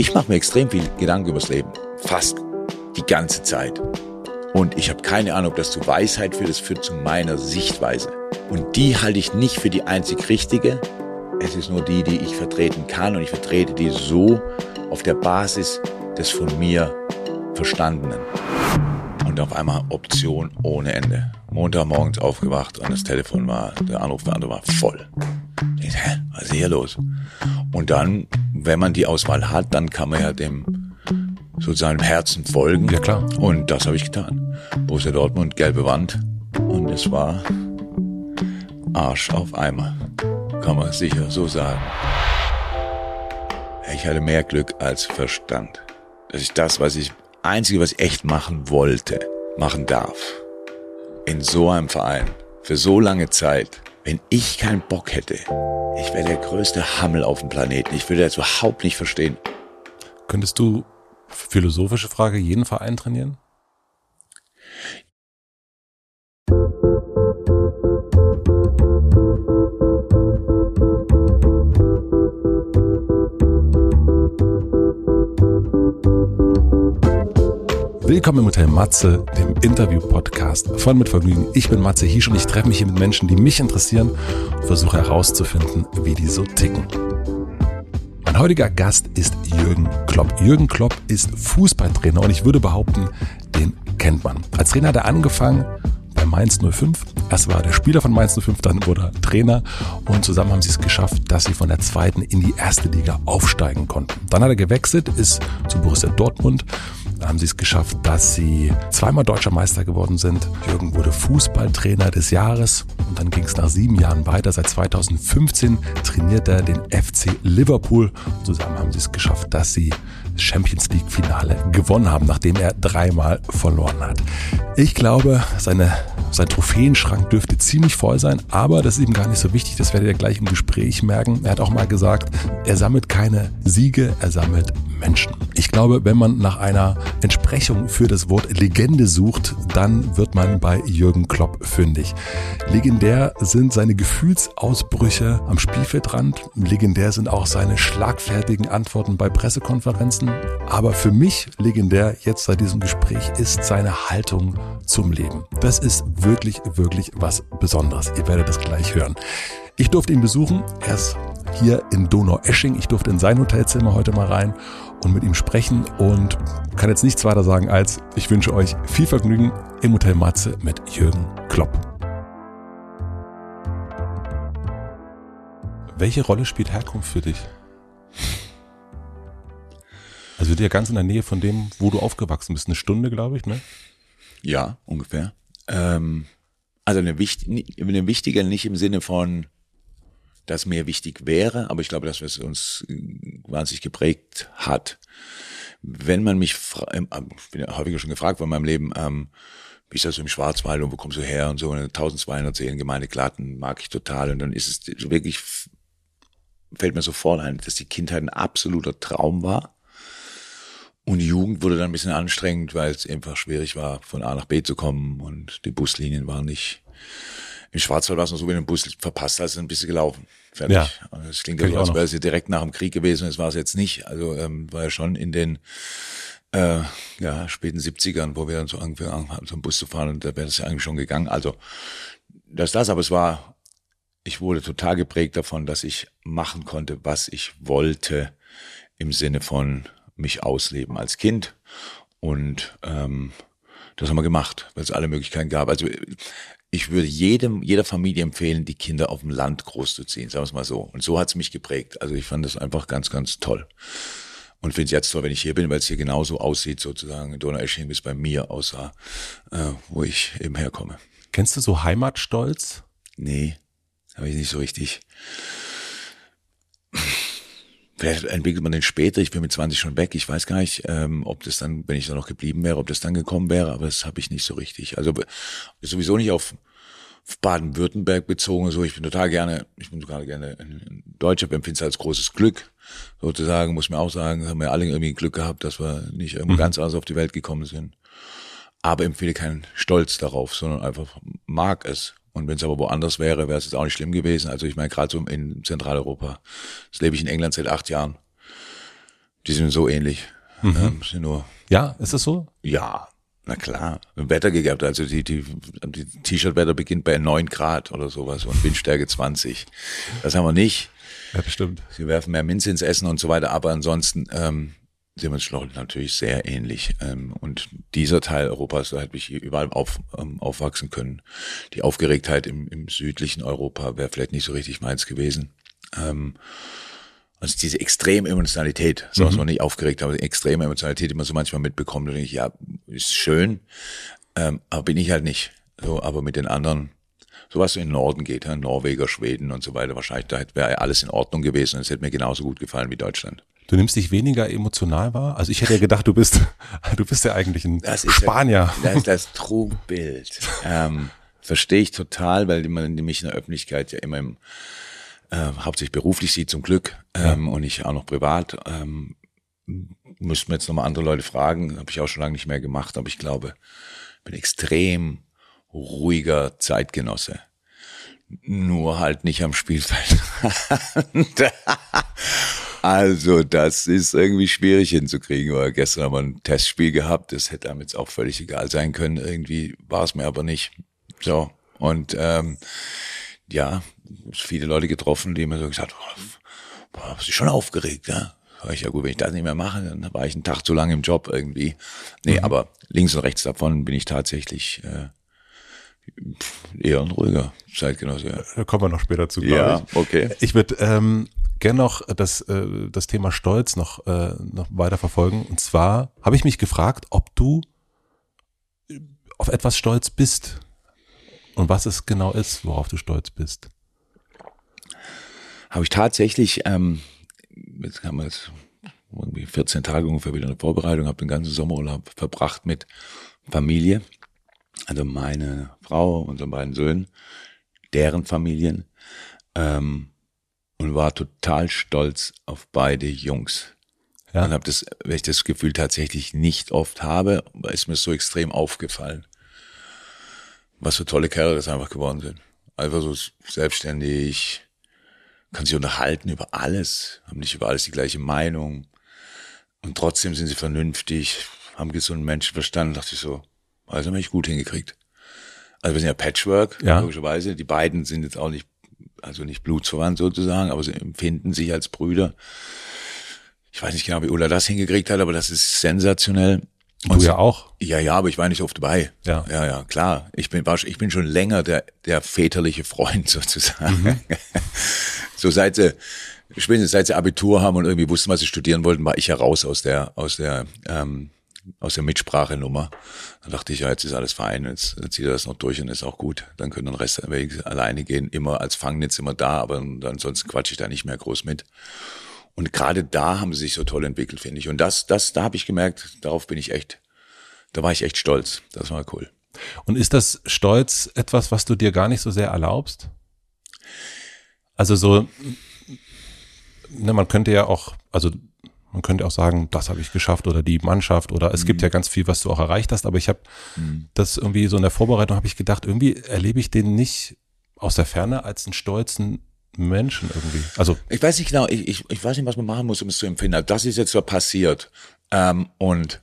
Ich mache mir extrem viel Gedanken übers Leben. Fast die ganze Zeit. Und ich habe keine Ahnung, ob das zu Weisheit führt. Das führt zu meiner Sichtweise. Und die halte ich nicht für die einzig richtige. Es ist nur die, die ich vertreten kann. Und ich vertrete die so auf der Basis des von mir Verstandenen. Und auf einmal Option ohne Ende. Montagmorgens aufgewacht und das Telefon war, der Anrufbeantworter war voll. Ich hä, was ist hier los? Und dann, wenn man die Auswahl hat, dann kann man ja dem sozusagen Herzen folgen. Ja, klar. Und das habe ich getan. Borussia Dortmund, gelbe Wand. Und es war Arsch auf Eimer. Kann man sicher so sagen. Ich hatte mehr Glück als Verstand. Dass ich das, was ich, einzige, was ich echt machen wollte, machen darf. In so einem Verein. Für so lange Zeit. Wenn ich keinen Bock hätte, ich wäre der größte Hammel auf dem Planeten. Ich würde das überhaupt nicht verstehen. Könntest du, philosophische Frage, jeden Verein trainieren? Willkommen im Hotel Matze, dem Interview-Podcast von Mit Vergnügen. Ich bin Matze Hiesch und ich treffe mich hier mit Menschen, die mich interessieren und versuche herauszufinden, wie die so ticken. Mein heutiger Gast ist Jürgen Klopp. Jürgen Klopp ist Fußballtrainer und ich würde behaupten, den kennt man. Als Trainer hat er angefangen bei Mainz 05. Erst war er der Spieler von Mainz 05, dann wurde er Trainer und zusammen haben sie es geschafft, dass sie von der zweiten in die erste Liga aufsteigen konnten. Dann hat er gewechselt, ist zu Borussia Dortmund haben sie es geschafft, dass sie zweimal deutscher Meister geworden sind. Jürgen wurde Fußballtrainer des Jahres und dann ging es nach sieben Jahren weiter. Seit 2015 trainiert er den FC Liverpool. Zusammen haben sie es geschafft, dass sie das Champions League Finale gewonnen haben, nachdem er dreimal verloren hat. Ich glaube, seine, sein Trophäenschrank dürfte ziemlich voll sein, aber das ist ihm gar nicht so wichtig. Das werdet ihr gleich im Gespräch merken. Er hat auch mal gesagt, er sammelt keine Siege, er sammelt Menschen. Ich glaube, wenn man nach einer Entsprechung für das Wort Legende sucht, dann wird man bei Jürgen Klopp fündig. Legendär sind seine Gefühlsausbrüche am Spielfeldrand. Legendär sind auch seine schlagfertigen Antworten bei Pressekonferenzen. Aber für mich legendär jetzt seit diesem Gespräch ist seine Haltung zum Leben. Das ist wirklich, wirklich was Besonderes. Ihr werdet es gleich hören. Ich durfte ihn besuchen. Er ist hier in Donau-Esching. Ich durfte in sein Hotelzimmer heute mal rein und mit ihm sprechen und kann jetzt nichts weiter sagen als ich wünsche euch viel Vergnügen im Hotel Matze mit Jürgen Klopp. Welche Rolle spielt Herkunft für dich? Also dir ganz in der Nähe von dem, wo du aufgewachsen bist, eine Stunde, glaube ich, ne? Ja, ungefähr. Ähm, also eine, wichtig, eine wichtige nicht im Sinne von das mir wichtig wäre, aber ich glaube, dass es uns wahnsinnig geprägt hat. Wenn man mich, ähm, ich bin ja häufiger schon gefragt von meinem Leben, ähm, wie ist das im Schwarzwald und wo kommst du her und so, 1200 Seelengemeinde Glatten mag ich total und dann ist es wirklich, fällt mir sofort ein, dass die Kindheit ein absoluter Traum war. Und die Jugend wurde dann ein bisschen anstrengend, weil es einfach schwierig war, von A nach B zu kommen und die Buslinien waren nicht im Schwarzwald war es noch so, wenn du den Bus verpasst hast, dann bist du gelaufen. Fertig. Ja, das klingt ja so, als wäre es direkt nach dem Krieg gewesen. Das war es jetzt nicht. Also ähm, war ja schon in den äh, ja, späten 70ern, wo wir dann so angefangen haben, so einen Bus zu fahren und da wäre das ja eigentlich schon gegangen. Also das das, aber es war, ich wurde total geprägt davon, dass ich machen konnte, was ich wollte, im Sinne von mich ausleben als Kind. Und ähm, das haben wir gemacht, weil es alle Möglichkeiten gab. Also ich würde jedem, jeder Familie empfehlen, die Kinder auf dem Land großzuziehen, sagen wir es mal so. Und so hat es mich geprägt. Also ich fand das einfach ganz, ganz toll. Und finde es jetzt toll, wenn ich hier bin, weil es hier genauso aussieht, sozusagen in Donaueschingen, wie es bei mir aussah, äh, wo ich eben herkomme. Kennst du so Heimatstolz? Nee, habe ich nicht so richtig. Vielleicht entwickelt man den später. Ich bin mit 20 schon weg. Ich weiß gar nicht, ähm, ob das dann, wenn ich da noch geblieben wäre, ob das dann gekommen wäre, aber das habe ich nicht so richtig. Also sowieso nicht auf Baden-Württemberg bezogen. So, ich bin total gerne, ich bin total gerne in Deutscher, empfinde es als großes Glück, sozusagen, muss man auch sagen, haben wir alle irgendwie Glück gehabt, dass wir nicht irgendwo mhm. ganz anders auf die Welt gekommen sind. Aber empfehle keinen Stolz darauf, sondern einfach mag es. Und wenn es aber woanders wäre, wäre es jetzt auch nicht schlimm gewesen. Also ich meine, gerade so in Zentraleuropa, das lebe ich in England seit acht Jahren. Die sind so ähnlich. Mhm. Ähm, sind nur, Ja, ist es so? ja, na klar. Wetter gehabt, also die, die, die T-Shirt-Wetter beginnt bei 9 Grad oder sowas und Windstärke 20. Das haben wir nicht. Ja, das stimmt. Sie werfen mehr Minze ins Essen und so weiter, aber ansonsten ähm, sind wir uns natürlich sehr ähnlich. Ähm, und dieser Teil Europas, da hätte ich überall auf, ähm, aufwachsen können. Die Aufgeregtheit im, im südlichen Europa wäre vielleicht nicht so richtig meins gewesen. Ähm, also diese extreme Emotionalität, so was man nicht aufgeregt, aber die extreme Emotionalität, die man so manchmal mitbekommt, da denke ich, ja, ist schön, aber bin ich halt nicht. So, aber mit den anderen, so was in den Norden geht, Norweger, Schweden und so weiter, wahrscheinlich, da wäre alles in Ordnung gewesen und es hätte mir genauso gut gefallen wie Deutschland. Du nimmst dich weniger emotional wahr? Also ich hätte ja gedacht, du bist, du bist ja eigentlich ein Das Spanier. Ja, das ist das Trugbild. ähm, Verstehe ich total, weil man mich in der Öffentlichkeit ja immer im, äh, hauptsächlich beruflich sieht, zum Glück, ähm, und ich auch noch privat. Ähm, müssten wir jetzt nochmal andere Leute fragen, habe ich auch schon lange nicht mehr gemacht, aber ich glaube, ich bin extrem ruhiger Zeitgenosse. Nur halt nicht am Spielfeld. Also, das ist irgendwie schwierig hinzukriegen. Weil gestern haben wir ein Testspiel gehabt, das hätte einem jetzt auch völlig egal sein können. Irgendwie war es mir aber nicht. So. Und ähm, ja, viele Leute getroffen, die mir so gesagt haben, boah, bist du schon aufgeregt, ja? Sag ich, ja gut, wenn ich das nicht mehr mache, dann war ich einen Tag zu lang im Job irgendwie. Nee, aber links und rechts davon bin ich tatsächlich äh, eher ein ruhiger Zeitgenosse. Ja, Da kommen wir noch später zu, glaube ja ich. okay. Ich würde ähm, gerne noch das, äh, das Thema Stolz noch, äh, noch weiter verfolgen. Und zwar habe ich mich gefragt, ob du auf etwas stolz bist und was es genau ist, worauf du stolz bist. habe ich tatsächlich, ähm, jetzt haben wir jetzt irgendwie 14 Tage ungefähr wieder eine Vorbereitung, habe den ganzen Sommerurlaub verbracht mit Familie, also meine Frau, unseren beiden Söhnen, deren Familien ähm, und war total stolz auf beide Jungs. Ja. Und habe das, weil ich das Gefühl tatsächlich nicht oft habe, ist mir so extrem aufgefallen, was für tolle Kerle das einfach geworden sind. Einfach so selbstständig, kann sich unterhalten über alles, haben nicht über alles die gleiche Meinung. Und trotzdem sind sie vernünftig, haben gesunden Menschenverstand. Da dachte ich so, also haben wir echt gut hingekriegt. Also wir sind ja Patchwork, Ja. logischerweise. Die beiden sind jetzt auch nicht, also nicht blutsverwandt sozusagen, aber sie empfinden sich als Brüder. Ich weiß nicht genau, wie Ulla das hingekriegt hat, aber das ist sensationell. Du ja auch. Ja, ja, aber ich war nicht oft dabei. Ja. ja, ja, klar. Ich bin, war, ich bin schon länger der, der väterliche Freund sozusagen. so seit sie, spätestens seit sie Abitur haben und irgendwie wussten, was sie studieren wollten, war ich ja raus aus der, aus der, ähm, aus der Mitsprachenummer. Dann dachte ich, ja, jetzt ist alles fein, jetzt, jetzt zieht er das noch durch und ist auch gut. Dann können den Rest alleine gehen, immer als Fangnetz immer da, aber ansonsten quatsche ich da nicht mehr groß mit. Und gerade da haben sie sich so toll entwickelt, finde ich. Und das, das, da habe ich gemerkt, darauf bin ich echt, da war ich echt stolz. Das war cool. Und ist das Stolz etwas, was du dir gar nicht so sehr erlaubst? Also so, ne, man könnte ja auch, also man könnte auch sagen, das habe ich geschafft oder die Mannschaft oder es gibt ja ganz viel, was du auch erreicht hast, aber ich habe das irgendwie so in der Vorbereitung habe ich gedacht, irgendwie erlebe ich den nicht aus der Ferne als einen stolzen Menschen irgendwie. Also Ich weiß nicht genau, ich, ich, ich weiß nicht, was man machen muss, um es zu empfinden. Also Das ist jetzt so passiert. Ähm, und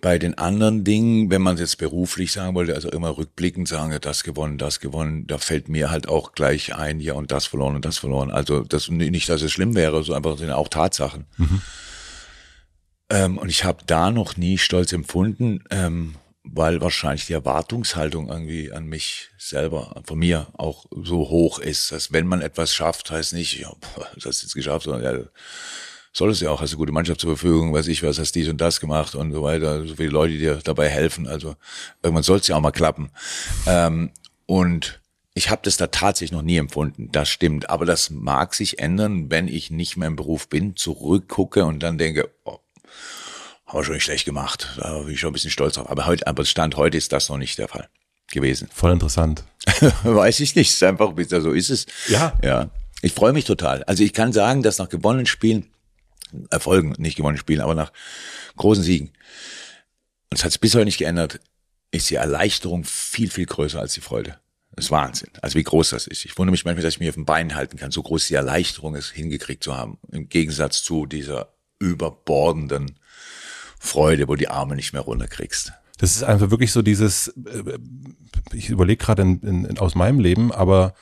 bei den anderen Dingen, wenn man es jetzt beruflich sagen wollte, also immer rückblickend sagen, ja, das gewonnen, das gewonnen, da fällt mir halt auch gleich ein, ja, und das verloren und das verloren. Also das nicht, dass es schlimm wäre, so einfach sind auch Tatsachen. Ähm, und ich habe da noch nie Stolz empfunden, ähm, weil wahrscheinlich die Erwartungshaltung irgendwie an mich selber, von mir auch so hoch ist, dass wenn man etwas schafft, heißt nicht, ja, boah, das hast du jetzt geschafft, sondern ja, solltest du ja auch, hast du gute Mannschaft zur Verfügung, weiß ich was, hast dies und das gemacht und so weiter, so viele Leute, die dir dabei helfen, also irgendwann soll es ja auch mal klappen. Ähm, und ich habe das da tatsächlich noch nie empfunden, das stimmt, aber das mag sich ändern, wenn ich nicht mehr im Beruf bin, zurückgucke und dann denke, oh, haben wir schon nicht schlecht gemacht, da bin ich schon ein bisschen stolz drauf. Aber heute, aber Stand heute ist das noch nicht der Fall gewesen. voll interessant. Weiß ich nicht, ist einfach, es so ist es. Ja. Ja. Ich freue mich total. Also ich kann sagen, dass nach gewonnenen Spielen, Erfolgen, nicht gewonnenen Spielen, aber nach großen Siegen, und es hat sich bis heute nicht geändert, ist die Erleichterung viel, viel größer als die Freude. Das ist Wahnsinn. Also wie groß das ist. Ich wundere mich manchmal, dass ich mich auf den Beinen halten kann. So groß die Erleichterung ist, hingekriegt zu haben. Im Gegensatz zu dieser überbordenden Freude, wo die Arme nicht mehr runterkriegst. Das ist einfach wirklich so dieses, äh, ich überlege gerade in, in, aus meinem Leben, aber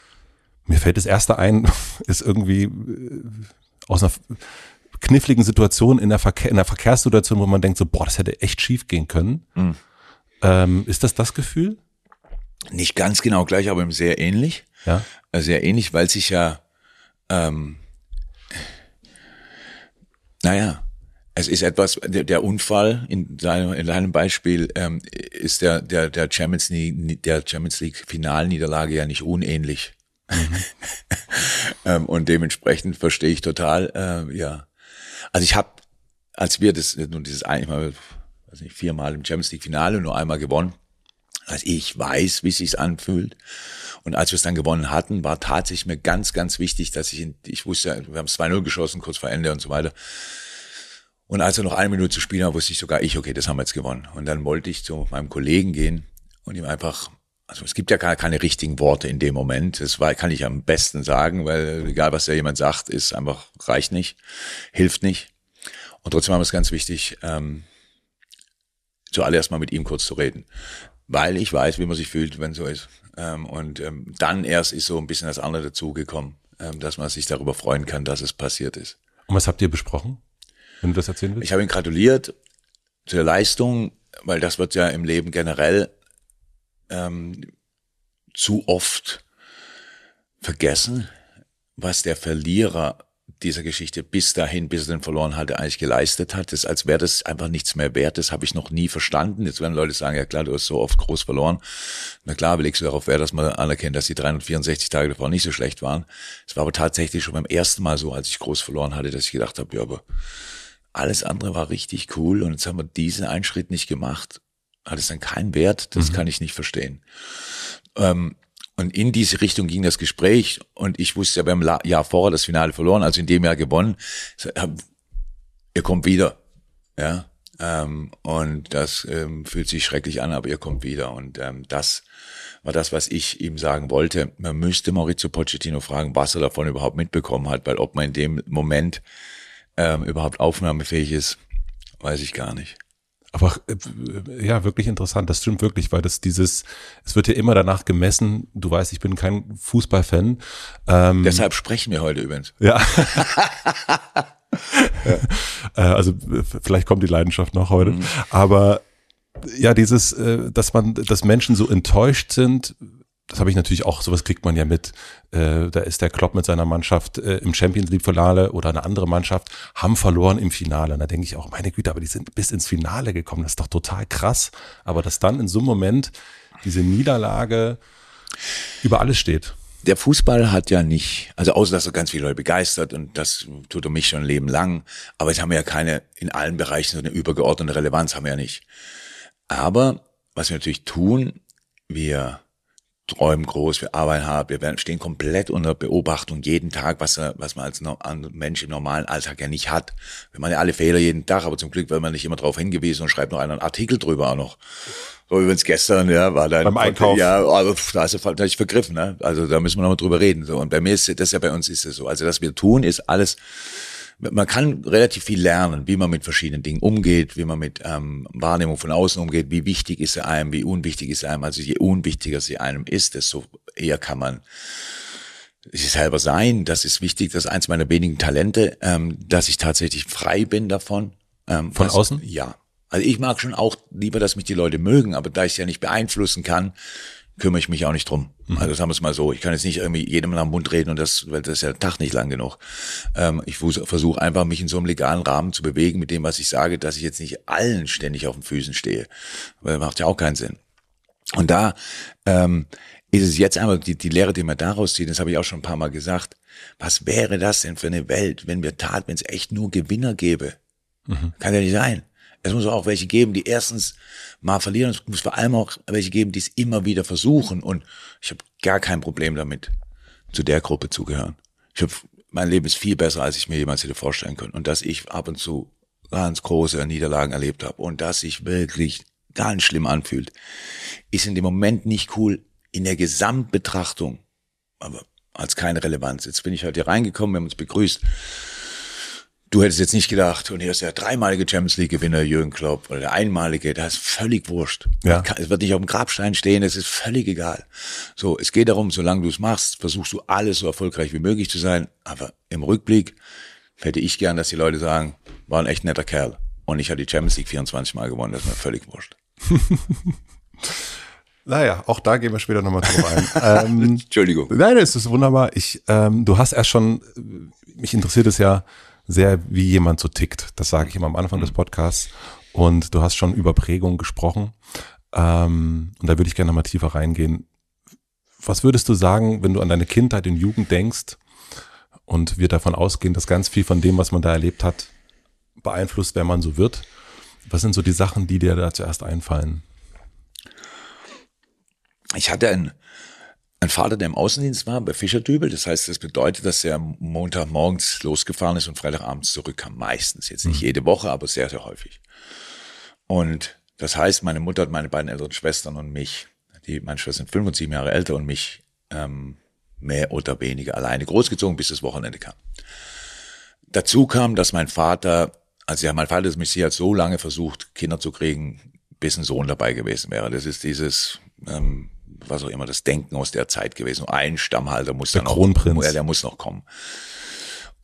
mir fällt das erste ein, ist irgendwie äh, aus einer kniffligen Situation in der, Verkehr, in der Verkehrssituation, wo man denkt so, boah, das hätte echt schief gehen können. Mhm. Ähm, ist das das Gefühl? Nicht ganz genau gleich, aber sehr ähnlich. Ja. Äh, sehr ähnlich, weil sich ja, ähm, naja, es ist etwas, der, der Unfall in deinem, in deinem Beispiel ähm, ist der, der, der Champions League, der Champions League Finalniederlage ja nicht unähnlich. Mhm. ähm, und dementsprechend verstehe ich total, äh, ja. Also ich habe, als wir das, nun dieses eigentlich mal, weiß nicht, viermal im Champions League Finale nur einmal gewonnen, also ich weiß, wie es sich anfühlt. Und als wir es dann gewonnen hatten, war tatsächlich mir ganz, ganz wichtig, dass ich, in, ich wusste, wir haben es 2-0 geschossen, kurz vor Ende und so weiter. Und als er noch eine Minute zu spielen war, wusste ich sogar ich, okay, das haben wir jetzt gewonnen. Und dann wollte ich zu meinem Kollegen gehen und ihm einfach, also es gibt ja gar keine richtigen Worte in dem Moment. Das war, kann ich am besten sagen, weil egal was da jemand sagt, ist einfach, reicht nicht, hilft nicht. Und trotzdem war es ganz wichtig, ähm, zuallererst mal mit ihm kurz zu reden. Weil ich weiß, wie man sich fühlt, wenn so ist. Ähm, und ähm, dann erst ist so ein bisschen das andere dazugekommen, ähm, dass man sich darüber freuen kann, dass es passiert ist. Und was habt ihr besprochen? wenn du das erzählen willst? Ich habe ihn gratuliert zur Leistung, weil das wird ja im Leben generell ähm, zu oft vergessen, was der Verlierer dieser Geschichte bis dahin, bis er den verloren hatte, eigentlich geleistet hat. Das als wäre das einfach nichts mehr wert. Das habe ich noch nie verstanden. Jetzt werden Leute sagen, ja klar, du hast so oft groß verloren. Na klar, legst du darauf Wert, dass man anerkennt, dass die 364 Tage davor nicht so schlecht waren. Es war aber tatsächlich schon beim ersten Mal so, als ich groß verloren hatte, dass ich gedacht habe, ja, aber alles andere war richtig cool und jetzt haben wir diesen einen Schritt nicht gemacht. Hat es dann keinen Wert? Das mhm. kann ich nicht verstehen. Ähm, und in diese Richtung ging das Gespräch und ich wusste ja, haben Jahr vorher das Finale verloren, also in dem Jahr gewonnen. Ihr kommt wieder, ja. Ähm, und das ähm, fühlt sich schrecklich an, aber ihr kommt wieder. Und ähm, das war das, was ich ihm sagen wollte. Man müsste Maurizio Pochettino fragen, was er davon überhaupt mitbekommen hat, weil ob man in dem Moment ähm, überhaupt aufnahmefähig ist, weiß ich gar nicht. Aber äh, ja, wirklich interessant. Das stimmt wirklich, weil das dieses, es wird ja immer danach gemessen. Du weißt, ich bin kein Fußballfan. Ähm, Deshalb sprechen wir heute übrigens. Ja. Äh, also vielleicht kommt die Leidenschaft noch heute. Mhm. Aber ja, dieses, äh, dass man, dass Menschen so enttäuscht sind, das habe ich natürlich auch, sowas kriegt man ja mit. Äh, da ist der Klopp mit seiner Mannschaft äh, im Champions League Finale oder eine andere Mannschaft haben verloren im Finale. Und da denke ich auch, meine Güte, aber die sind bis ins Finale gekommen. Das ist doch total krass. Aber dass dann in so einem Moment diese Niederlage über alles steht. Der Fußball hat ja nicht, also außer dass er ganz viele Leute begeistert und das tut er mich schon ein Leben lang, aber jetzt haben wir ja keine in allen Bereichen so eine übergeordnete Relevanz, haben wir ja nicht. Aber was wir natürlich tun, wir träumen groß, wir arbeiten hart, wir werden, stehen komplett unter Beobachtung jeden Tag, was, was man als Mensch im normalen Alltag ja nicht hat. Wir machen ja alle Fehler jeden Tag, aber zum Glück wird man nicht immer darauf hingewiesen und schreibt noch einen Artikel drüber auch noch. So übrigens gestern, ja, war dann beim Einkauf. Ja, also da hast du vielleicht vergriffen, ne? Also da müssen wir noch mal drüber reden. So und bei mir ist das ja bei uns ist es so. Also was wir tun, ist alles man kann relativ viel lernen, wie man mit verschiedenen Dingen umgeht, wie man mit ähm, Wahrnehmung von außen umgeht, wie wichtig ist er einem, wie unwichtig ist er einem. Also je unwichtiger sie einem ist, desto eher kann man sich selber sein. Das ist wichtig, das ist eins meiner wenigen Talente, ähm, dass ich tatsächlich frei bin davon. Ähm, von was, außen? Ja. Also ich mag schon auch lieber, dass mich die Leute mögen, aber da ich es ja nicht beeinflussen kann, kümmere ich mich auch nicht drum. Mhm. Also sagen wir es mal so, ich kann jetzt nicht irgendwie jedem nach dem Mund reden und das, weil das ist ja der Tag nicht lang genug. Ähm, ich versuche einfach, mich in so einem legalen Rahmen zu bewegen mit dem, was ich sage, dass ich jetzt nicht allen ständig auf den Füßen stehe. Weil das macht ja auch keinen Sinn. Und da ähm, ist es jetzt einmal die, die Lehre, die man daraus zieht, das habe ich auch schon ein paar Mal gesagt. Was wäre das denn für eine Welt, wenn wir tat, wenn es echt nur Gewinner gäbe? Mhm. Kann ja nicht sein. Es muss auch welche geben, die erstens mal verlieren. Es muss vor allem auch welche geben, die es immer wieder versuchen. Und ich habe gar kein Problem damit, zu der Gruppe zu gehören. Ich hab, mein Leben ist viel besser, als ich mir jemals hätte vorstellen können. Und dass ich ab und zu ganz große Niederlagen erlebt habe und dass sich wirklich ganz schlimm anfühlt, ist in dem Moment nicht cool in der Gesamtbetrachtung, aber als keine Relevanz. Jetzt bin ich halt hier reingekommen, wir haben uns begrüßt du hättest jetzt nicht gedacht, und hier ist der dreimalige Champions League Gewinner Jürgen Klopp oder der einmalige, das ist völlig wurscht. Ja. Es wird nicht auf dem Grabstein stehen, es ist völlig egal. So, es geht darum, solange du es machst, versuchst du alles so erfolgreich wie möglich zu sein, aber im Rückblick hätte ich gern, dass die Leute sagen, war ein echt netter Kerl. Und ich hatte die Champions League 24 Mal gewonnen, das ist mir völlig wurscht. Naja, auch da gehen wir später nochmal drauf ein. ähm, Entschuldigung. Nein, es ist wunderbar. Ich, ähm, du hast erst schon, mich interessiert es ja sehr, wie jemand so tickt. Das sage ich immer am Anfang des Podcasts. Und du hast schon über Prägung gesprochen. Ähm, und da würde ich gerne nochmal tiefer reingehen. Was würdest du sagen, wenn du an deine Kindheit und Jugend denkst und wir davon ausgehen, dass ganz viel von dem, was man da erlebt hat, beeinflusst, wer man so wird? Was sind so die Sachen, die dir da zuerst einfallen? Ich hatte einen, einen Vater, der im Außendienst war, bei Fischerdübel. Das heißt, das bedeutet, dass er Montagmorgens losgefahren ist und Freitagabends zurückkam. Meistens. Jetzt nicht jede Woche, aber sehr, sehr häufig. Und das heißt, meine Mutter hat meine beiden älteren Schwestern und mich, die, meine Schwestern sind fünf und sieben Jahre älter und mich, ähm, mehr oder weniger alleine großgezogen, bis das Wochenende kam. Dazu kam, dass mein Vater, also ja, mein Vater ist mich sie hat so lange versucht, Kinder zu kriegen, bis ein Sohn dabei gewesen wäre. Das ist dieses, ähm, was auch immer, das Denken aus der Zeit gewesen. Nur ein Stammhalter muss Der dann Kronprinz. noch, der muss noch kommen.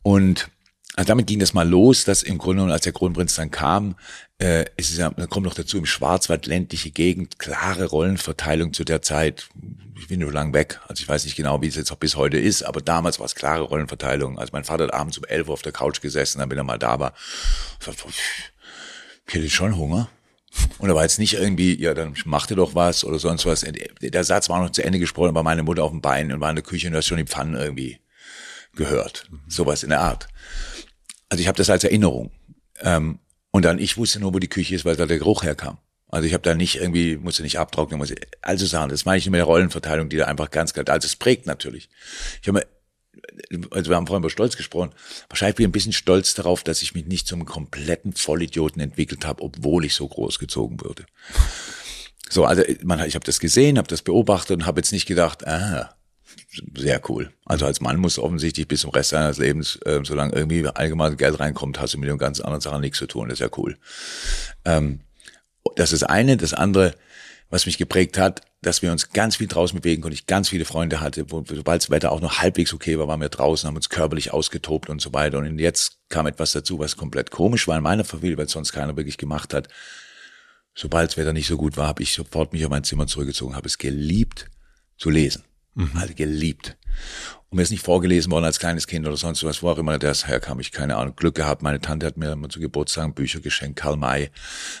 Und also damit ging das mal los, dass im Grunde genommen, als der Kronprinz dann kam, äh, ist es ja, dann kommt noch dazu im Schwarzwald ländliche Gegend, klare Rollenverteilung zu der Zeit. Ich bin nur lang weg, also ich weiß nicht genau, wie es jetzt auch bis heute ist, aber damals war es klare Rollenverteilung. Also mein Vater hat abends um 11 Uhr auf der Couch gesessen, dann bin er mal da war, ich hätte schon Hunger. Und er war jetzt nicht irgendwie, ja, dann macht er doch was oder sonst was. Der Satz war noch zu Ende gesprochen, war meine Mutter auf dem Bein und war in der Küche und du hast schon die Pfannen irgendwie gehört. Sowas in der Art. Also ich habe das als Erinnerung. Ähm, und dann, ich wusste nur, wo die Küche ist, weil da der Geruch herkam. Also ich habe da nicht irgendwie, musste nicht abtrocknen, musste, also Sachen, das meine ich mit der Rollenverteilung, die da einfach ganz klar, also es prägt natürlich. Ich habe also wir haben vorhin über Stolz gesprochen, wahrscheinlich bin ich ein bisschen stolz darauf, dass ich mich nicht zum kompletten Vollidioten entwickelt habe, obwohl ich so großgezogen wurde. So, also man, ich habe das gesehen, habe das beobachtet und habe jetzt nicht gedacht, ah, sehr cool. Also als Mann muss offensichtlich bis zum Rest seines Lebens, äh, solange irgendwie allgemein Geld reinkommt, hast du mit den ganz anderen Sachen nichts zu tun. Das ist ja cool. Ähm, das ist eine. Das andere, was mich geprägt hat, dass wir uns ganz viel draußen bewegen konnten. Ich ganz viele Freunde hatte, wo, sobald das Wetter auch noch halbwegs okay war, waren wir draußen, haben uns körperlich ausgetobt und so weiter. Und jetzt kam etwas dazu, was komplett komisch war in meiner Familie, weil es sonst keiner wirklich gemacht hat. Sobald das Wetter nicht so gut war, habe ich sofort mich auf mein Zimmer zurückgezogen, habe es geliebt zu lesen. Also geliebt. Und mir ist nicht vorgelesen worden als kleines Kind oder sonst was, wo auch immer das herkam. Ich keine Ahnung. Glück gehabt. Meine Tante hat mir immer zu Geburtstagen Bücher geschenkt, Karl May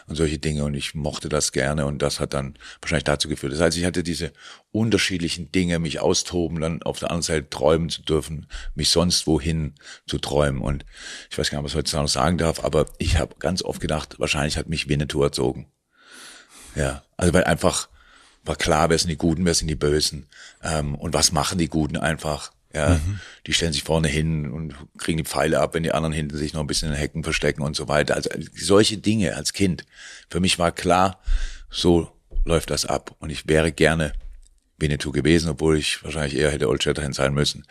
und solche Dinge. Und ich mochte das gerne. Und das hat dann wahrscheinlich dazu geführt. Das heißt, ich hatte diese unterschiedlichen Dinge, mich austoben, dann auf der anderen Seite träumen zu dürfen, mich sonst wohin zu träumen. Und ich weiß gar nicht, was ich heutzutage noch sagen darf, aber ich habe ganz oft gedacht, wahrscheinlich hat mich Winnetou erzogen. Ja, also weil einfach war klar, wer sind die Guten, wer sind die Bösen ähm, und was machen die Guten einfach. Ja, die stellen sich vorne hin und kriegen die Pfeile ab, wenn die anderen hinten sich noch ein bisschen in den Hecken verstecken und so weiter. Also solche Dinge als Kind. Für mich war klar, so läuft das ab. Und ich wäre gerne Winnetou gewesen, obwohl ich wahrscheinlich eher hätte Old Shatterhand sein müssen.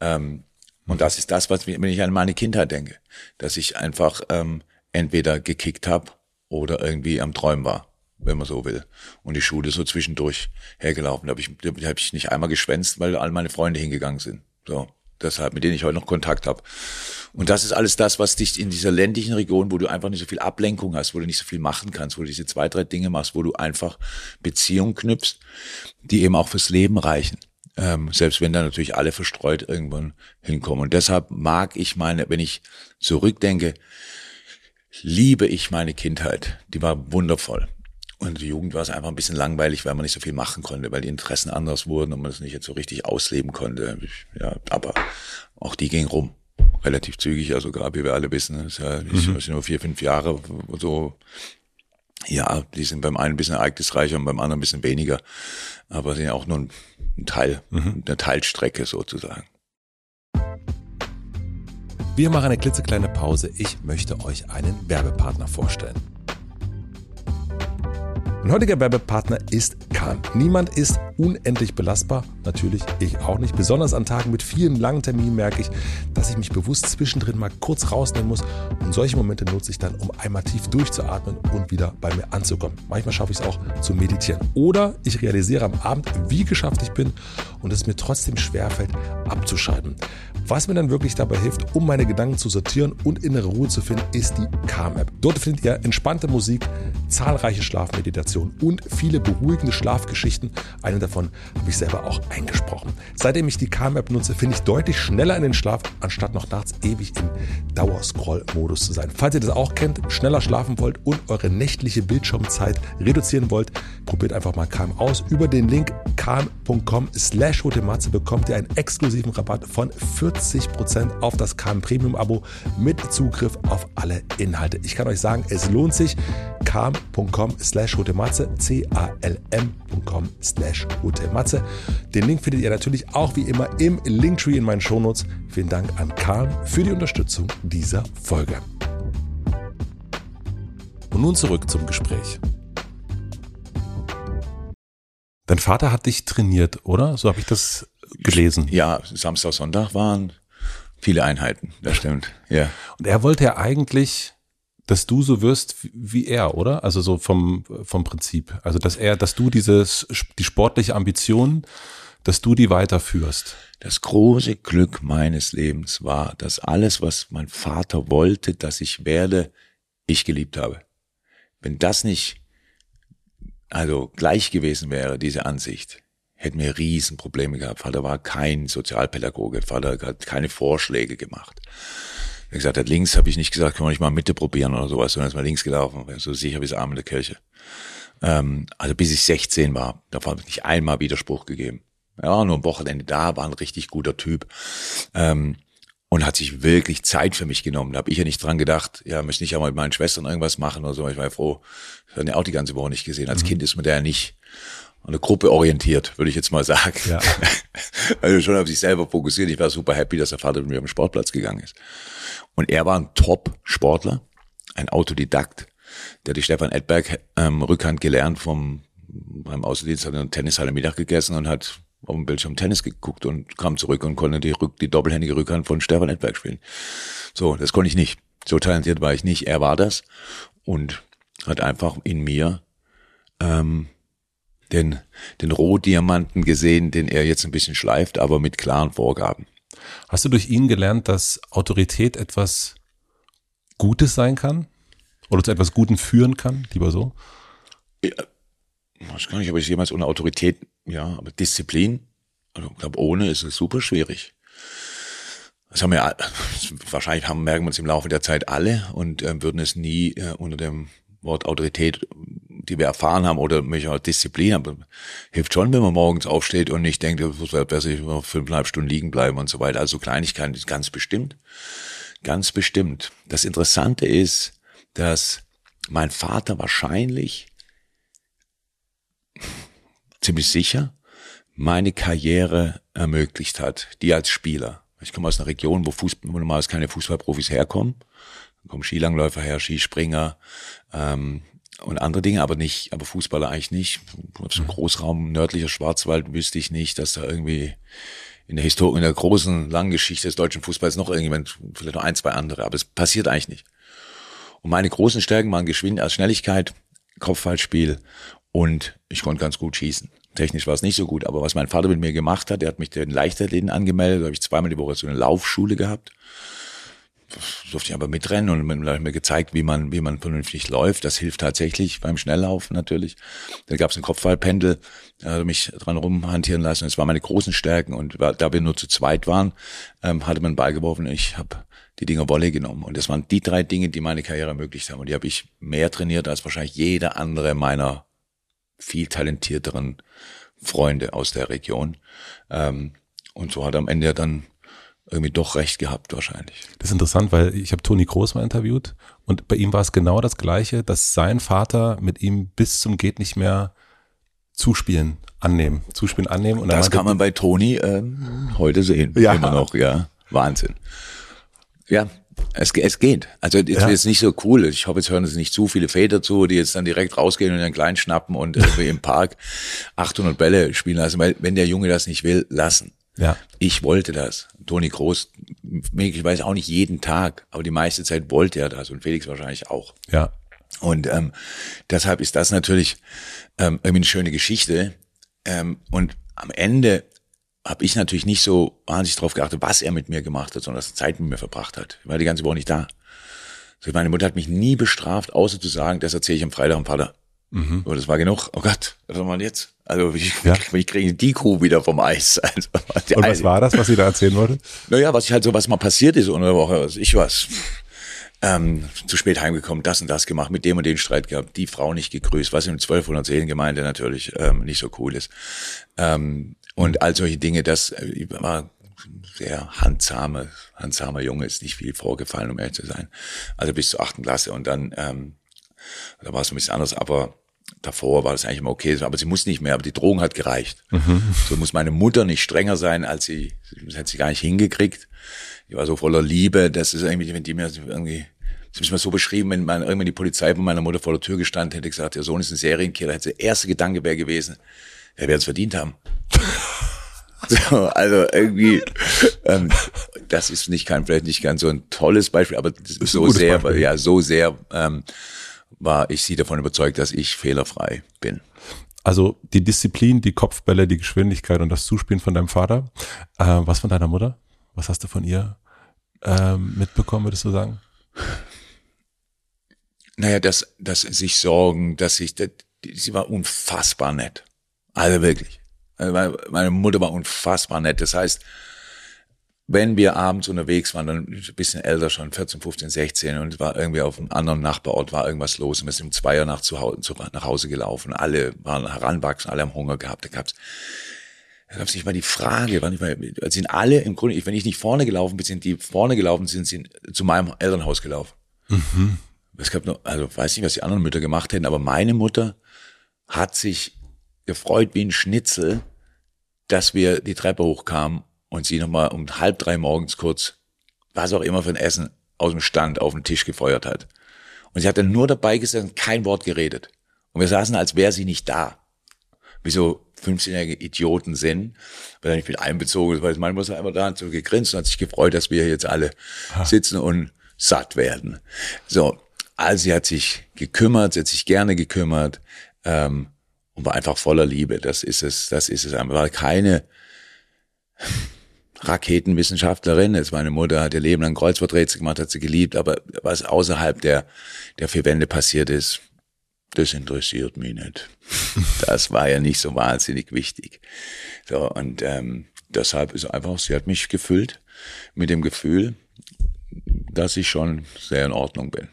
Ähm, und das ist das, was wenn ich an meine Kindheit denke, dass ich einfach ähm, entweder gekickt habe oder irgendwie am Träumen war wenn man so will. Und die Schule so zwischendurch hergelaufen. Da habe ich, da hab ich nicht einmal geschwänzt, weil all meine Freunde hingegangen sind. So, deshalb, mit denen ich heute noch Kontakt habe. Und das ist alles das, was dich in dieser ländlichen Region, wo du einfach nicht so viel Ablenkung hast, wo du nicht so viel machen kannst, wo du diese zwei, drei Dinge machst, wo du einfach Beziehungen knüpfst, die eben auch fürs Leben reichen. Ähm, selbst wenn da natürlich alle verstreut irgendwann hinkommen. Und deshalb mag ich meine, wenn ich zurückdenke, liebe ich meine Kindheit. Die war wundervoll. Und die Jugend war es einfach ein bisschen langweilig, weil man nicht so viel machen konnte, weil die Interessen anders wurden und man es nicht jetzt so richtig ausleben konnte. Ja, aber auch die ging rum. Relativ zügig, also gerade wie wir alle wissen, das ist ja nicht mhm. nur vier, fünf Jahre so. Ja, die sind beim einen ein bisschen ereignisreicher und beim anderen ein bisschen weniger. Aber sind ja auch nur ein, ein Teil, mhm. eine Teilstrecke sozusagen. Wir machen eine klitzekleine Pause. Ich möchte euch einen Werbepartner vorstellen. Mein heutiger Werbepartner ist Kahn. Niemand ist unendlich belastbar? Natürlich, ich auch nicht. Besonders an Tagen mit vielen langen Terminen merke ich, dass ich mich bewusst zwischendrin mal kurz rausnehmen muss. Und solche Momente nutze ich dann, um einmal tief durchzuatmen und wieder bei mir anzukommen. Manchmal schaffe ich es auch zu meditieren. Oder ich realisiere am Abend, wie geschafft ich bin und es mir trotzdem schwerfällt, abzuschalten. Was mir dann wirklich dabei hilft, um meine Gedanken zu sortieren und innere Ruhe zu finden, ist die Calm-App. Dort findet ihr entspannte Musik, zahlreiche Schlafmeditationen und viele beruhigende Schlafgeschichten. Eine davon habe ich selber auch eingesprochen. Seitdem ich die Calm-App nutze, finde ich deutlich schneller in den Schlaf, anstatt noch nachts ewig im Dauerscroll-Modus zu sein. Falls ihr das auch kennt, schneller schlafen wollt und eure nächtliche Bildschirmzeit reduzieren wollt, probiert einfach mal Calm aus. Über den Link calm.com slash bekommt ihr einen exklusiven Rabatt von 40% auf das Calm Premium Abo mit Zugriff auf alle Inhalte. Ich kann euch sagen, es lohnt sich. calm.com slash c-a-l-m.com slash Den Link findet ihr natürlich auch wie immer im Linktree in meinen Shownotes. Vielen Dank an Calm für die Unterstützung dieser Folge. Und nun zurück zum Gespräch. Dein Vater hat dich trainiert, oder? So habe ich das gelesen. Ja, Samstag, Sonntag waren viele Einheiten, das stimmt. Ja. Und er wollte ja eigentlich, dass du so wirst wie er, oder? Also so vom, vom Prinzip. Also dass er, dass du dieses, die sportliche Ambition, dass du die weiterführst. Das große Glück meines Lebens war, dass alles, was mein Vater wollte, dass ich werde, ich geliebt habe. Wenn das nicht also gleich gewesen wäre, diese Ansicht, hätten wir Riesenprobleme gehabt. Vater war kein Sozialpädagoge, Vater hat keine Vorschläge gemacht. Er gesagt hat, links habe ich nicht gesagt, können wir nicht mal Mitte probieren oder sowas, sondern ist mal links gelaufen, so sicher wie das Arm in der Kirche. Ähm, also bis ich 16 war, da ich nicht einmal Widerspruch gegeben. Ja, nur am Wochenende da, war ein richtig guter Typ. Ähm, und hat sich wirklich Zeit für mich genommen. Da habe ich ja nicht dran gedacht, ja, möchte ich ja mal mit meinen Schwestern irgendwas machen oder so. Ich war ja froh, ich habe ja auch die ganze Woche nicht gesehen. Als mhm. Kind ist man da ja nicht eine Gruppe orientiert, würde ich jetzt mal sagen. Ja. also schon auf sich selber fokussiert. Ich war super happy, dass der Vater mit mir am Sportplatz gegangen ist. Und er war ein Top-Sportler, ein Autodidakt, der die Stefan Edberg ähm, Rückhand gelernt vom beim Außendienst hat in der Tennishalle Mittag gegessen und hat auf dem Bildschirm Tennis geguckt und kam zurück und konnte die, Rück, die doppelhändige Rückhand von Stefan Edberg spielen. So, das konnte ich nicht. So talentiert war ich nicht. Er war das und hat einfach in mir ähm, den, den Rohdiamanten gesehen, den er jetzt ein bisschen schleift, aber mit klaren Vorgaben. Hast du durch ihn gelernt, dass Autorität etwas Gutes sein kann? Oder zu etwas Guten führen kann? Lieber so? Ja, ich weiß gar nicht, ob ich jemals ohne Autorität, ja, aber Disziplin, also ich glaube, ohne ist es super schwierig. Das haben wir, wahrscheinlich haben, merken wir uns im Laufe der Zeit alle und äh, würden es nie äh, unter dem Wort Autorität, die wir erfahren haben, oder mich auch Disziplin, aber hilft schon, wenn man morgens aufsteht und nicht denkt, es wäre besser, ich noch fünfeinhalb Stunden liegen bleiben und so weiter. Also Kleinigkeiten, ganz bestimmt. Ganz bestimmt. Das Interessante ist, dass mein Vater wahrscheinlich ziemlich sicher meine Karriere ermöglicht hat, die als Spieler. Ich komme aus einer Region, wo, Fußball, normalerweise keine Fußballprofis herkommen. Da kommen Skilangläufer her, Skispringer ähm, und andere Dinge, aber nicht, aber Fußballer eigentlich nicht. So einem Großraum nördlicher Schwarzwald wüsste ich nicht, dass da irgendwie in der Historie, in der großen, langen Geschichte des deutschen Fußballs noch irgendjemand, vielleicht noch ein, zwei andere, aber es passiert eigentlich nicht. Und meine großen Stärken waren Geschwindigkeit, also Schnelligkeit, Kopfballspiel und ich konnte ganz gut schießen. Technisch war es nicht so gut, aber was mein Vater mit mir gemacht hat, er hat mich den Leichtathleten angemeldet, da habe ich zweimal die Woche so eine Laufschule gehabt. Durfte ich aber mitrennen und dann hat mir gezeigt, wie man, wie man vernünftig läuft. Das hilft tatsächlich beim Schnelllaufen natürlich. Dann gab es ein Kopfballpendel, da hat mich dran rumhantieren lassen. Das waren meine großen Stärken und da wir nur zu zweit waren, ähm, hatte man beigeworfen. Ich habe die Dinger Wolle genommen. Und das waren die drei Dinge, die meine Karriere ermöglicht haben. Und die habe ich mehr trainiert als wahrscheinlich jeder andere meiner viel talentierteren Freunde aus der Region. Ähm, und so hat am Ende dann irgendwie doch recht gehabt wahrscheinlich. Das ist interessant, weil ich habe Toni Groß mal interviewt und bei ihm war es genau das Gleiche, dass sein Vater mit ihm bis zum geht nicht mehr zuspielen, annehmen, zuspielen, annehmen. Und das meinte, kann man bei Toni ähm, heute sehen, ja. immer noch, ja, Wahnsinn. Ja, Es, es geht. Also es Ja. ist jetzt nicht so cool. Ich hoffe, jetzt hören es nicht zu viele Väter zu, die jetzt dann direkt rausgehen und einen Kleinen schnappen und irgendwie im Park 800 Bälle spielen lassen. Weil wenn der Junge das nicht will, lassen. Ja. Ich wollte das. Toni Groß, ich weiß auch nicht jeden Tag, aber die meiste Zeit wollte er das und Felix wahrscheinlich auch. Ja. Und ähm, deshalb ist das natürlich ähm, irgendwie eine schöne Geschichte. Ähm, und am Ende habe ich natürlich nicht so wahnsinnig drauf geachtet, was er mit mir gemacht hat, sondern dass er Zeit mit mir verbracht hat. Ich war die ganze Woche nicht da. So, meine Mutter hat mich nie bestraft, außer zu sagen, das erzähle ich am Freitag am Vater. Mhm. So, das war genug. Oh Gott, was soll man jetzt? Also wie, Ja. wie kriege ich die Kuh wieder vom Eis? Also, Und was war das, was sie da erzählen wollte? naja, was ich halt so, was mal passiert ist unter der Woche, was ich was. Ähm, zu spät heimgekommen, das und das gemacht, mit dem und den Streit gehabt, die Frau nicht gegrüßt, was in 1200 Seelengemeinde natürlich ähm, nicht so cool ist. Ähm, und all solche Dinge, das äh, ich war sehr handsame, handsamer Junge, ist nicht viel vorgefallen, um ehrlich zu sein. Also bis zur achten Klasse und dann, ähm, da war es ein bisschen anders, aber davor war das eigentlich immer okay, aber sie muss nicht mehr, aber die Drogen hat gereicht. So muss meine Mutter nicht strenger sein, als sie, das hat sie gar nicht hingekriegt. Die war so voller Liebe, das ist irgendwie, wenn die mir irgendwie, das ist mir so beschrieben, wenn man irgendwann die Polizei von meiner Mutter vor der Tür gestanden hätte, gesagt, ihr Sohn ist ein Serienkiller, hätte der erste Gedanke wäre gewesen, er wird es verdient haben. So, also irgendwie, ähm, das ist nicht kein, vielleicht nicht ganz so ein tolles Beispiel, aber so sehr, ja, so sehr ähm, war ich sie davon überzeugt, dass ich fehlerfrei bin. Also die Disziplin, die Kopfbälle, die Geschwindigkeit und das Zuspielen von deinem Vater. Äh, was von deiner Mutter? Was hast du von ihr ähm, mitbekommen, würdest du sagen? Naja, dass, dass sich sorgen, dass sich, die, sie war unfassbar nett. Also wirklich. Also meine, meine Mutter war unfassbar nett. Das heißt, wenn wir abends unterwegs waren, dann ein bisschen älter schon, 14, 15, 16, und war irgendwie auf einem anderen Nachbarort, war irgendwas los und wir sind um zwei Uhr nach, zu Hause, zu, nach Hause gelaufen. Alle waren heranwachsen, alle haben Hunger gehabt. Da gab's da gab's nicht mal die Frage, wann ich mal, sind alle im Grunde, wenn ich nicht vorne gelaufen bin, sind die vorne gelaufen, sind sie zu meinem Elternhaus gelaufen. Es gab noch, also weiß nicht, was die anderen Mütter gemacht hätten, aber meine Mutter hat sich gefreut wie ein Schnitzel, dass wir die Treppe hochkamen und sie nochmal um halb drei morgens kurz, was auch immer für ein Essen, aus dem Stand auf den Tisch gefeuert hat. Und sie hat dann nur dabei gesessen, kein Wort geredet. Und wir saßen, als wäre sie nicht da. Wie so 15-jährige Idioten sind, weil ich bin einbezogen, weil meine Mutter einfach da hat so gegrinst und hat sich gefreut, dass wir jetzt alle sitzen und satt werden. So, also sie hat sich gekümmert, sie hat sich gerne gekümmert ähm, und war einfach voller Liebe. Das ist es, das ist es. War keine Raketenwissenschaftlerin. Jetzt meine Mutter hat ihr Leben lang Kreuzworträtsel gemacht, hat sie geliebt, aber was außerhalb der, der vier Wände passiert ist, das interessiert mich nicht. Das war ja nicht so wahnsinnig wichtig. So, und ähm, deshalb ist einfach, sie hat mich gefüllt mit dem Gefühl, dass ich schon sehr in Ordnung bin.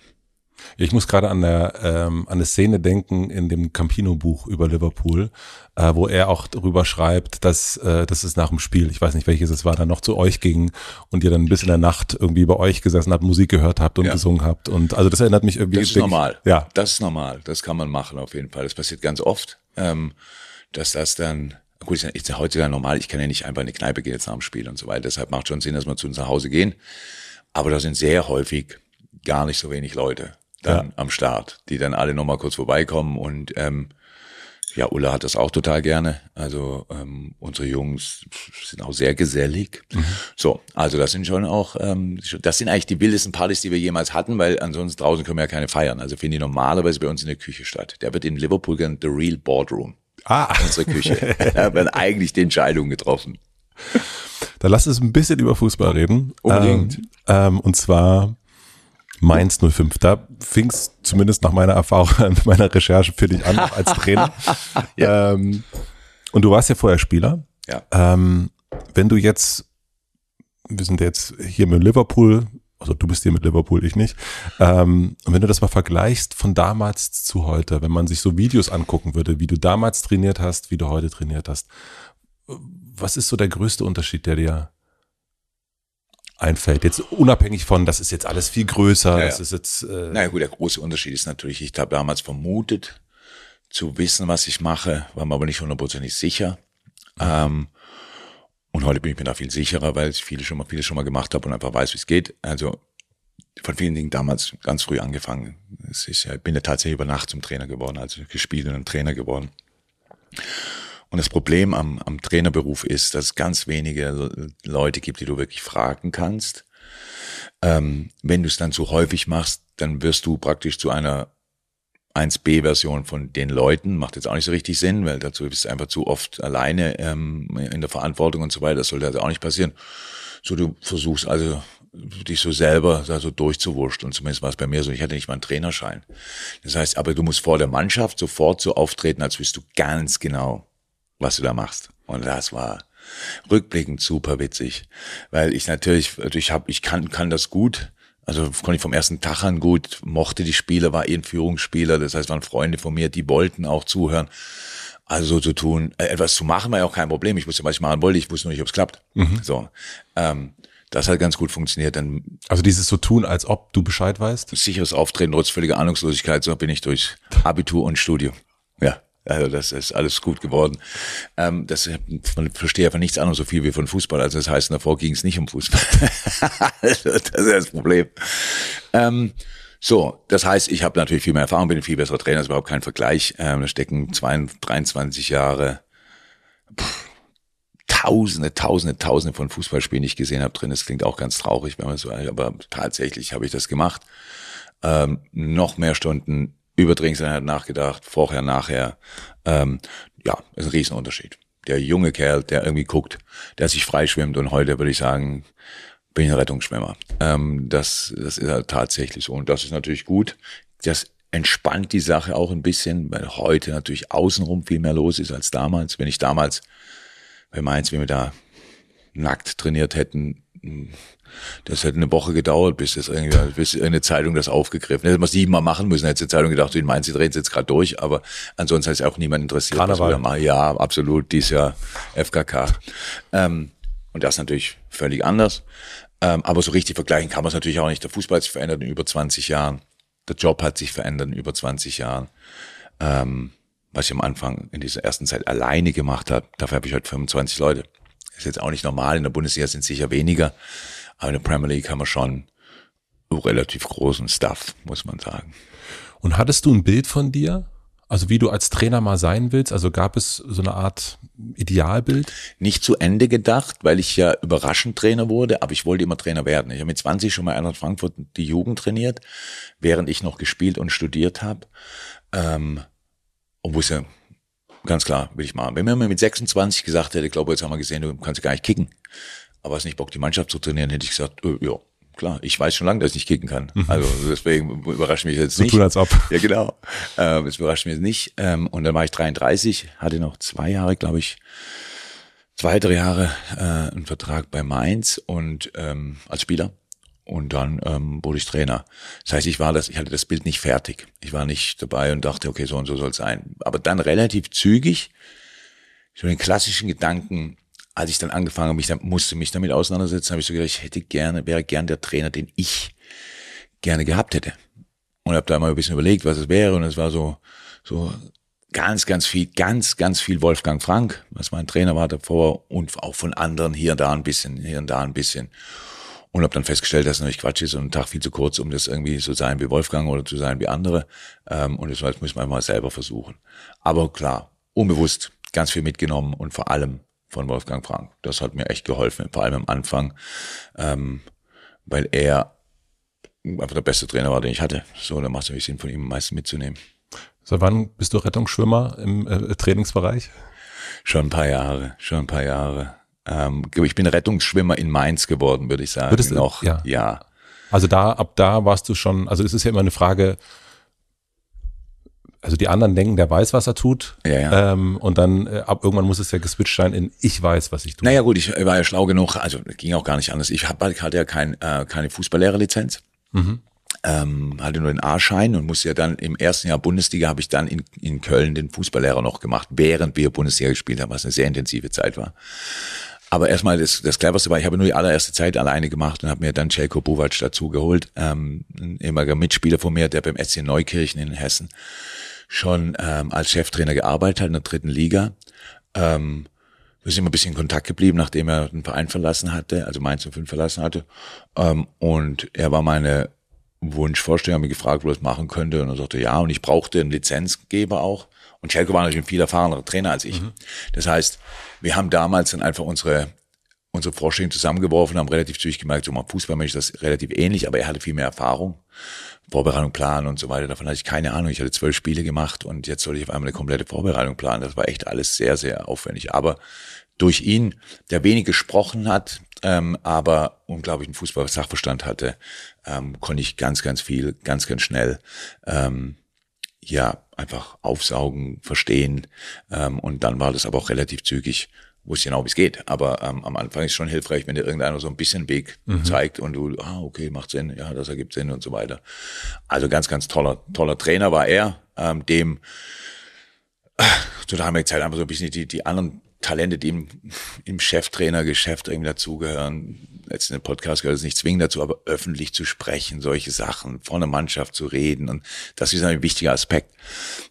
Ich muss gerade an der ähm, an eine Szene denken in dem Campino-Buch über Liverpool, äh, wo er auch darüber schreibt, dass äh, das ist nach dem Spiel, ich weiß nicht welches es war, dann noch zu euch ging und ihr dann bis in der Nacht irgendwie bei euch gesessen habt, Musik gehört habt und Ja. gesungen habt und also das erinnert mich irgendwie. Das ist wirklich- normal. Ja, Das ist normal. Das kann man machen auf jeden Fall. Das passiert ganz oft, ähm, dass das dann, gut, ist ja- ist ja heutzutage normal. Ich kann ja nicht einfach in eine Kneipe gehen jetzt nach dem Spiel und so weiter. Deshalb macht schon Sinn, dass wir zu uns nach Hause gehen. Aber da sind sehr häufig gar nicht so wenig Leute dann Ja. am Start, die dann alle nochmal kurz vorbeikommen und, ähm, ja, Ulla hat das auch total gerne. Also ähm, unsere Jungs sind auch sehr gesellig. So, also das sind schon auch, ähm, das sind eigentlich die wildesten Partys, die wir jemals hatten, weil ansonsten draußen können wir ja keine feiern. Also finden die normalerweise bei uns in der Küche statt. Der wird in Liverpool genannt The Real Boardroom, ah, unsere Küche. da werden eigentlich die Entscheidungen getroffen. dann lass uns ein bisschen über Fußball reden. Unbedingt. Ähm, ähm, und zwar Mainz 05. Da fing es zumindest nach meiner Erfahrung, meiner Recherche für dich an als Trainer. ähm, und du warst ja vorher Spieler. Ja. Ähm, wenn du jetzt, wir sind jetzt hier mit Liverpool, also du bist hier mit Liverpool, ich nicht. Ähm, und wenn du das mal vergleichst von damals zu heute, wenn man sich so Videos angucken würde, wie du damals trainiert hast, wie du heute trainiert hast, was ist so der größte Unterschied, der dir einfällt? Jetzt unabhängig von, das ist jetzt alles viel größer, Ja, das ist jetzt, äh, Naja gut, der große Unterschied ist natürlich, ich habe damals vermutet, zu wissen, was ich mache, war mir aber nicht hundertprozentig sicher. Ähm, und heute bin ich mir da viel sicherer, weil ich viele schon mal, vieles schon mal gemacht habe und einfach weiß, wie es geht. Also von vielen Dingen damals ganz früh angefangen. Ist, ich bin ja tatsächlich über Nacht zum Trainer geworden, also gespielt und ein Trainer geworden. Und das Problem am, am Trainerberuf ist, dass es ganz wenige Leute gibt, die du wirklich fragen kannst. Ähm, wenn du es dann zu häufig machst, dann wirst du praktisch zu einer 1B-Version von den Leuten. Macht jetzt auch nicht so richtig Sinn, weil dazu bist du einfach zu oft alleine ähm, in der Verantwortung und so weiter. Das sollte also auch nicht passieren. So, du versuchst also dich so selber da so durchzuwurscht. Und zumindest war es bei mir so, ich hatte nicht mal einen Trainerschein. Das heißt, aber du musst vor der Mannschaft sofort so auftreten, als wüsst du ganz genau, was du da machst. Und das war rückblickend super witzig, weil ich natürlich, ich habe, ich kann, kann das gut. Also konnte ich vom ersten Tag an gut, mochte die Spieler, war eh ein Führungsspieler, das heißt, waren Freunde von mir, die wollten auch zuhören. Also so zu tun, äh, etwas zu machen war ja auch kein Problem. Ich wusste, was ich machen wollte, ich wusste nur nicht, ob es klappt. Mhm. So. Ähm, das hat ganz gut funktioniert. Dann also dieses so tun, als ob du Bescheid weißt? Sicheres Auftreten trotz völliger Ahnungslosigkeit, so bin ich durch Abitur und Studium. Ja. Also das ist alles gut geworden. Ähm, das man verstehe von nichts anderes so viel wie von Fußball. Also das heißt, davor ging es nicht um Fußball. also das ist das Problem. Ähm, so, das heißt, ich habe natürlich viel mehr Erfahrung, bin ein viel besserer Trainer, das ist überhaupt kein Vergleich. Ähm, da stecken 22, 23 Jahre, pff, Tausende, Tausende, Tausende von Fußballspielen, die ich gesehen habe drin. Das klingt auch ganz traurig, wenn man so, aber tatsächlich habe ich das gemacht. Ähm, noch mehr Stunden über Trainingseinheit nachgedacht, vorher, nachher. Ähm, ja, ist ein Riesenunterschied. Der junge Kerl, der irgendwie guckt, der sich freischwimmt und heute würde ich sagen, bin ich ein Rettungsschwimmer. Ähm, das, das ist halt tatsächlich so und das ist natürlich gut. Das entspannt die Sache auch ein bisschen, weil heute natürlich außenrum viel mehr los ist als damals. Wenn ich damals bei Mainz, wenn wir da nackt trainiert hätten, das hätte eine Woche gedauert, bis das irgendwie, bis eine Zeitung das aufgegriffen hätte. Man siebenmal machen müssen, hätte die Zeitung gedacht, in Mainz, sie drehen jetzt gerade durch, aber ansonsten hat es auch niemand interessiert. Karneval. Was wir machen. Ja, absolut, dies Jahr FKK. Ähm, und das natürlich völlig anders. Ähm, aber so richtig vergleichen kann man es natürlich auch nicht. Der Fußball hat sich verändert in über 20 Jahren. Der Job hat sich verändert in über 20 Jahren. Ähm, was ich am Anfang in dieser ersten Zeit alleine gemacht habe, dafür habe ich heute 25 Leute. Ist jetzt auch nicht normal. In der Bundesliga sind es sicher weniger. Aber in der Premier League haben wir schon relativ großen Stuff, muss man sagen. Und hattest du ein Bild von dir? Also wie du als Trainer mal sein willst? Also gab es so eine Art Idealbild? Nicht zu Ende gedacht, weil ich ja überraschend Trainer wurde, aber ich wollte immer Trainer werden. Ich habe mit 20 schon mal Eintracht Frankfurt die Jugend trainiert, während ich noch gespielt und studiert habe. Ähm, und wusste, ganz klar, will ich machen. Wenn mir mit 26 gesagt hätte, ich glaube, jetzt haben wir gesehen, du kannst gar nicht kicken, aber hast nicht Bock, die Mannschaft zu trainieren, hätte ich gesagt, äh, ja, klar, ich weiß schon lange, dass ich nicht kicken kann. Mhm. Also deswegen überrascht mich jetzt nicht. So tun als ob. Ja, genau. Ähm, das überrascht mich jetzt nicht. Ähm, und dann war ich 33, hatte noch zwei Jahre, glaube ich, zwei, drei Jahre äh, einen Vertrag bei Mainz und ähm, als Spieler. Und dann ähm, wurde ich Trainer. Das heißt, ich war das, ich hatte das Bild nicht fertig. Ich war nicht dabei und dachte, okay, so und so soll es sein. Aber dann relativ zügig, so den klassischen Gedanken, als ich dann angefangen habe, mich musste mich damit auseinandersetzen, habe ich so gedacht, ich hätte gerne, wäre gern der Trainer, den ich gerne gehabt hätte. Und habe da mal ein bisschen überlegt, was es wäre. Und es war so, so ganz, ganz viel, ganz, ganz viel Wolfgang Frank, was mein Trainer war davor und auch von anderen hier und da ein bisschen, hier und da ein bisschen. Und habe dann festgestellt, dass es natürlich Quatsch ist und ein Tag viel zu kurz, um das irgendwie zu sein wie Wolfgang oder zu sein wie andere. Ähm, und das müssen wir mal selber versuchen. Aber klar, unbewusst ganz viel mitgenommen und vor allem von Wolfgang Frank. Das hat mir echt geholfen, vor allem am Anfang, ähm, weil er einfach der beste Trainer war, den ich hatte. So, da macht es natürlich Sinn, von ihm am meisten mitzunehmen. Seit wann bist du Rettungsschwimmer im äh, Trainingsbereich? Schon ein paar Jahre, schon ein paar Jahre. Ähm, ich bin Rettungsschwimmer in Mainz geworden, würde ich sagen. Würdest du, noch? Ja. ja. Also da, ab da warst du schon, also es ist ja immer eine Frage, also die anderen denken, der weiß, was er tut. Ja, ja. Ähm, und dann äh, ab irgendwann muss es ja geswitcht sein in ich weiß, was ich tue. Naja gut, ich war ja schlau genug, also ging auch gar nicht anders. Ich hab, hatte ja kein, äh, keine Fußballlehrerlizenz. Mhm. Ähm, hatte nur den A-Schein und musste ja dann im ersten Jahr Bundesliga habe ich dann in, in Köln den Fußballlehrer noch gemacht, während wir Bundesliga gespielt haben, was eine sehr intensive Zeit war. Aber erstmal das, das Cleverste war, ich habe nur die allererste Zeit alleine gemacht und habe mir dann Jelko Buvac dazu geholt, ähm, ein ehemaliger Mitspieler von mir, der beim SC Neukirchen in Hessen schon ähm, als Cheftrainer gearbeitet hat in der dritten Liga. Ähm, wir sind immer ein bisschen in Kontakt geblieben, nachdem er den Verein verlassen hatte, also Mainz 05 verlassen hatte. Ähm, und er war meine Wunschvorstellung, mich gefragt, wo er das machen könnte. Und er sagte, ja, und ich brauchte einen Lizenzgeber auch. Und Schelke war natürlich ein viel erfahrener Trainer als ich. Mhm. Das heißt, wir haben damals dann einfach unsere unsere Vorstellung zusammengeworfen, haben relativ zügig gemerkt, so mal Fußballmensch ist das relativ ähnlich, aber er hatte viel mehr Erfahrung. Vorbereitung planen und so weiter. Davon hatte ich keine Ahnung. Ich hatte zwölf Spiele gemacht und jetzt sollte ich auf einmal eine komplette Vorbereitung planen. Das war echt alles sehr, sehr aufwendig. Aber durch ihn, der wenig gesprochen hat, ähm, aber unglaublichen Fußball-Sachverstand hatte, ähm, konnte ich ganz, ganz viel, ganz, ganz schnell ähm, ja einfach aufsaugen, verstehen. Ähm, und dann war das aber auch relativ zügig wusste genau, wie es geht. Aber ähm, am Anfang ist schon hilfreich, wenn dir irgendeiner so ein bisschen Weg mhm. zeigt und du, ah, okay, macht Sinn, ja, das ergibt Sinn und so weiter. Also ganz, ganz toller, toller Trainer war er, ähm, dem äh, zu der damaligen Zeit einfach so ein bisschen die, die anderen Talente, die im, im Cheftrainergeschäft irgendwie dazugehören. Jetzt in dem Podcast gehört es nicht zwingend dazu, aber öffentlich zu sprechen, solche Sachen, vor einer Mannschaft zu reden. Und das ist ein wichtiger Aspekt.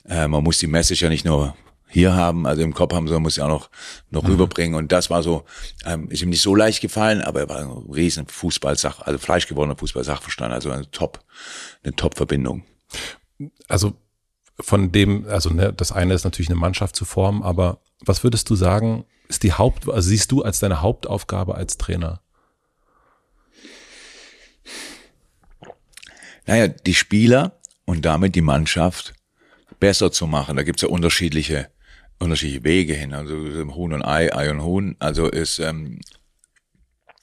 Äh, man muss die Message ja nicht nur hier haben, also im Kopf haben, sondern muss ja auch noch, noch mhm. rüberbringen. Und das war so, ähm, ist ihm nicht so leicht gefallen, aber er war ein riesen Fußballsach, also fleischgewordener Fußballsachverstand, also eine Top, eine Top-Verbindung. Also von dem, also ne, das eine ist natürlich eine Mannschaft zu formen, aber was würdest du sagen, ist die Haupt, also siehst du als deine Hauptaufgabe als Trainer? Naja, die Spieler und damit die Mannschaft besser zu machen. Da gibt's ja unterschiedliche unterschiedliche Wege hin. Also Huhn und Ei, Ei und Huhn. Also ist ähm,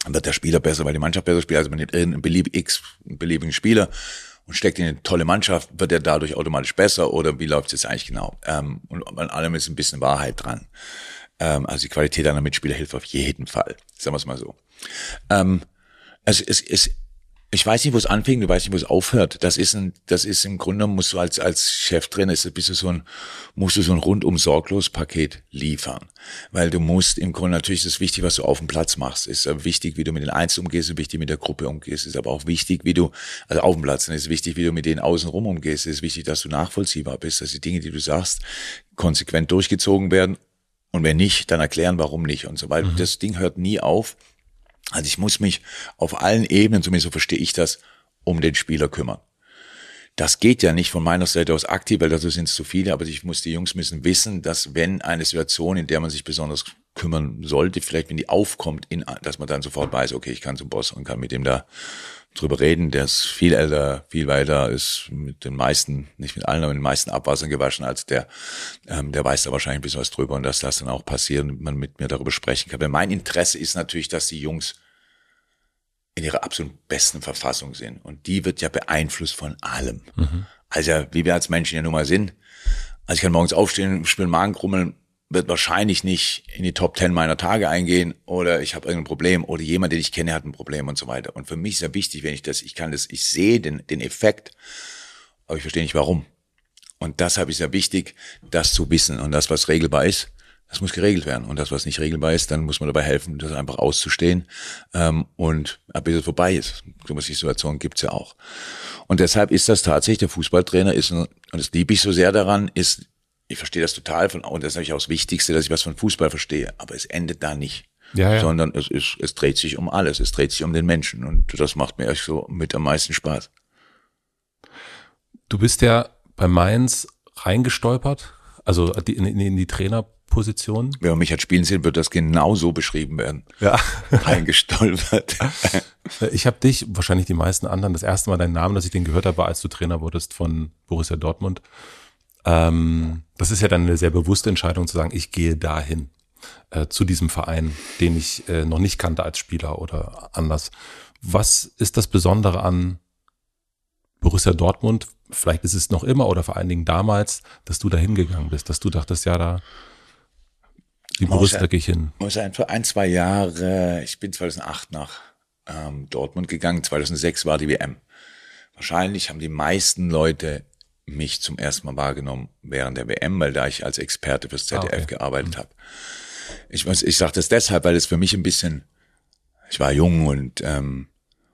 wird der Spieler besser, weil die Mannschaft besser spielt. Also man nimmt einen beliebigen Spieler und steckt in eine tolle Mannschaft, wird er dadurch automatisch besser oder wie läuft es jetzt eigentlich genau? Ähm, und an allem ist ein bisschen Wahrheit dran. Ähm, also die Qualität einer Mitspieler hilft auf jeden Fall. Sagen wir es mal so. Ähm, also es, es, ich weiß nicht, wo es anfängt, du weißt nicht, wo es aufhört. Das ist ein, das ist im Grunde musst du als, als Chef drin, ist, bist du so ein, musst du so ein rundum sorglos Paket liefern. Weil du musst im Grunde natürlich ist es wichtig, was du auf dem Platz machst. Ist wichtig, wie du mit den Einzelnen umgehst, ist wichtig, mit der Gruppe umgehst, ist aber auch wichtig, wie du, also auf dem Platz, ist wichtig, wie du mit denen außenrum umgehst, ist wichtig, dass du nachvollziehbar bist, dass die Dinge, die du sagst, konsequent durchgezogen werden. Und wenn nicht, dann erklären, warum nicht und so weiter. Mhm. Das Ding hört nie auf. Also ich muss mich auf allen Ebenen, zumindest so verstehe ich das, um den Spieler kümmern. Das geht ja nicht von meiner Seite aus aktiv, weil dazu sind es zu viele, aber ich muss, die Jungs müssen wissen, dass wenn eine Situation, in der man sich besonders kümmern sollte, vielleicht wenn die aufkommt, in, dass man dann sofort weiß, okay, ich kann zum Boss und kann mit dem da drüber reden. Der ist viel älter, viel weiter, ist mit den meisten, nicht mit allen, aber mit den meisten Abwassern gewaschen als der. Ähm, der weiß da wahrscheinlich ein bisschen was drüber und dass das dann auch passiert und man mit mir darüber sprechen kann. Weil mein Interesse ist natürlich, dass die Jungs in ihrer absolut besten Verfassung sind. Und die wird ja beeinflusst von allem. Mhm. Also, wie wir als Menschen ja nun mal sind. Also ich kann morgens aufstehen, spielen Magen krummeln, wird wahrscheinlich nicht in die Top Ten meiner Tage eingehen oder ich habe irgendein Problem oder jemand, den ich kenne, hat ein Problem und so weiter. Und für mich ist ja wichtig, wenn ich das, ich kann das, ich sehe den, den Effekt, aber ich verstehe nicht warum. Und deshalb ist ja wichtig, das zu wissen. Und das, was regelbar ist, das muss geregelt werden. Und das, was nicht regelbar ist, dann muss man dabei helfen, das einfach auszustehen. Ähm, und bis es vorbei ist. So eine Situation gibt's ja auch. Und deshalb ist das tatsächlich, der Fußballtrainer ist, und das liebe ich so sehr daran, ist ich verstehe das total von, und das ist natürlich auch das Wichtigste, dass ich was von Fußball verstehe, aber es endet da nicht. Ja, ja. Sondern es, ist, es dreht sich um alles, es dreht sich um den Menschen und das macht mir echt so mit am meisten Spaß. Du bist ja bei Mainz reingestolpert, also in, in, in die Trainerposition. Wenn man mich hat spielen sehen, wird das genau so beschrieben werden. Ja. Reingestolpert. ich habe dich, wahrscheinlich die meisten anderen, das erste Mal deinen Namen, dass ich den gehört habe, als du Trainer wurdest von Borussia Dortmund. Ähm, das ist ja dann eine sehr bewusste Entscheidung zu sagen, ich gehe dahin äh, zu diesem Verein, den ich äh, noch nicht kannte als Spieler oder anders. Was ist das Besondere an Borussia Dortmund? Vielleicht ist es noch immer oder vor allen Dingen damals, dass du da hingegangen bist, dass du dachtest, ja, da die Borussia gehe ich hin. Muss einfach ein, zwei Jahre, ich bin 2008 nach ähm, Dortmund gegangen, 2006 war die WM. Wahrscheinlich haben die meisten Leute mich zum ersten Mal wahrgenommen während der WM, weil da ich als Experte fürs ZDF ah, okay. gearbeitet mhm. habe. Ich, ich sage das deshalb, weil es für mich ein bisschen, ich war jung und ähm,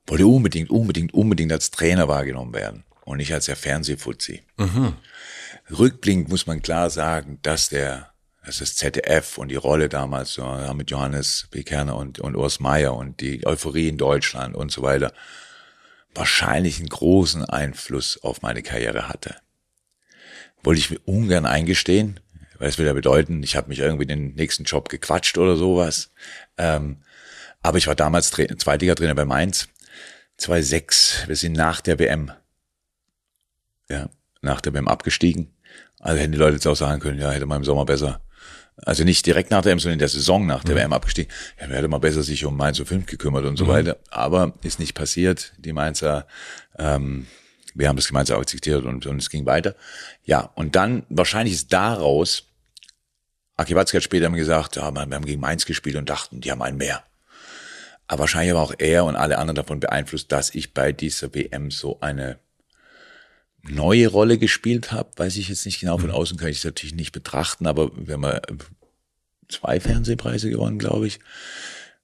wollte unbedingt, unbedingt, unbedingt als Trainer wahrgenommen werden und nicht als der Fernsehfuzzi. Mhm. Rückblickend muss man klar sagen, dass der das ist ZDF und die Rolle damals so, ja, mit Johannes B. Kerner und, und Urs Meier und die Euphorie in Deutschland und so weiter wahrscheinlich einen großen Einfluss auf meine Karriere hatte. Wollte ich mir ungern eingestehen, weil es würde ja bedeuten, ich habe mich irgendwie den nächsten Job gequatscht oder sowas. Ähm, aber ich war damals Tra Zweitliga-Trainer bei Mainz. 2006, wir sind nach der WM, ja, nach der WM abgestiegen. Also hätten die Leute jetzt auch sagen können, ja, hätte man im Sommer besser also nicht direkt nach der WM, sondern in der Saison nach der mhm. WM abgestiegen. Ja, man hätte mal besser sich um Mainz 05 gekümmert und so mhm. weiter. Aber ist nicht passiert. Die Mainzer, ähm, wir haben das gemeinsam akzeptiert und, und es ging weiter. Ja, und dann wahrscheinlich ist daraus, Aki Watzke hat später gesagt, ja, wir haben gegen Mainz gespielt und dachten, die haben einen mehr. Aber wahrscheinlich war auch er und alle anderen davon beeinflusst, dass ich bei dieser WM so eine neue Rolle gespielt habe, weiß ich jetzt nicht genau. Von außen kann ich es natürlich nicht betrachten, aber wir haben äh, zwei Fernsehpreise gewonnen, glaube ich.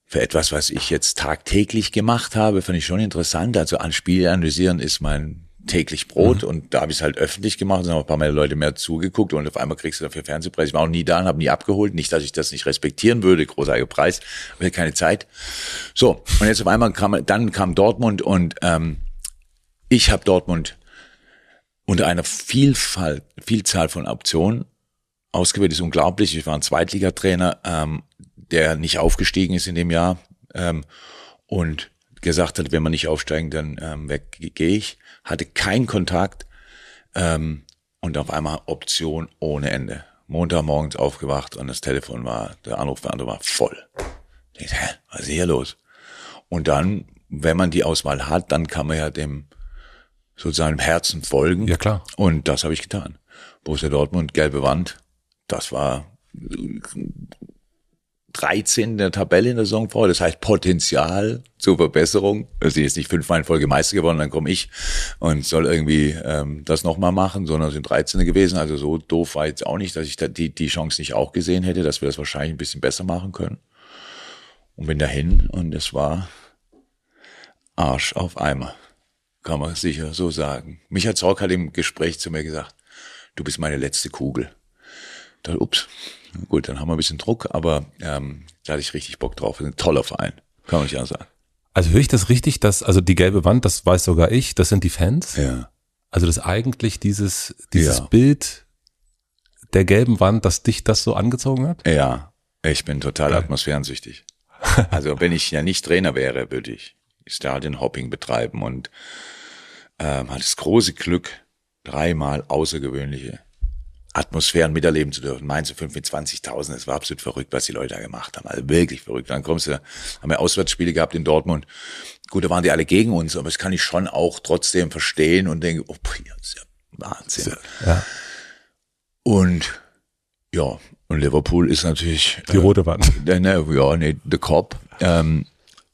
Für etwas, was ich jetzt tagtäglich gemacht habe, fand ich schon interessant. Also an Spiele analysieren ist mein täglich Brot mhm. und da habe ich es halt öffentlich gemacht und haben ein paar mehr Leute mehr zugeguckt und auf einmal kriegst du dafür Fernsehpreis. Ich war auch nie da und habe nie abgeholt. Nicht, dass ich das nicht respektieren würde, großartiger Preis, aber keine Zeit. So, und jetzt auf einmal kam, dann kam Dortmund und ähm, ich habe Dortmund unter einer Vielfalt, Vielzahl von Optionen ausgewählt ist unglaublich. Ich war ein Zweitligatrainer, ähm, der nicht aufgestiegen ist in dem Jahr ähm, und gesagt hat, wenn wir nicht aufsteigen, dann ähm, weggehe ich. Hatte keinen Kontakt ähm, und auf einmal Option ohne Ende. Montagmorgens aufgewacht und das Telefon war, der Anrufbeantworter war voll. Ich dachte, hä, was ist hier los? Und dann, wenn man die Auswahl hat, dann kann man ja dem sozusagen im Herzen folgen. Ja, klar. Und das habe ich getan. Borussia Dortmund, gelbe Wand, das war 13 in der Tabelle in der Saison vor. Das heißt Potenzial zur Verbesserung. Also sie ist nicht fünfmal in Folge Meister geworden, dann komme ich und soll irgendwie ähm, das nochmal machen, sondern sind 13 gewesen. Also so doof war jetzt auch nicht, dass ich da die, die Chance nicht auch gesehen hätte, dass wir das wahrscheinlich ein bisschen besser machen können. Und bin dahin und es war Arsch auf Eimer kann man sicher so sagen. Michael Zorc hat im Gespräch zu mir gesagt, du bist meine letzte Kugel. Da, ups, gut, dann haben wir ein bisschen Druck, aber ähm, da hatte ich richtig Bock drauf. Ein toller Verein, kann man nicht anders sagen. Also höre ich das richtig, dass, also die gelbe Wand, das weiß sogar ich, das sind die Fans? Ja. Also das eigentlich dieses, dieses ja. Bild der gelben Wand, dass dich das so angezogen hat? Ja, ich bin total okay. atmosphärensüchtig. Also wenn ich ja nicht Trainer wäre, würde ich Stadionhopping betreiben und ähm, hat das große Glück, dreimal außergewöhnliche Atmosphären miterleben zu dürfen. Mainz 5 mit 20.000, es war absolut verrückt, was die Leute da gemacht haben. Also wirklich verrückt. Dann kommst du, haben wir Auswärtsspiele gehabt in Dortmund. Gut, da waren die alle gegen uns, aber das kann ich schon auch trotzdem verstehen und denke, oh, das ist ja Wahnsinn. Ja. Und ja, und Liverpool ist natürlich die rote Wand. Äh, ne, ja, nee, the Cop. Ähm,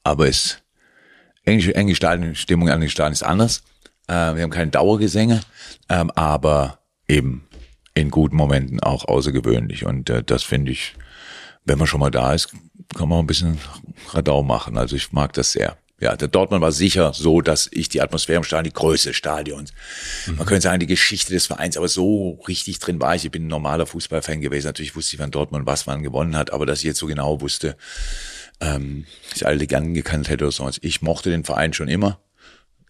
aber es englische, englische Stadion, Stimmung an den Stadien ist anders. Äh, wir haben keine Dauergesänge, ähm, aber eben in guten Momenten auch außergewöhnlich. Und äh, das finde ich, wenn man schon mal da ist, kann man auch ein bisschen Radau machen. Also ich mag das sehr. Ja, der Dortmund war sicher so, dass ich die Atmosphäre im Stadion, die Größe des Stadions, mhm. man könnte sagen, die Geschichte des Vereins, aber so richtig drin war ich. Ich bin ein normaler Fußballfan gewesen. Natürlich wusste ich, wann Dortmund was wann gewonnen hat, aber dass ich jetzt so genau wusste, ähm, ich alle Legenden gekannt hätte oder so. Ich mochte den Verein schon immer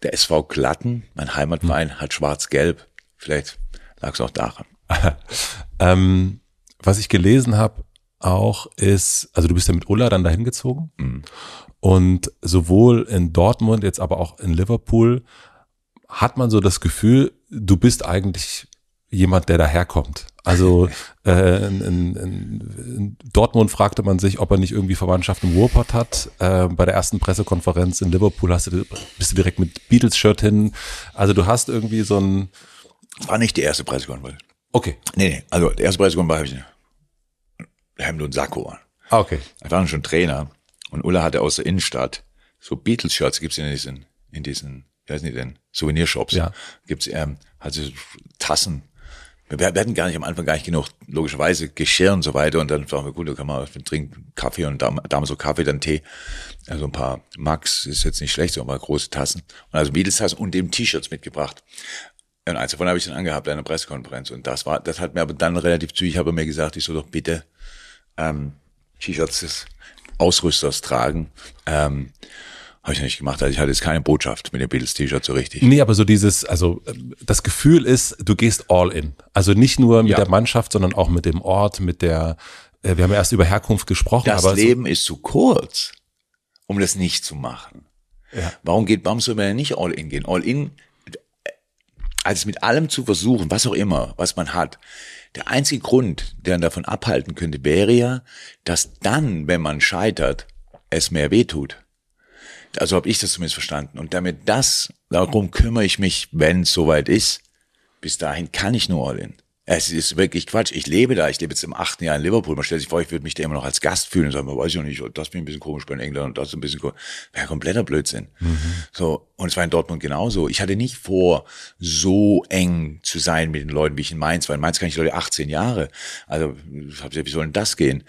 der SV Glatten, mein Heimatverein, hm. hat schwarz-gelb. Vielleicht lag es auch daran. ähm, was ich gelesen habe auch ist, also du bist ja mit Ulla dann dahin gezogen mhm. und sowohl in Dortmund, jetzt aber auch in Liverpool hat man so das Gefühl, du bist eigentlich jemand, der daherkommt. Also äh, in, in, in Dortmund fragte man sich, ob er nicht irgendwie Verwandtschaft im Ruhrpott hat. Äh, bei der ersten Pressekonferenz in Liverpool hast du, bist du direkt mit Beatles-Shirt hin. Also du hast irgendwie so ein... War nicht die erste Pressekonferenz. Okay. Nee, nee. Also die erste Pressekonferenz habe ich Hemd und Sakko an. Ah, okay. Ich war schon Trainer und Ulla hatte aus der Innenstadt so Beatles-Shirts gibt's in diesen, in diesen, wie heißen die denn, Souvenirshops. Ja. Gibt's ähm, also Tassen wir hatten gar nicht am Anfang gar nicht genug, logischerweise, Geschirr und so weiter. Und dann fragen wir, gut, da kann man trinken Kaffee und damals so Kaffee, dann Tee. Also ein paar Max ist jetzt nicht schlecht, so ein paar große Tassen. Und also Beatles-Tassen und eben T-Shirts mitgebracht. Und eins davon habe ich dann angehabt, eine Pressekonferenz. Und das war, das hat mir aber dann relativ zügig, habe mir gesagt, ich soll doch bitte ähm, T-Shirts des Ausrüsters tragen. Ähm, habe ich nicht gemacht. Also ich hatte jetzt keine Botschaft mit dem Beatles-T-Shirt so richtig. Nee, aber so dieses, also das Gefühl ist, du gehst all in. Also nicht nur mit Ja. der Mannschaft, sondern auch mit dem Ort, mit der, äh, wir haben ja erst über Herkunft gesprochen, Das aber so- Leben ist zu kurz, um das nicht zu machen. Ja. Warum geht, denn nicht all in gehen? All in, also mit allem zu versuchen, was auch immer, was man hat. Der einzige Grund, der davon abhalten könnte, wäre ja, dass dann, wenn man scheitert, es mehr wehtut. Also habe ich das zumindest verstanden. Und damit das, darum kümmere ich mich, wenn es soweit ist. Bis dahin kann ich nur all in. Es ist wirklich Quatsch. Ich lebe da. Ich lebe jetzt im achten Jahr in Liverpool. Man stellt sich vor, ich würde mich da immer noch als Gast fühlen und sagen, man weiß ich noch nicht, das bin ich ein bisschen komisch bei Engländern und das ist ein bisschen komisch. Wäre kompletter Blödsinn. So. Und es war in Dortmund genauso. Ich hatte nicht vor, so eng zu sein mit den Leuten, wie ich in Mainz war. In Mainz kann ich Leute 18 Jahre. Also, ich hab gesagt, wie soll denn das gehen?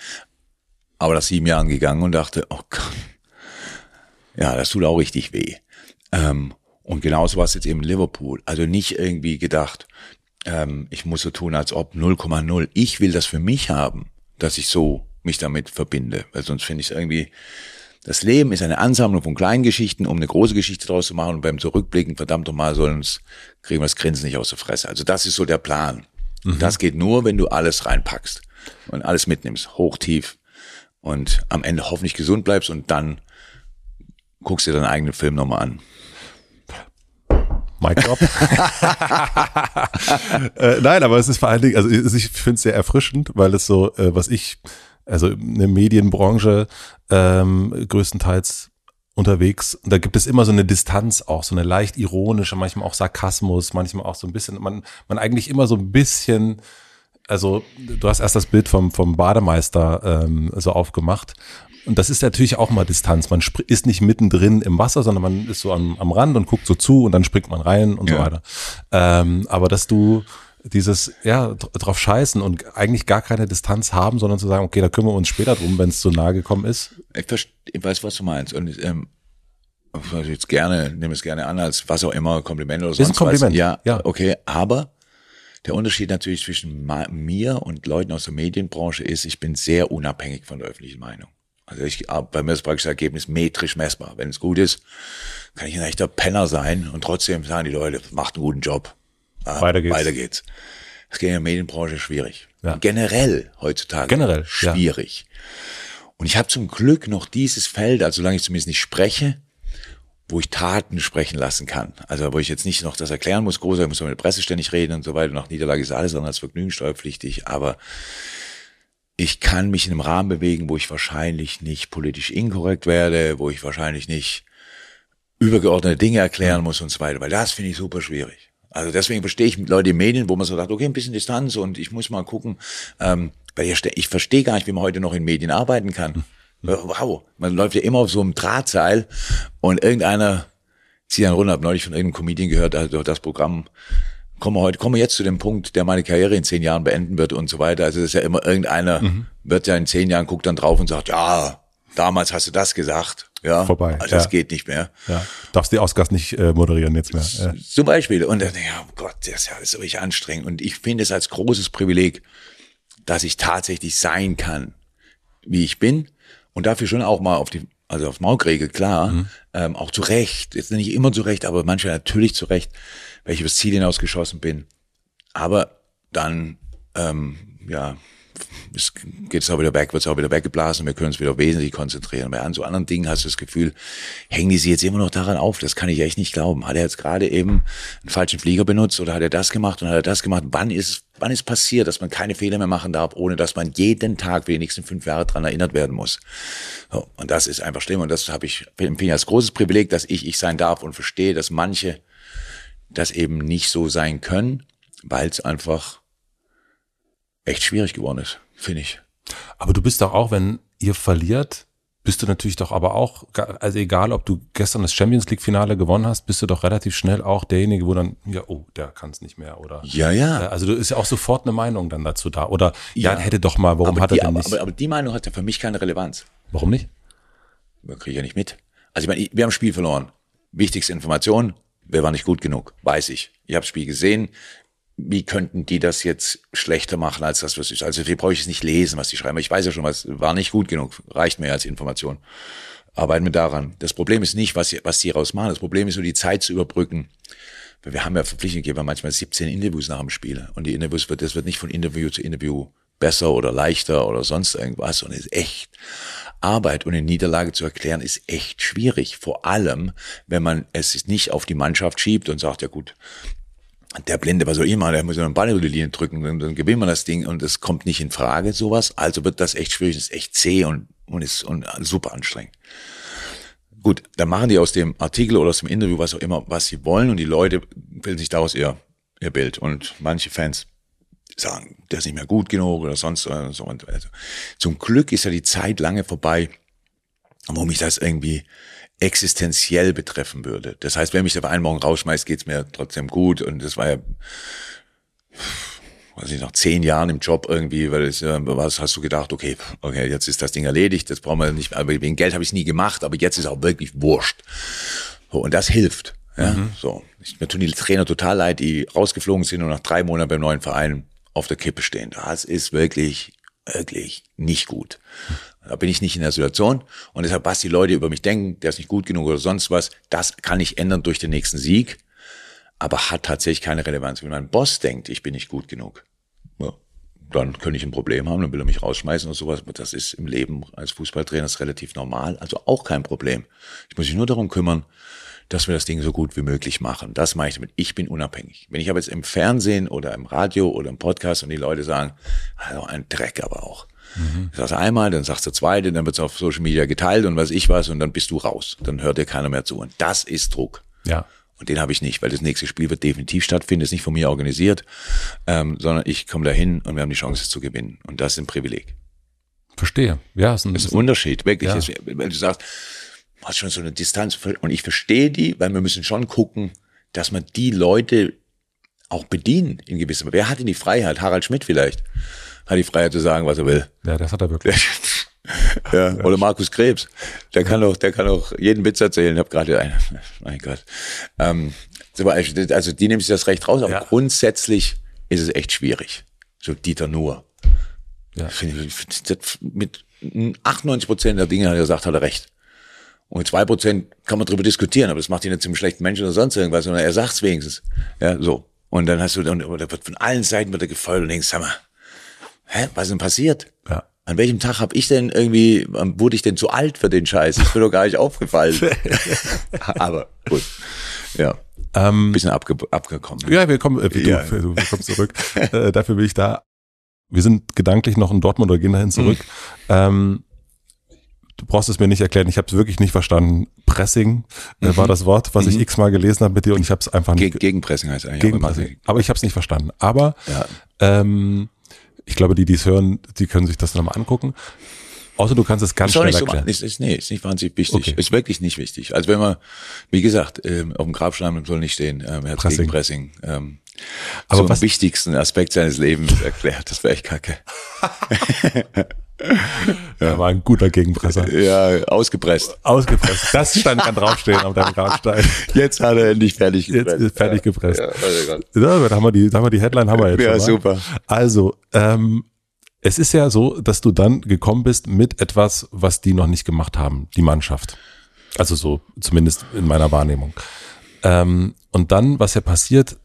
Aber nach sieben Jahren gegangen und dachte, oh Gott. Ja, das tut auch richtig weh. Ähm, und genauso war es jetzt eben in Liverpool. Also nicht irgendwie gedacht, ähm, ich muss so tun, als ob 0,0. Ich will das für mich haben, dass ich so mich damit verbinde. Weil sonst finde ich es irgendwie, das Leben ist eine Ansammlung von kleinen Geschichten, um eine große Geschichte draus zu machen. Und beim Zurückblicken, verdammt nochmal, sollen uns, kriegen wir das Grinsen nicht aus der Fresse. Also das ist so der Plan. Und das geht nur, wenn du alles reinpackst und alles mitnimmst, hoch, tief. Und am Ende hoffentlich gesund bleibst und dann guckst dir deinen eigenen Film nochmal an. Mic drop. äh, nein, aber es ist vor allen Dingen, also ich finde es sehr erfrischend, weil es so, äh, was ich, also in der Medienbranche ähm, größtenteils unterwegs, und da gibt es immer so eine Distanz auch, so eine leicht ironische, manchmal auch Sarkasmus, manchmal auch so ein bisschen, man, man eigentlich immer so ein bisschen, also du hast erst das Bild vom, vom Bademeister ähm, so aufgemacht. Und das ist natürlich auch mal Distanz. Man ist nicht mittendrin im Wasser, sondern man ist so am, am Rand und guckt so zu und dann springt man rein und so Ja. weiter. Ähm, aber dass du dieses, ja, dr- drauf scheißen und eigentlich gar keine Distanz haben, sondern zu sagen, okay, da kümmern wir uns später drum, wenn es zu nahe gekommen ist. Ich, ich weiß, was du meinst. Und ähm, ich jetzt gerne, nehme es gerne an als was auch immer, Kompliment oder Ist ein sonst Kompliment, was. Ja, ja. okay. Aber der Unterschied natürlich zwischen mir und Leuten aus der Medienbranche ist, ich bin sehr unabhängig von der öffentlichen Meinung. Also ich, ah, bei mir ist praktisch das Ergebnis metrisch messbar. Wenn es gut ist, kann ich ein echter Penner sein und trotzdem sagen die Leute, macht einen guten Job. Ah, Weiter geht's. Weiter geht's. Das geht in der Medienbranche schwierig. Ja. Generell heutzutage. Generell, ja. Schwierig. Und ich habe zum Glück noch dieses Feld, also solange ich zumindest nicht spreche, wo ich Taten sprechen lassen kann. Also wo ich jetzt nicht noch das erklären muss, groß, ich muss mit der Presse ständig reden und so weiter. Nach Niederlage ist alles andere als vergnügungssteuerpflichtig. Aber ich kann mich in einem Rahmen bewegen, wo ich wahrscheinlich nicht politisch inkorrekt werde, wo ich wahrscheinlich nicht übergeordnete Dinge erklären muss und so weiter, weil das finde ich super schwierig. Also deswegen verstehe ich Leute in Medien, wo man so sagt, okay, ein bisschen Distanz und ich muss mal gucken, ähm, weil ich, ich verstehe gar nicht, wie man heute noch in Medien arbeiten kann. Wow, man läuft ja immer auf so einem Drahtseil und irgendeiner zieht dann runter. Hab neulich von irgendeinem Comedian gehört, also das Programm kommen wir heute, kommen wir jetzt zu dem Punkt, der meine Karriere in zehn Jahren beenden wird und so weiter. Also das ist ja immer irgendeiner, wird ja in zehn Jahren, guckt dann drauf und sagt, ja, damals hast du das gesagt. Ja, Vorbei, Also das ja. geht nicht mehr. Ja. Darfst die Oscars nicht äh, moderieren jetzt mehr. Ja. Zum Beispiel. Und dann, ja, oh Gott, das ist ja ist wirklich anstrengend. Und ich finde es als großes Privileg, dass ich tatsächlich sein kann, wie ich bin. Und dafür schon auch mal auf die, also aufs Maul kriege, klar. Ähm, auch zu Recht. Jetzt nicht immer zu Recht, aber manchmal natürlich zu Recht, weil ich übers Ziel hinausgeschossen bin. Aber dann, ähm, ja, es geht es auch wieder weg, wird es auch wieder weggeblasen, wir können uns wieder wesentlich konzentrieren. Bei an so anderen Dingen hast du das Gefühl, hängen die sich jetzt immer noch daran auf? Das kann ich echt nicht glauben. Hat er jetzt gerade eben einen falschen Flieger benutzt oder hat er das gemacht und hat er das gemacht? Wann ist, wann ist passiert, dass man keine Fehler mehr machen darf, ohne dass man jeden Tag für die nächsten fünf Jahre dran erinnert werden muss? So, und das ist einfach schlimm und das habe ich, empfinde ich als großes Privileg, dass ich ich sein darf und verstehe, dass manche das eben nicht so sein können, weil es einfach echt schwierig geworden ist, finde ich. Aber du bist doch auch, wenn ihr verliert, bist du natürlich doch aber auch, also egal, ob du gestern das Champions League Finale gewonnen hast, bist du doch relativ schnell auch derjenige, wo dann, ja, oh, der kann es nicht mehr oder. Ja, ja. Also du ist ja auch sofort eine Meinung dann dazu da. Oder ja, Ja. hätte doch mal, warum aber, hat er die, denn aber, nicht? aber, aber die Meinung hat ja für mich keine Relevanz. warum nicht? Man kriege ich ja nicht mit. Also ich meine, wir haben Spiel verloren. Wichtigste Information, Wer war nicht gut genug? Weiß ich. Ich habe das Spiel gesehen. Wie könnten die das jetzt schlechter machen als das, was ist? Also hier brauche ich es nicht lesen, was die schreiben. Ich weiß ja schon, was war nicht gut genug. Reicht mir als Information. Arbeiten wir daran. Das Problem ist nicht, was, was die rausmachen. Das Problem ist nur die Zeit zu überbrücken. Wir haben ja Verpflichtungen gegeben, manchmal 17 Interviews nach dem Spiel. Und die Interviews wird, das wird nicht von Interview zu Interview besser oder leichter oder sonst irgendwas, sondern ist echt Arbeit und eine Niederlage zu erklären, ist echt schwierig. Vor allem, wenn man es nicht auf die Mannschaft schiebt und sagt, ja gut, der Blinde, soll ich machen, der muss ja einen Ball über die Linie drücken, dann, dann gewinnen wir das Ding und es kommt nicht in Frage, sowas. Also wird das echt schwierig, ist echt zäh und, und ist und super anstrengend. Gut, dann machen die aus dem Artikel oder aus dem Interview, was auch immer, was sie wollen und die Leute bilden sich daraus ihr, ihr Bild. Und manche Fans sagen, der ist nicht mehr gut genug oder sonst oder so. Also, zum Glück ist ja die Zeit lange vorbei, wo mich das irgendwie existenziell betreffen würde. Das heißt, wenn mich der Verein morgen rausschmeißt, geht's mir trotzdem gut. Und das war ja, weiß ich, nach zehn Jahren im Job irgendwie, weil es, was hast du gedacht, okay, okay, jetzt ist das Ding erledigt, jetzt brauchen wir nicht, aber wegen Geld habe ich nie gemacht, aber jetzt ist auch wirklich wurscht. So, und das hilft. Ja, mhm. so. Ich, mir tun die Trainer total leid, die rausgeflogen sind und nach drei Monaten beim neuen Verein auf der Kippe stehen. Das ist wirklich, wirklich nicht gut. Da bin ich nicht in der Situation. Und deshalb, was die Leute über mich denken, der ist nicht gut genug oder sonst was, das kann ich ändern durch den nächsten Sieg, aber hat tatsächlich keine Relevanz. Wenn mein Boss denkt, ich bin nicht gut genug, ja, dann könnte ich ein Problem haben, dann will er mich rausschmeißen oder sowas. Das ist im Leben als Fußballtrainer relativ normal, also auch kein Problem. Ich muss mich nur darum kümmern, dass wir das Ding so gut wie möglich machen. Das mache ich damit. Ich bin unabhängig. Wenn ich aber jetzt im Fernsehen oder im Radio oder im Podcast und die Leute sagen, also ein Dreck aber auch. Mhm. Ich sag's einmal, dann sagst du zweite, dann wird's auf Social Media geteilt und was ich was und dann bist du raus. Dann hört dir keiner mehr zu. Und das ist Druck. Ja. Und den habe ich nicht, weil das nächste Spiel wird definitiv stattfinden, ist nicht von mir organisiert, ähm, sondern ich komme dahin und wir haben die Chance, es zu gewinnen. Und das ist ein Privileg. Verstehe. Ja, ist ein, ist ein Unterschied, wirklich. Ja. Ist, wenn du sagst, hast schon so eine Distanz. Und ich verstehe die, weil wir müssen schon gucken, dass man die Leute auch bedienen in gewissem. Wer hat denn die Freiheit? Harald Schmidt vielleicht hat die Freiheit zu sagen, was er will. Ja, das hat er wirklich. ja, oder Markus Krebs, der kann doch, der kann auch jeden Witz erzählen. Ich habe gerade einen, mein Gott. Ähm, also die nehmen sich das Recht raus, aber ja. grundsätzlich ist es echt schwierig. So Dieter Nuhr. Ja. Mit 98 Prozent der Dinge hat er gesagt, hat er recht. Und zwei Prozent kann man drüber diskutieren, aber das macht ihn nicht zum schlechten Menschen oder sonst irgendwas, sondern er sagt's wenigstens. Ja, so. Und dann hast du, dann, da wird von allen Seiten wird er gefeuert und denkst, sag mal, hä, was ist denn passiert? Ja. An welchem Tag habe ich denn irgendwie, wurde ich denn zu alt für den Scheiß? Das ist mir doch gar nicht aufgefallen. aber gut, ja. Ähm, Bisschen abge abgekommen. Ja, wir kommen, äh, du, ja. du, du kommst zurück. äh, dafür bin ich da. Wir sind gedanklich noch in Dortmund oder gehen dahin zurück. Mhm. Ähm, du brauchst es mir nicht erklären, ich habe es wirklich nicht verstanden. Pressing äh, mhm. war das Wort, was mhm. ich x-mal gelesen habe mit dir und ich habe es einfach nicht. Gegenpressing heißt eigentlich. Gegenpressing. Aber ich habe es nicht verstanden. Aber ja. ähm, ich glaube, die, die es hören, die können sich das dann mal angucken. Außer du kannst es ganz schnell erklären. So, ist, ist, nee, ist nicht wahnsinnig wichtig. Okay. Ist wirklich nicht wichtig. Also wenn man, wie gesagt, ähm, auf dem Grabstein soll nicht stehen, ähm, er hat Pressing. Gegenpressing. Ähm, aber so was, wichtigsten Aspekt seines Lebens erklärt. Das wäre echt kacke. ja. war ein guter Gegenpresser. Ja, ausgepresst. Ausgepresst. Das stand kann draufstehen auf deinem Grabstein. Jetzt hat er endlich fertig gepresst. Jetzt ist fertig gepresst. Ja, ja, ja, da haben wir die, da haben wir die Headline haben wir jetzt. Ja, super. Also, ähm, es ist ja so, dass du dann gekommen bist mit etwas, was die noch nicht gemacht haben, die Mannschaft. Also so, zumindest in meiner Wahrnehmung. Ähm, und dann, was ja passiert,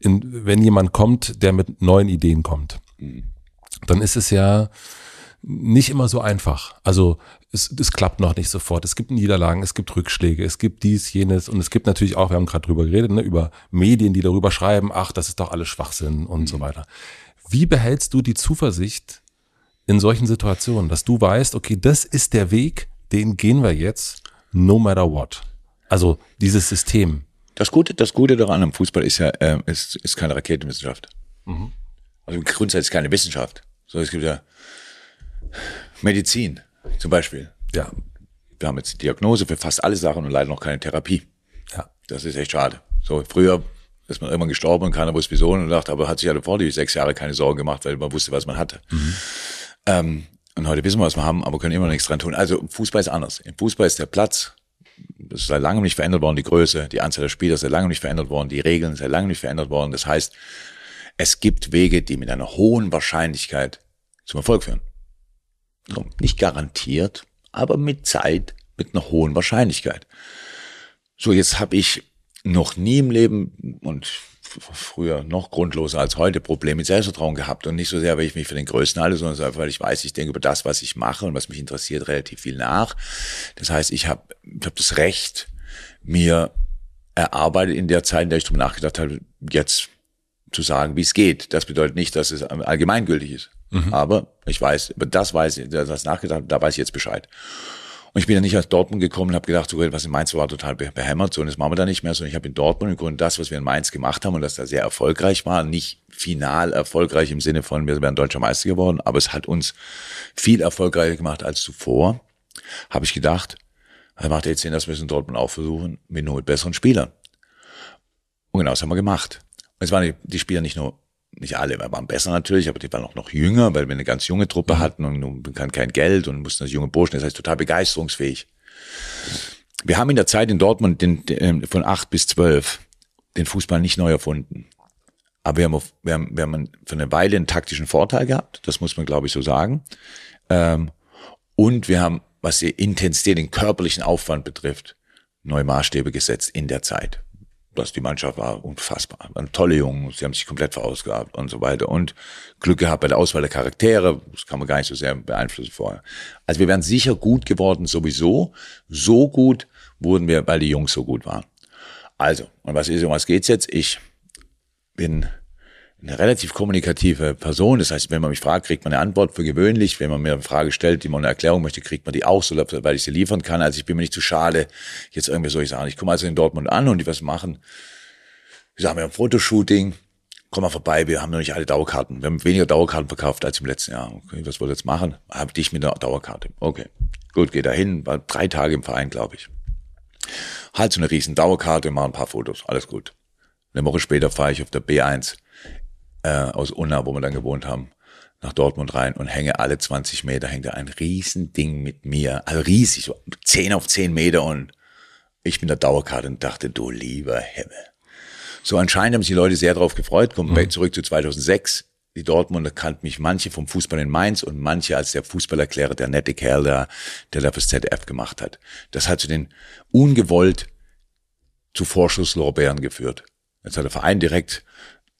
in, wenn jemand kommt, der mit neuen Ideen kommt, mhm. dann ist es ja, nicht immer so einfach. Also es, es klappt noch nicht sofort. Es gibt Niederlagen, es gibt Rückschläge, es gibt dies, jenes und es gibt natürlich auch, wir haben gerade drüber geredet, ne, über Medien, die darüber schreiben, ach, das ist doch alles Schwachsinn und mhm. so weiter. Wie behältst du die Zuversicht in solchen Situationen, dass du weißt, okay, das ist der Weg, den gehen wir jetzt, no matter what. Also dieses System. Das Gute, das Gute daran am Fußball ist ja, äh, ist, ist keine Raketenwissenschaft. Mhm. Also grundsätzlich keine Wissenschaft. So, es gibt ja Medizin zum Beispiel. Ja. Wir haben jetzt die Diagnose für fast alle Sachen und leider noch keine Therapie. Ja. Das ist echt schade. So, früher ist man irgendwann gestorben und keiner wusste wieso und dachte, aber hat sich ja davor die sechs Jahre keine Sorgen gemacht, weil man wusste, was man hatte. Mhm. Ähm, und heute wissen wir, was wir haben, aber können immer noch nichts dran tun. Also Fußball ist anders. Im Fußball ist der Platz das ist seit langem nicht verändert worden, die Größe, die Anzahl der Spieler ist seit langem nicht verändert worden, die Regeln sind seit langem nicht verändert worden. Das heißt, es gibt Wege, die mit einer hohen Wahrscheinlichkeit zum Erfolg führen. Nicht garantiert, aber mit Zeit, mit einer hohen Wahrscheinlichkeit. So, jetzt habe ich noch nie im Leben und früher noch grundloser als heute Probleme mit Selbstvertrauen gehabt und nicht so sehr, weil ich mich für den Größten halte, sondern einfach, weil ich weiß, ich denke über das, was ich mache und was mich interessiert, relativ viel nach. Das heißt, ich habe ich hab das Recht, mir erarbeitet in der Zeit, in der ich darüber nachgedacht habe, jetzt zu sagen, wie es geht. Das bedeutet nicht, dass es allgemeingültig ist. Mhm. Aber ich weiß, über das weiß ich, das nachgedacht, da weiß ich jetzt Bescheid. Und ich bin ja nicht aus Dortmund gekommen und habe gedacht, so, was in Mainz war total behämmert, so und das machen wir da nicht mehr, sondern ich habe in Dortmund im Grunde das, was wir in Mainz gemacht haben und das da sehr erfolgreich war, nicht final erfolgreich im Sinne von, wir wären deutscher Meister geworden, aber es hat uns viel erfolgreicher gemacht als zuvor, habe ich gedacht, dann macht jetzt Sinn, dass wir es in Dortmund auch versuchen, mit nur mit besseren Spielern. Und genau das haben wir gemacht. Und es waren die, die Spieler nicht nur nicht alle wir waren besser natürlich, aber die waren auch noch jünger, weil wir eine ganz junge Truppe mhm. hatten und kann kein Geld und mussten das junge Burschen, das heißt total begeisterungsfähig. Wir haben in der Zeit in Dortmund den, den, ähm, von acht bis zwölf den Fußball nicht neu erfunden. Aber wir haben, auf, wir haben, wir haben für eine Weile einen taktischen Vorteil gehabt, das muss man glaube ich so sagen. Ähm, und wir haben, was die Intensität, den körperlichen Aufwand betrifft, neue Maßstäbe gesetzt in der Zeit dass die Mannschaft war unfassbar. Waren tolle Jungen, sie haben sich komplett verausgabt und so weiter. Und Glück gehabt bei der Auswahl der Charaktere, das kann man gar nicht so sehr beeinflussen vorher. Also wir wären sicher gut geworden sowieso. So gut wurden wir, weil die Jungs so gut waren. Also, und was ist, um was geht's jetzt? Ich bin eine relativ kommunikative Person. Das heißt, wenn man mich fragt, kriegt man eine Antwort für gewöhnlich. Wenn man mir eine Frage stellt, die man eine Erklärung möchte, kriegt man die auch so, weil ich sie liefern kann. Also ich bin mir nicht zu schade, jetzt irgendwie soll ich sagen. Ich komme also in Dortmund an und die was machen. Wir sagen, wir haben ein Fotoshooting. Komm mal vorbei, wir haben noch nicht alle Dauerkarten. Wir haben weniger Dauerkarten verkauft als im letzten Jahr. Okay, was wollt ihr jetzt machen? Hab dich mit einer Dauerkarte. Okay. Gut, geh da hin. War drei Tage im Verein, glaube ich. Halt so eine riesen Dauerkarte, mach ein paar Fotos. Alles gut. Eine Woche später fahre ich auf der B1 äh, aus Unna, wo wir dann gewohnt haben, nach Dortmund rein und hänge alle 20 Meter, hängt da ein Riesending mit mir, also riesig, so 10 auf 10 Meter und ich bin der Dauerkarte und dachte, du lieber Himmel. So anscheinend haben sich die Leute sehr darauf gefreut, kommen mhm. zurück zu 2006. Die Dortmunder kannten mich manche vom Fußball in Mainz und manche als der Fußballerklärer, der nette Kerl da, der da fürs ZDF gemacht hat. Das hat zu den ungewollt zu Vorschusslorbeeren geführt. Jetzt hat der Verein direkt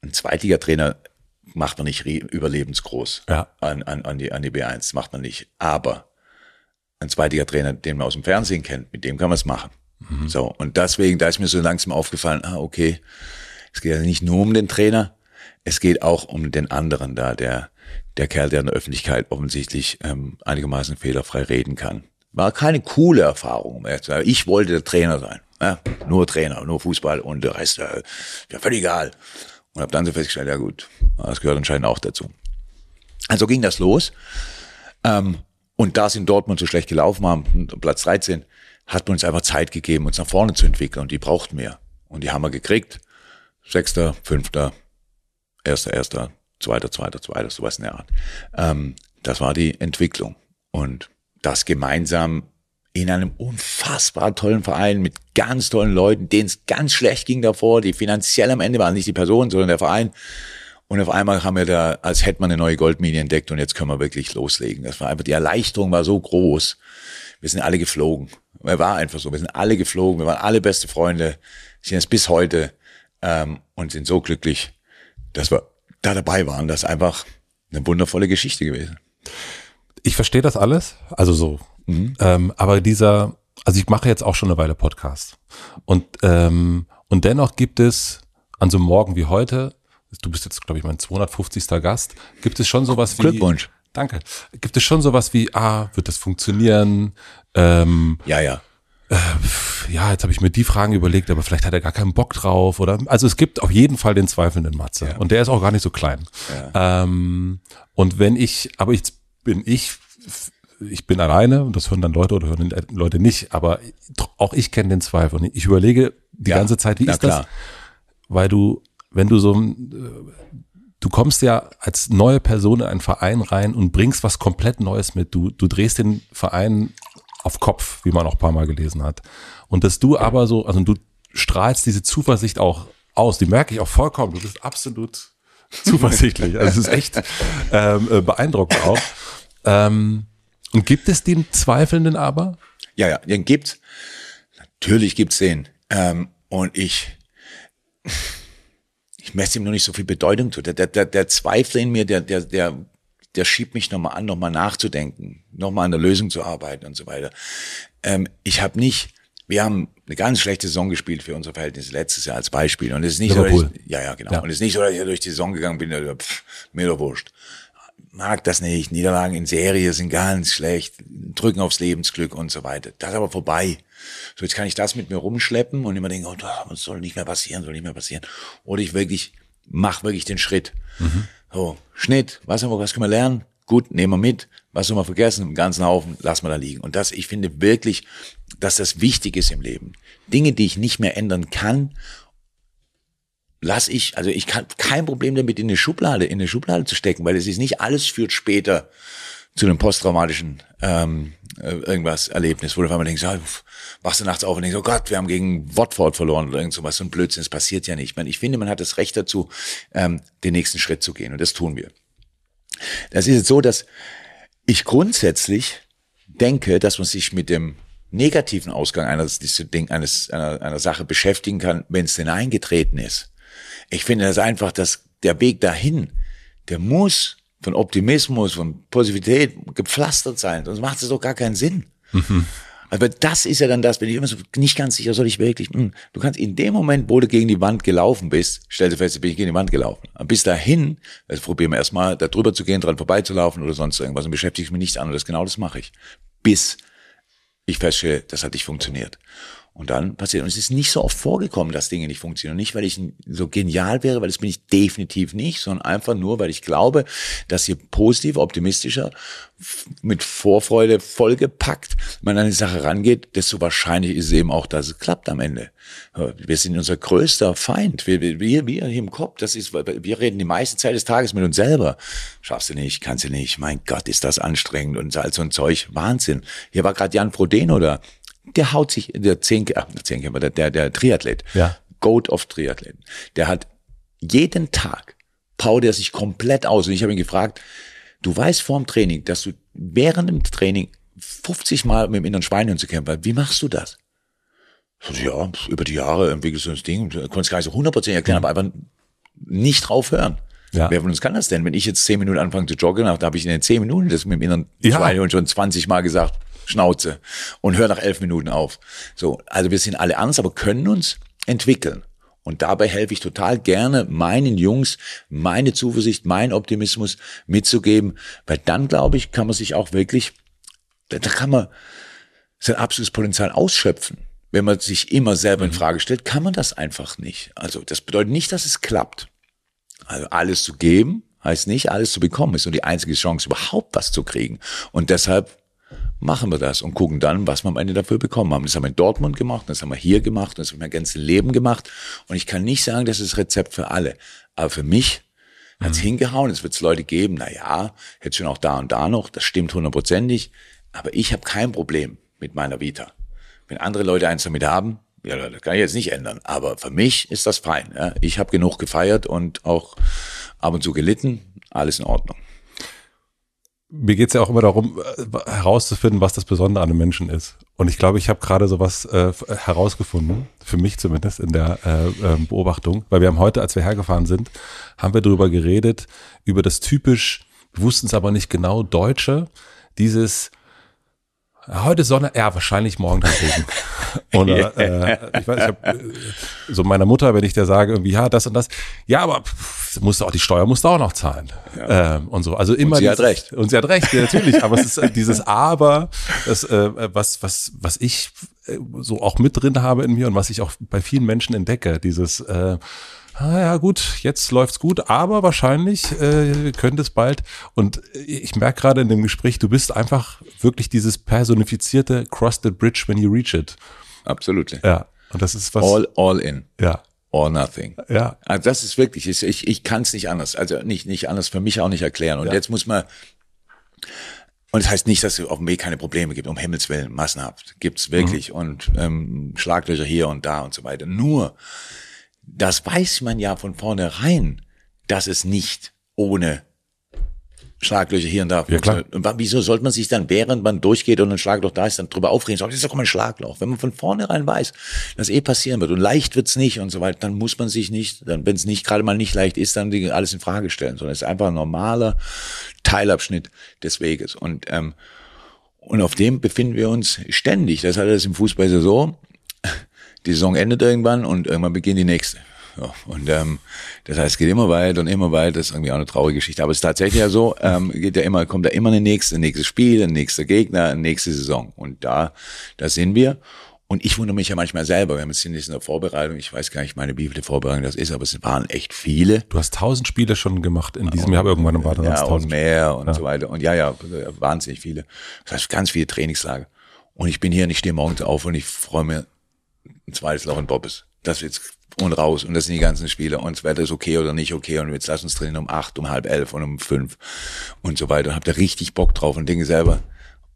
ein Zweitligatrainer macht man nicht überlebensgroß ja. an, an, an, die, an die B1, macht man nicht. Aber ein Zweitligatrainer, den man aus dem Fernsehen kennt, mit dem kann man es machen. Mhm. So, und deswegen, da ist mir so langsam aufgefallen, ah, okay, es geht ja nicht nur um den Trainer, es geht auch um den anderen da, der, der Kerl, der in der Öffentlichkeit offensichtlich ähm, einigermaßen fehlerfrei reden kann. War keine coole Erfahrung. Ich wollte der Trainer sein. Ja, nur Trainer, nur Fußball und der Rest, äh, ja, völlig egal. Und habe dann so festgestellt, ja gut, das gehört anscheinend auch dazu. Also ging das los. Ähm, und da es in Dortmund so schlecht gelaufen haben, Platz 13, hat man uns einfach Zeit gegeben, uns nach vorne zu entwickeln. Und die brauchten wir. Und die haben wir gekriegt. Sechster, fünfter, erster, erster, zweiter, zweiter, zweiter, sowas in der Art. Ähm, das war die Entwicklung. Und das gemeinsam in einem unfassbar tollen Verein mit ganz tollen Leuten, denen es ganz schlecht ging davor, die finanziell am Ende waren, nicht die Person, sondern der Verein. Und auf einmal haben wir da, als hätte man eine neue Goldmine entdeckt und jetzt können wir wirklich loslegen. Das war einfach, die Erleichterung war so groß. Wir sind alle geflogen. Es war einfach so. Wir sind alle geflogen. Wir waren alle beste Freunde. Sind jetzt bis heute, ähm, und sind so glücklich, dass wir da dabei waren. Das ist einfach eine wundervolle Geschichte gewesen. Ich verstehe das alles. Also so Mhm. Ähm, aber dieser, also ich mache jetzt auch schon eine Weile Podcast. Und, ähm, und dennoch gibt es an so einem Morgen wie heute, du bist jetzt, glaube ich, mein 250. Gast, gibt es schon sowas wie. Glückwunsch. Danke. Gibt es schon sowas wie, ah, wird das funktionieren? Ähm, ja, ja. Äh, ja, jetzt habe ich mir die Fragen überlegt, aber vielleicht hat er gar keinen Bock drauf. Oder also es gibt auf jeden Fall den zweifelnden Matze. Ja. Und der ist auch gar nicht so klein. Ja. Ähm, und wenn ich, aber jetzt bin ich ich bin alleine und das hören dann Leute oder hören Leute nicht, aber auch ich kenne den Zweifel und ich überlege die ja, ganze Zeit, wie ist klar. das? Weil du, wenn du so, du kommst ja als neue Person in einen Verein rein und bringst was komplett Neues mit. Du, du drehst den Verein auf Kopf, wie man auch ein paar Mal gelesen hat. Und dass du aber so, also du strahlst diese Zuversicht auch aus, die merke ich auch vollkommen. Du bist absolut zuversichtlich. Also es ist echt ähm, äh, beeindruckend auch. Ähm, und gibt es den Zweifelnden aber? Ja, ja, den gibt's. Natürlich gibt's den. Ähm, und ich, ich messe ihm noch nicht so viel Bedeutung zu. Der, der, der Zweifel in mir, der, der, der, der schiebt mich nochmal an, nochmal nachzudenken, nochmal an der Lösung zu arbeiten und so weiter. Ähm, ich habe nicht, wir haben eine ganz schlechte Saison gespielt für unsere Verhältnisse letztes Jahr als Beispiel. Und es ist nicht Liverpool. so, ich, ja, ja, genau. Ja. Und es ist nicht so, dass ich durch die Saison gegangen bin, pff, mir doch wurscht. Mag das nicht. Niederlagen in Serie sind ganz schlecht. Drücken aufs Lebensglück und so weiter. Das ist aber vorbei. So, jetzt kann ich das mit mir rumschleppen und immer denken, oh, das soll nicht mehr passieren, soll nicht mehr passieren. Oder ich wirklich, mach wirklich den Schritt. Mhm. So, Schnitt, was haben wir, was können wir lernen? Gut, nehmen wir mit. Was soll man vergessen? Im ganzen Haufen, lassen wir da liegen. Und das, ich finde wirklich, dass das wichtig ist im Leben. Dinge, die ich nicht mehr ändern kann, lass ich, also ich kann kein Problem damit in eine Schublade, in eine Schublade zu stecken, weil es ist nicht alles führt später zu einem posttraumatischen ähm, äh, irgendwas Erlebnis, wo du auf einmal denkst, ja, wachst du nachts auf und denkst, oh Gott, wir haben gegen Watford verloren oder irgend sowas, so ein Blödsinn, das passiert ja nicht. Ich, meine, ich finde, man hat das Recht dazu, ähm, den nächsten Schritt zu gehen und das tun wir. Das ist jetzt so, dass ich grundsätzlich denke, dass man sich mit dem negativen Ausgang eines, eines einer, einer Sache beschäftigen kann, wenn es denn eingetreten ist. Ich finde das einfach, dass der Weg dahin, der muss von Optimismus, von Positivität gepflastert sein, sonst macht es doch gar keinen Sinn. Mhm. Aber das ist ja dann das, wenn ich immer so nicht ganz sicher, soll ich wirklich, mh, hm, du kannst in dem Moment, wo du gegen die Wand gelaufen bist, stellst du fest, bin ich gegen die Wand gelaufen. Aber bis dahin, also probieren wir erstmal, da drüber zu gehen, dran vorbeizulaufen oder sonst irgendwas und beschäftige ich mich nicht an und das genau das mache ich. Bis ich feststelle, das hat nicht funktioniert. Und dann passiert. Und es ist nicht so oft vorgekommen, dass Dinge nicht funktionieren. nicht, weil ich so genial wäre, weil das bin ich definitiv nicht, sondern einfach nur, weil ich glaube, dass je positiver, optimistischer, mit Vorfreude vollgepackt man an die Sache rangeht, desto wahrscheinlich ist es eben auch, dass es klappt am Ende. Wir sind unser größter Feind. Wir, wir, wir hier im Kopf, das ist, wir reden die meiste Zeit des Tages mit uns selber. Schaffst du nicht, kannst du nicht. Mein Gott, ist das anstrengend und so ein Zeug. Wahnsinn. Hier war gerade Jan Frodeno da der haut sich, der Zehnkämpfer, Zehnkämpfer, der, der, der Triathlet, ja. Goat of Triathleten, der hat jeden Tag powert er sich komplett aus. Und ich habe ihn gefragt, du weißt vorm Training, dass du während dem Training 50 Mal mit dem inneren Schweinehund zu kämpfen hast. Wie machst du das? Ja, über die Jahre entwickelst du das Ding. Du konntest gar nicht so 100% erklären, mhm. aber einfach nicht drauf hören. Ja. Wer von uns kann das denn? Wenn ich jetzt 10 Minuten anfange zu joggen, da habe ich in den 10 Minuten das mit dem inneren ja. Schweinehund schon 20 Mal gesagt. Schnauze und hör nach elf Minuten auf. So, also wir sind alle anders, aber können uns entwickeln. Und dabei helfe ich total gerne meinen Jungs, meine Zuversicht, meinen Optimismus mitzugeben, weil dann, glaube ich, kann man sich auch wirklich, da kann man sein absolutes Potenzial ausschöpfen. Wenn man sich immer selber in mhm. Frage stellt, kann man das einfach nicht. Also das bedeutet nicht, dass es klappt. Also alles zu geben heißt nicht, alles zu bekommen ist und die einzige Chance, überhaupt was zu kriegen. Und deshalb machen wir das und gucken dann, was wir am Ende dafür bekommen haben. Das haben wir in Dortmund gemacht, das haben wir hier gemacht, das haben wir mein ganzes Leben gemacht. Und ich kann nicht sagen, das ist Rezept für alle. Aber für mich hat's mhm. hingehauen. Es wird Leute geben, na ja, hätte schon auch da und da noch, das stimmt hundertprozentig. Aber ich habe kein Problem mit meiner Vita. Wenn andere Leute eins damit haben, ja, das kann ich jetzt nicht ändern. Aber für mich ist das fein. Ja. Ich habe genug gefeiert und auch ab und zu gelitten. Alles in Ordnung mir geht's ja auch immer darum, äh, herauszufinden, was das Besondere an einem Menschen ist. Und ich glaube, ich habe gerade sowas äh, herausgefunden, für mich zumindest in der äh, äh, Beobachtung, weil wir haben heute, als wir hergefahren sind, haben wir darüber geredet, über das typisch, wussten es aber nicht genau, Deutsche, dieses Heute Sonne, ja, wahrscheinlich morgen Regen. Oder äh, ich weiß, ich hab, äh, so meiner Mutter, wenn ich der sage, irgendwie, ja, das und das, ja, aber pff, musst auch die Steuer musst du auch noch zahlen. Ja. Ähm, und so. Also immer. Und sie dieses, hat recht. Und sie hat recht, ja, natürlich. aber es ist äh, dieses Aber, das, äh, was, was, was ich äh, so auch mit drin habe in mir und was ich auch bei vielen Menschen entdecke, dieses äh, ah ja gut, jetzt läuft's gut, aber wahrscheinlich äh, könnte es bald. Und ich merke gerade in dem Gespräch, du bist einfach wirklich dieses personifizierte Cross the Bridge when you reach it. Absolut. Ja. Und das ist was. All, all in. Ja. Or nothing. Ja. Also das ist wirklich, ich, ich, ich kann es nicht anders, also nicht, nicht anders für mich auch nicht erklären. Und ja. jetzt muss man, Und das heißt nicht, dass es auf dem Weg keine Probleme gibt, um Himmels Willen, massenhaft. Gibt's wirklich. Mhm. Und ähm, Schlaglöcher hier und da und so weiter. Nur, das weiß man ja von vornherein, dass es nicht ohne Schlaglöcher hier und da. Ja, klar. Und wieso sollte man sich dann, während man durchgeht und ein Schlagloch da ist, dann drüber aufregen? So, das ist doch mal ein Schlagloch. Wenn man von vornherein weiß, dass eh passieren wird und leicht wird's nicht und so weiter, dann muss man sich nicht, dann, wenn es nicht gerade mal nicht leicht ist, dann alles in Frage stellen, sondern es ist einfach ein normaler Teilabschnitt des Weges. Und, ähm, und auf dem befinden wir uns ständig. Das hat es im Fußball so. Die Saison endet irgendwann und irgendwann beginnt die nächste. Ja, und ähm, das heißt, es geht immer weiter und immer weiter. Das ist irgendwie auch eine traurige Geschichte. Aber es ist tatsächlich ja so, ähm, geht ja immer, kommt da immer eine nächste, ein nächstes Spiel, ein nächster Gegner, eine nächste Saison. Und da, da sind wir. Und ich wundere mich ja manchmal selber. Wir haben jetzt in der Vorbereitung, ich weiß gar nicht, meine wie viele Vorbereitung das ist, aber es waren echt viele. Du hast tausend Spiele schon gemacht in diesem Jahr irgendwann war Ja, und mehr und ja. so weiter. Und ja, ja, wahnsinnig viele. Das heißt, ganz viele Trainingslager. Und ich bin hier und ich stehe morgens auf und ich freue mir ein zweites Loch in Bobbes. Das jetzt und raus und das sind die ganzen Spiele und das Wetter ist okay oder nicht okay und jetzt lass uns trainieren um acht, um halb elf und um fünf und so weiter und hab da richtig Bock drauf und denke selber,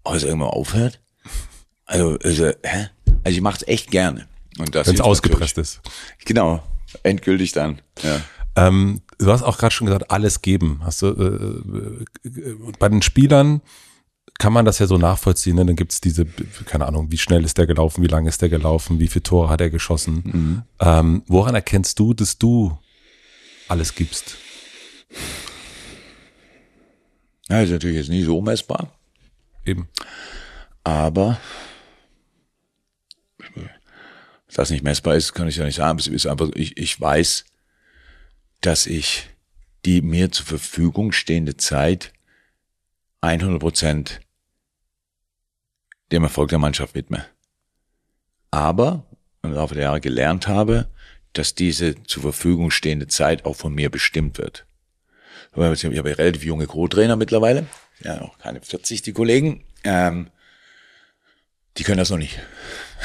oh, es irgendwann aufhört? Also, also, hä? Also ich mach's echt gerne. Und das Wenn es ausgepresst ist. Genau, endgültig dann. Ja. Ähm, du hast auch gerade schon gesagt, alles geben. Hast du äh, äh bei den Spielern kann man das ja so nachvollziehen. Ne? Dann gibt's diese, keine Ahnung, wie schnell ist der gelaufen, wie lange ist der gelaufen, wie viele Tore hat er geschossen. Mhm. Ähm, woran erkennst du, dass du alles gibst? Ja, ist natürlich jetzt nie so messbar. Eben. Aber dass das nicht messbar ist, kann ich ja nicht sagen. Es ist einfach, ich, ich weiß, dass ich die mir zur Verfügung stehende Zeit 100 Prozent dem Erfolg der Mannschaft widme. Aber im Laufe der Jahre gelernt habe, dass diese zur Verfügung stehende Zeit auch von mir bestimmt wird. Ich habe relativ junge Co-Trainer mittlerweile, ja noch keine 40 die Kollegen, ähm, die können das noch nicht.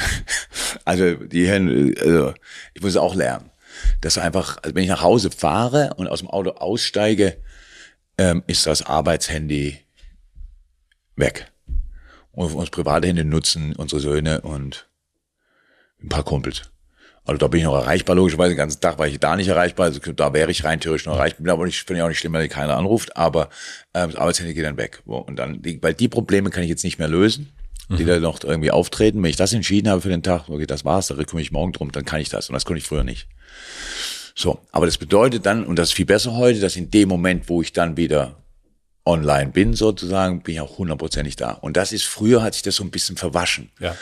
also die, also ich muss auch lernen, dass einfach, also wenn ich nach Hause fahre und aus dem Auto aussteige, ähm, ist das Arbeitshandy weg und uns private Hände nutzen, unsere Söhne und ein paar Kumpels. Also da bin ich noch erreichbar, logischerweise. Den ganzen Tag war ich da nicht erreichbar. Also da wäre ich rein theoretisch noch erreichbar. Bin aber nicht, finde ich auch nicht schlimm, wenn keiner anruft. Aber ähm, das Arbeitshandy geht dann weg. Und dann, weil die Probleme kann ich jetzt nicht mehr lösen, die mhm. da noch irgendwie auftreten. Wenn ich das entschieden habe für den Tag, okay, das war's, da kümmere ich morgen drum, dann kann ich das. Und das konnte ich früher nicht. So, aber das bedeutet dann, und das ist viel besser heute, dass in dem Moment, wo ich dann wieder online bin sozusagen, bin ich auch hundertprozentig da. Und das ist, früher hat sich das so ein bisschen verwaschen. Ja.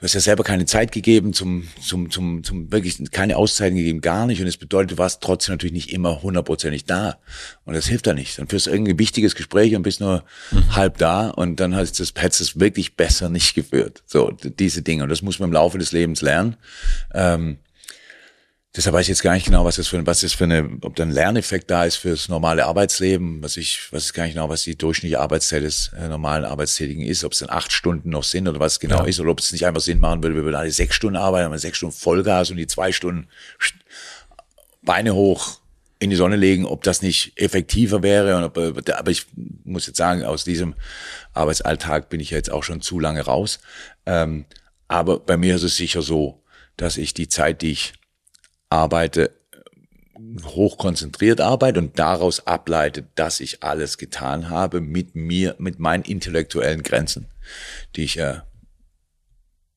Du hast ja selber keine Zeit gegeben, zum, zum, zum, zum wirklich keine Auszeiten gegeben, gar nicht. Und es bedeutet, du warst trotzdem natürlich nicht immer hundertprozentig da. Und das hilft da nicht. Dann führst du irgendwie wichtiges Gespräch und bist nur mhm. halb da und dann hast du das, hättest es wirklich besser nicht geführt. So, diese Dinge. Und das muss man im Laufe des Lebens lernen. Ähm, Deshalb weiß ich jetzt gar nicht genau, was das für, was das für eine, ob da ein Lerneffekt da ist fürs normale Arbeitsleben, was ich, weiß gar nicht genau, was die durchschnittliche Arbeitszeit des äh, normalen Arbeitstätigen ist, ob es dann acht Stunden noch sind oder was genau ja. ist, oder ob es nicht einfach Sinn machen würde, wir würden alle sechs Stunden arbeiten, aber sechs Stunden Vollgas und die zwei Stunden Beine hoch in die Sonne legen, ob das nicht effektiver wäre. Und ob, äh, aber ich muss jetzt sagen, aus diesem Arbeitsalltag bin ich jetzt auch schon zu lange raus. Ähm, aber bei mir ist es sicher so, dass ich die Zeit, die ich arbeite, hochkonzentriert arbeite und daraus ableite, dass ich alles getan habe mit mir, mit meinen intellektuellen Grenzen, die ich ja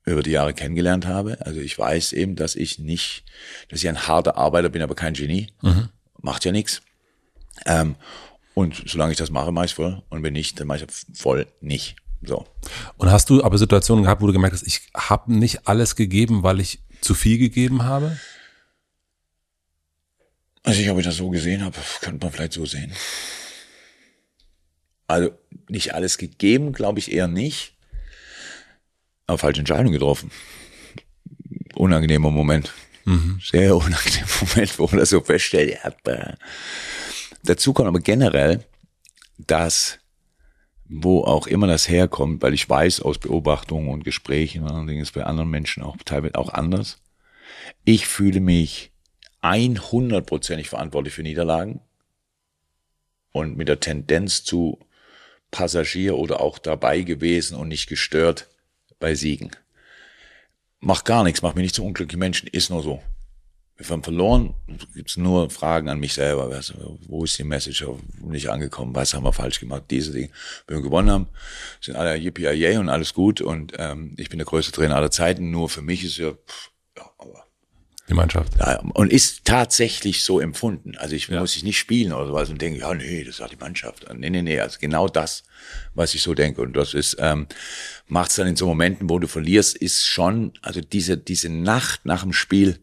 über die Jahre kennengelernt habe. Also ich weiß eben, dass ich nicht, dass ich ein harter Arbeiter bin, aber kein Genie. Mhm. Macht ja nichts. Ähm, und solange ich das mache, mache ich voll. Und wenn nicht, dann mache ich voll nicht. So. Und hast du aber Situationen gehabt, wo du gemerkt hast, ich habe nicht alles gegeben, weil ich zu viel gegeben habe? Also ich, ob ich das so gesehen habe, könnte man vielleicht so sehen. Also nicht alles gegeben, glaube ich eher nicht. Aber falsche Entscheidung getroffen. Unangenehmer Moment. Mhm. Sehr unangenehmer Moment, wo man das so feststellt. Ja, Dazu kommt aber generell, dass wo auch immer das herkommt, weil ich weiß aus Beobachtungen und Gesprächen und anderen Dingen ist bei anderen Menschen auch teilweise auch anders. Ich fühle mich 100%ig verantwortlich für Niederlagen und mit der Tendenz zu Passagier oder auch dabei gewesen und nicht gestört bei Siegen. Macht gar nichts, macht mich nicht zu unglücklichen Menschen, ist nur so. Wir haben verloren, gibt's nur Fragen an mich selber. Was, wo ist die Message nicht angekommen? Was haben wir falsch gemacht? Diese Dinge. Wenn wir gewonnen haben, sind alle yippie und alles gut. Und ähm, ich bin der größte Trainer aller Zeiten. Nur für mich ist ja, pff, ja aber Die Mannschaft. ja, und ist tatsächlich so empfunden. Also ich Ja. muss ich nicht spielen oder sowas und denke, ja, nee, das ist die Mannschaft. Nee, nee, nee, also genau das, was ich so denke. Und das ist, ähm, macht's dann in so Momenten, wo du verlierst, ist schon, also diese, diese Nacht nach dem Spiel,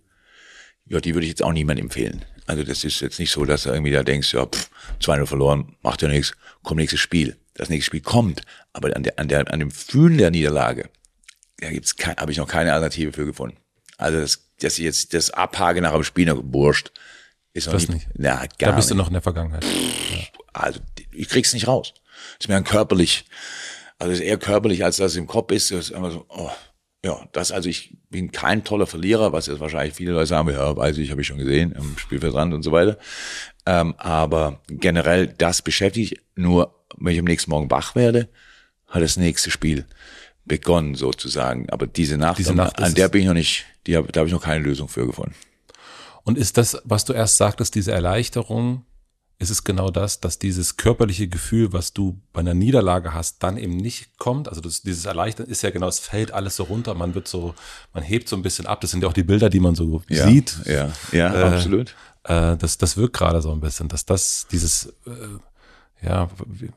ja, die würde ich jetzt auch niemandem empfehlen. Also das ist jetzt nicht so, dass du irgendwie da denkst, ja, pff, 2-0 verloren, macht ja nichts, kommt nächstes Spiel. Das nächste Spiel kommt, aber an, der, an, der, an dem Fühlen der Niederlage, da gibt's kein, habe ich noch keine Alternative für gefunden. Also das, dass ich jetzt das abhake nach dem Spiel noch wurscht, ist noch Das nicht. Na, gar Da bist nicht. du noch in der Vergangenheit. Also ich krieg's nicht raus. Das ist mir dann körperlich, also es ist eher körperlich, als dass es im Kopf ist. Das ist einfach so, oh, ja, das, also ich bin kein toller Verlierer, was jetzt wahrscheinlich viele Leute sagen, ja, weiß ich, habe ich schon gesehen, im Spielfeldrand und so weiter. Ähm, aber generell, das beschäftigt ich. nur, wenn ich am nächsten Morgen wach werde, hat das nächste Spiel begonnen sozusagen. Aber diese Nacht, Diese Nacht an der bin ich noch nicht, die hab, da habe ich noch keine Lösung für gefunden. Und ist das, was du erst sagtest, diese Erleichterung, ist es genau das, dass dieses körperliche Gefühl, was du bei einer Niederlage hast, dann eben nicht kommt? Also das, dieses Erleichtern ist ja genau, es fällt alles so runter, man wird so, man hebt so ein bisschen ab. Das sind ja auch die Bilder, die man so Ja, sieht. Ja, ja, Äh, absolut. Äh, das, das wirkt gerade so ein bisschen, dass das dieses, äh, ja, wie-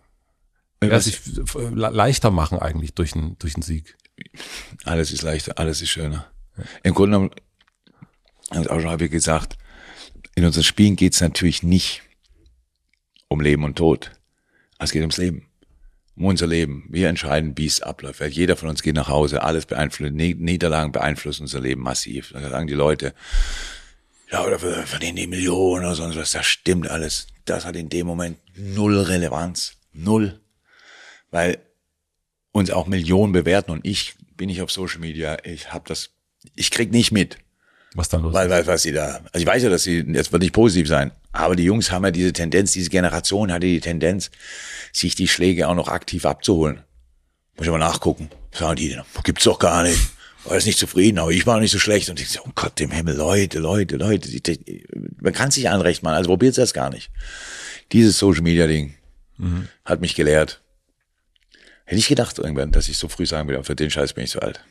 ja, sich äh, le- leichter machen eigentlich durch einen, durch einen Sieg. Alles ist leichter, alles ist schöner. Im Grunde genommen, habe ich auch schon häufig gesagt, in unseren Spielen geht es natürlich nicht um Leben und Tod. Es geht ums Leben. Um unser Leben. Wir entscheiden, wie es abläuft. Weil jeder von uns geht nach Hause, alles beeinflusst, Nie- Niederlagen beeinflussen unser Leben massiv. Da sagen die Leute, ja, oder verdienen die Millionen oder sonst was. Das stimmt alles. Das hat in dem Moment null Relevanz. Null. Weil uns auch Millionen bewerten und ich bin nicht auf Social Media, ich habe das, ich krieg nicht mit, Was dann los weil, weil was sie da, also ich weiß ja, dass sie, das wird nicht positiv sein, aber die Jungs haben ja diese Tendenz, diese Generation hatte die Tendenz, sich die Schläge auch noch aktiv abzuholen. Muss ich mal nachgucken. Sagen die? Gibt's doch gar nicht. War jetzt nicht zufrieden, aber ich war nicht so schlecht. Und ich so, oh Gott im Himmel, Leute, Leute, Leute, man kann sich anrecht machen, also probiert das gar nicht. Dieses Social Media Ding hat mich gelehrt. Hätte ich gedacht irgendwann, dass ich so früh sagen würde, für den Scheiß bin ich so alt.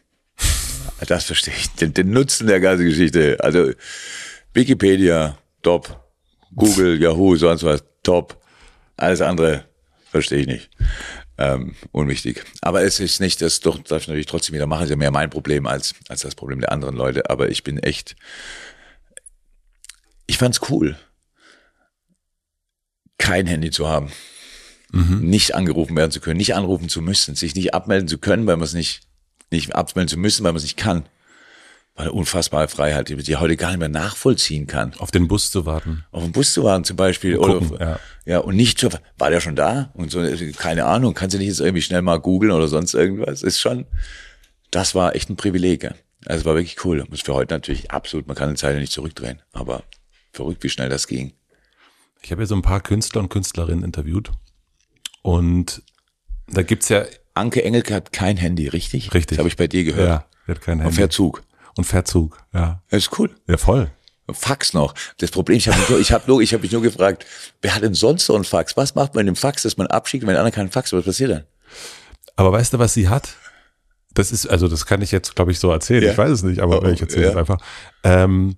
Das verstehe ich. Den, den Nutzen der ganzen Geschichte. Also Wikipedia, top. Google, Yahoo, sonst was, top. Alles andere verstehe ich nicht. Ähm, unwichtig. Aber es ist nicht, das doch, darf ich natürlich trotzdem wieder machen, ist ja mehr mein Problem als, als das Problem der anderen Leute. Aber ich bin echt, ich fand's cool, kein Handy zu haben nicht angerufen werden zu können, nicht anrufen zu müssen, sich nicht abmelden zu können, weil man es nicht, nicht abmelden zu müssen, weil man es nicht kann. War eine unfassbare Freiheit, die man die heute gar nicht mehr nachvollziehen kann. Auf den Bus zu warten. Auf dem Bus zu warten zum Beispiel. gucken, oder, ja. ja, und nicht zu, war der schon da? Und so, keine Ahnung, kannst du nicht jetzt irgendwie schnell mal googeln oder sonst irgendwas? Ist schon, das war echt ein Privileg. Ja. Also war wirklich cool. Und für heute natürlich absolut, man kann die Zeit ja nicht zurückdrehen. Aber verrückt, wie schnell das ging. Ich habe ja so ein paar Künstler und Künstlerinnen interviewt. Und da gibt's ja, Anke Engelke hat kein Handy, richtig? Richtig. Das habe ich bei dir gehört. ja, der hat kein Und Handy. fährt Zug. und fährt Zug, ja. Das ist cool. Ja, voll. Fax noch. Das Problem, ich habe mich, nur- ich hab nur, ich hab mich nur gefragt, wer hat denn sonst so einen Fax? Was macht man mit dem Fax, dass man abschickt, wenn der andere keinen Fax hat? Was passiert dann? Aber weißt du, was sie hat? Das ist, also das kann ich jetzt, glaube ich, so erzählen. Ja. Ich weiß es nicht, aber Oh, ich erzähle es ja. einfach. Ähm,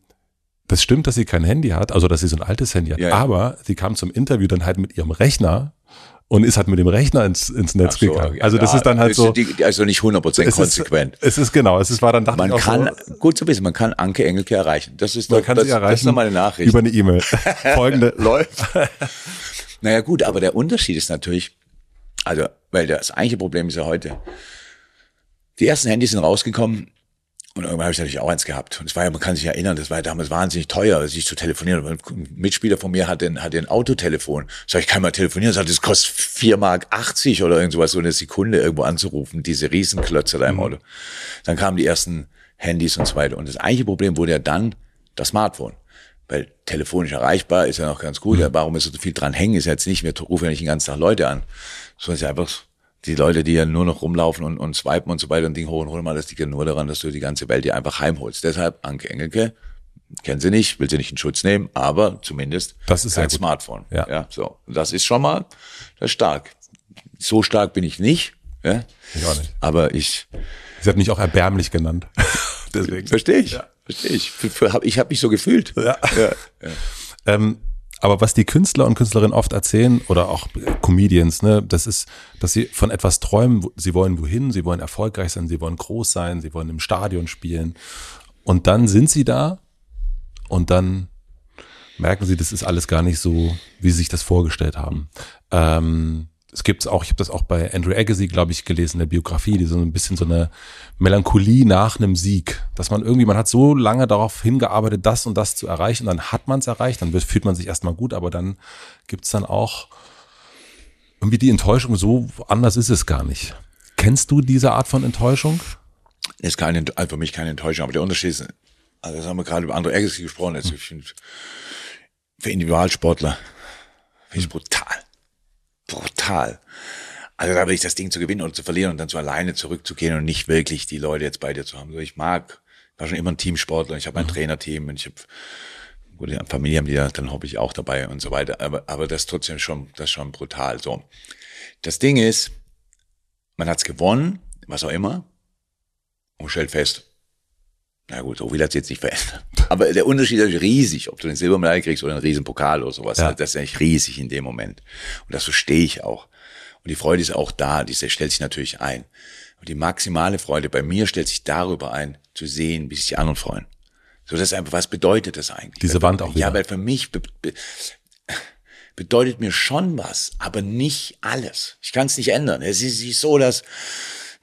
das stimmt, dass sie kein Handy hat, also dass sie so ein altes Handy hat. Ja. Aber sie kam zum Interview dann halt mit ihrem Rechner und ist halt mit dem Rechner ins, ins Netz so, gegangen. ja, Also das ja, ist dann halt so. die- Also nicht 100% es konsequent. Ist, es ist genau, es ist, war dann dachte Man ich auch kann, so, gut zu wissen, man kann Anke Engelke erreichen. Das ist man doch, kann das, sie erreichen das ist noch meine Nachricht. über eine E-Mail. Folgende. läuft. naja, gut, aber der Unterschied ist natürlich, also, weil das eigentliche Problem ist ja heute, die ersten Handys sind rausgekommen und irgendwann habe ich natürlich auch eins gehabt. Und es war ja, man kann sich erinnern, das war ja damals wahnsinnig teuer, sich zu telefonieren. Ein Mitspieler von mir hatte ein, hatte ein Autotelefon. Sag ich, kann mal telefonieren. Sagt, das kostet 4 Mark 80 oder irgend sowas, so eine Sekunde irgendwo anzurufen, diese Riesenklötze da im Auto. Dann kamen die ersten Handys und so weiter. Und das eigentliche Problem wurde ja dann das Smartphone. weil telefonisch erreichbar ist ja noch ganz gut. Mhm. Ja, warum ist so viel dran hängen? Ist ja jetzt nicht, wir rufen ja nicht den ganzen Tag Leute an, sondern ist einfach die Leute, die ja nur noch rumlaufen und, und swipen und so weiter und Ding holen, holen mal, das liegt ja nur daran, dass du die ganze Welt dir einfach heimholst. Deshalb, Anke Engelke, kennen sie nicht, will sie nicht in Schutz nehmen, aber zumindest das ist kein Smartphone. Ja. ja, so. Und das ist schon mal, das ist stark. So stark bin ich nicht, ja. Ich auch nicht. Aber ich. Sie hat mich auch erbärmlich genannt. Deswegen. Verstehe ich. Ja. Verstehe ich. Für, für, hab, ich habe mich so gefühlt. Ja. ja, ja. Ähm, aber was die Künstler und Künstlerinnen oft erzählen oder auch Comedians, ne, das ist, dass sie von etwas träumen, sie wollen wohin, sie wollen erfolgreich sein, sie wollen groß sein, sie wollen im Stadion spielen. Und dann sind sie da und dann merken sie, das ist alles gar nicht so, wie sie sich das vorgestellt haben. Ähm, es gibt auch, ich habe das auch bei Andrew Agassi, glaube ich, gelesen, in der Biografie, die so ein bisschen so eine Melancholie nach einem Sieg, dass man irgendwie, man hat so lange darauf hingearbeitet, das und das zu erreichen, dann hat man es erreicht, dann fühlt man sich erstmal gut, aber dann gibt es dann auch irgendwie die Enttäuschung, so anders ist es gar nicht. Kennst du diese Art von Enttäuschung? Ist keine, also für mich keine Enttäuschung, aber der Unterschied ist, also das haben wir gerade über Andrew Agassi gesprochen, jetzt, ich finde, für Individualsportler finde ich brutal brutal. Also da will ich das Ding zu gewinnen oder zu verlieren und dann so alleine zurückzugehen und nicht wirklich die Leute jetzt bei dir zu haben. So, ich mag, war schon immer ein Teamsportler, ich habe ein mhm. Trainerteam und ich habe gute Familie haben die da, dann hoffe ich auch dabei und so weiter. Aber, aber das ist trotzdem schon, das ist schon brutal. So. Das Ding ist, man hat's gewonnen, was auch immer, und stellt fest, na gut, so viel hat's jetzt nicht verändert. Aber der Unterschied ist riesig, ob du den Silbermedaille kriegst oder einen riesen Pokal oder sowas. Ja. Das ist eigentlich riesig in dem Moment. Und das verstehe ich auch. Und die Freude ist auch da, die stellt sich natürlich ein. Und die maximale Freude bei mir stellt sich darüber ein, zu sehen, wie sich die anderen freuen. So, das ist einfach, was bedeutet das eigentlich? Diese Wand auch wieder. Ja, weil für mich be be bedeutet mir schon was, aber nicht alles. Ich kann es nicht ändern. Es ist, es ist so, dass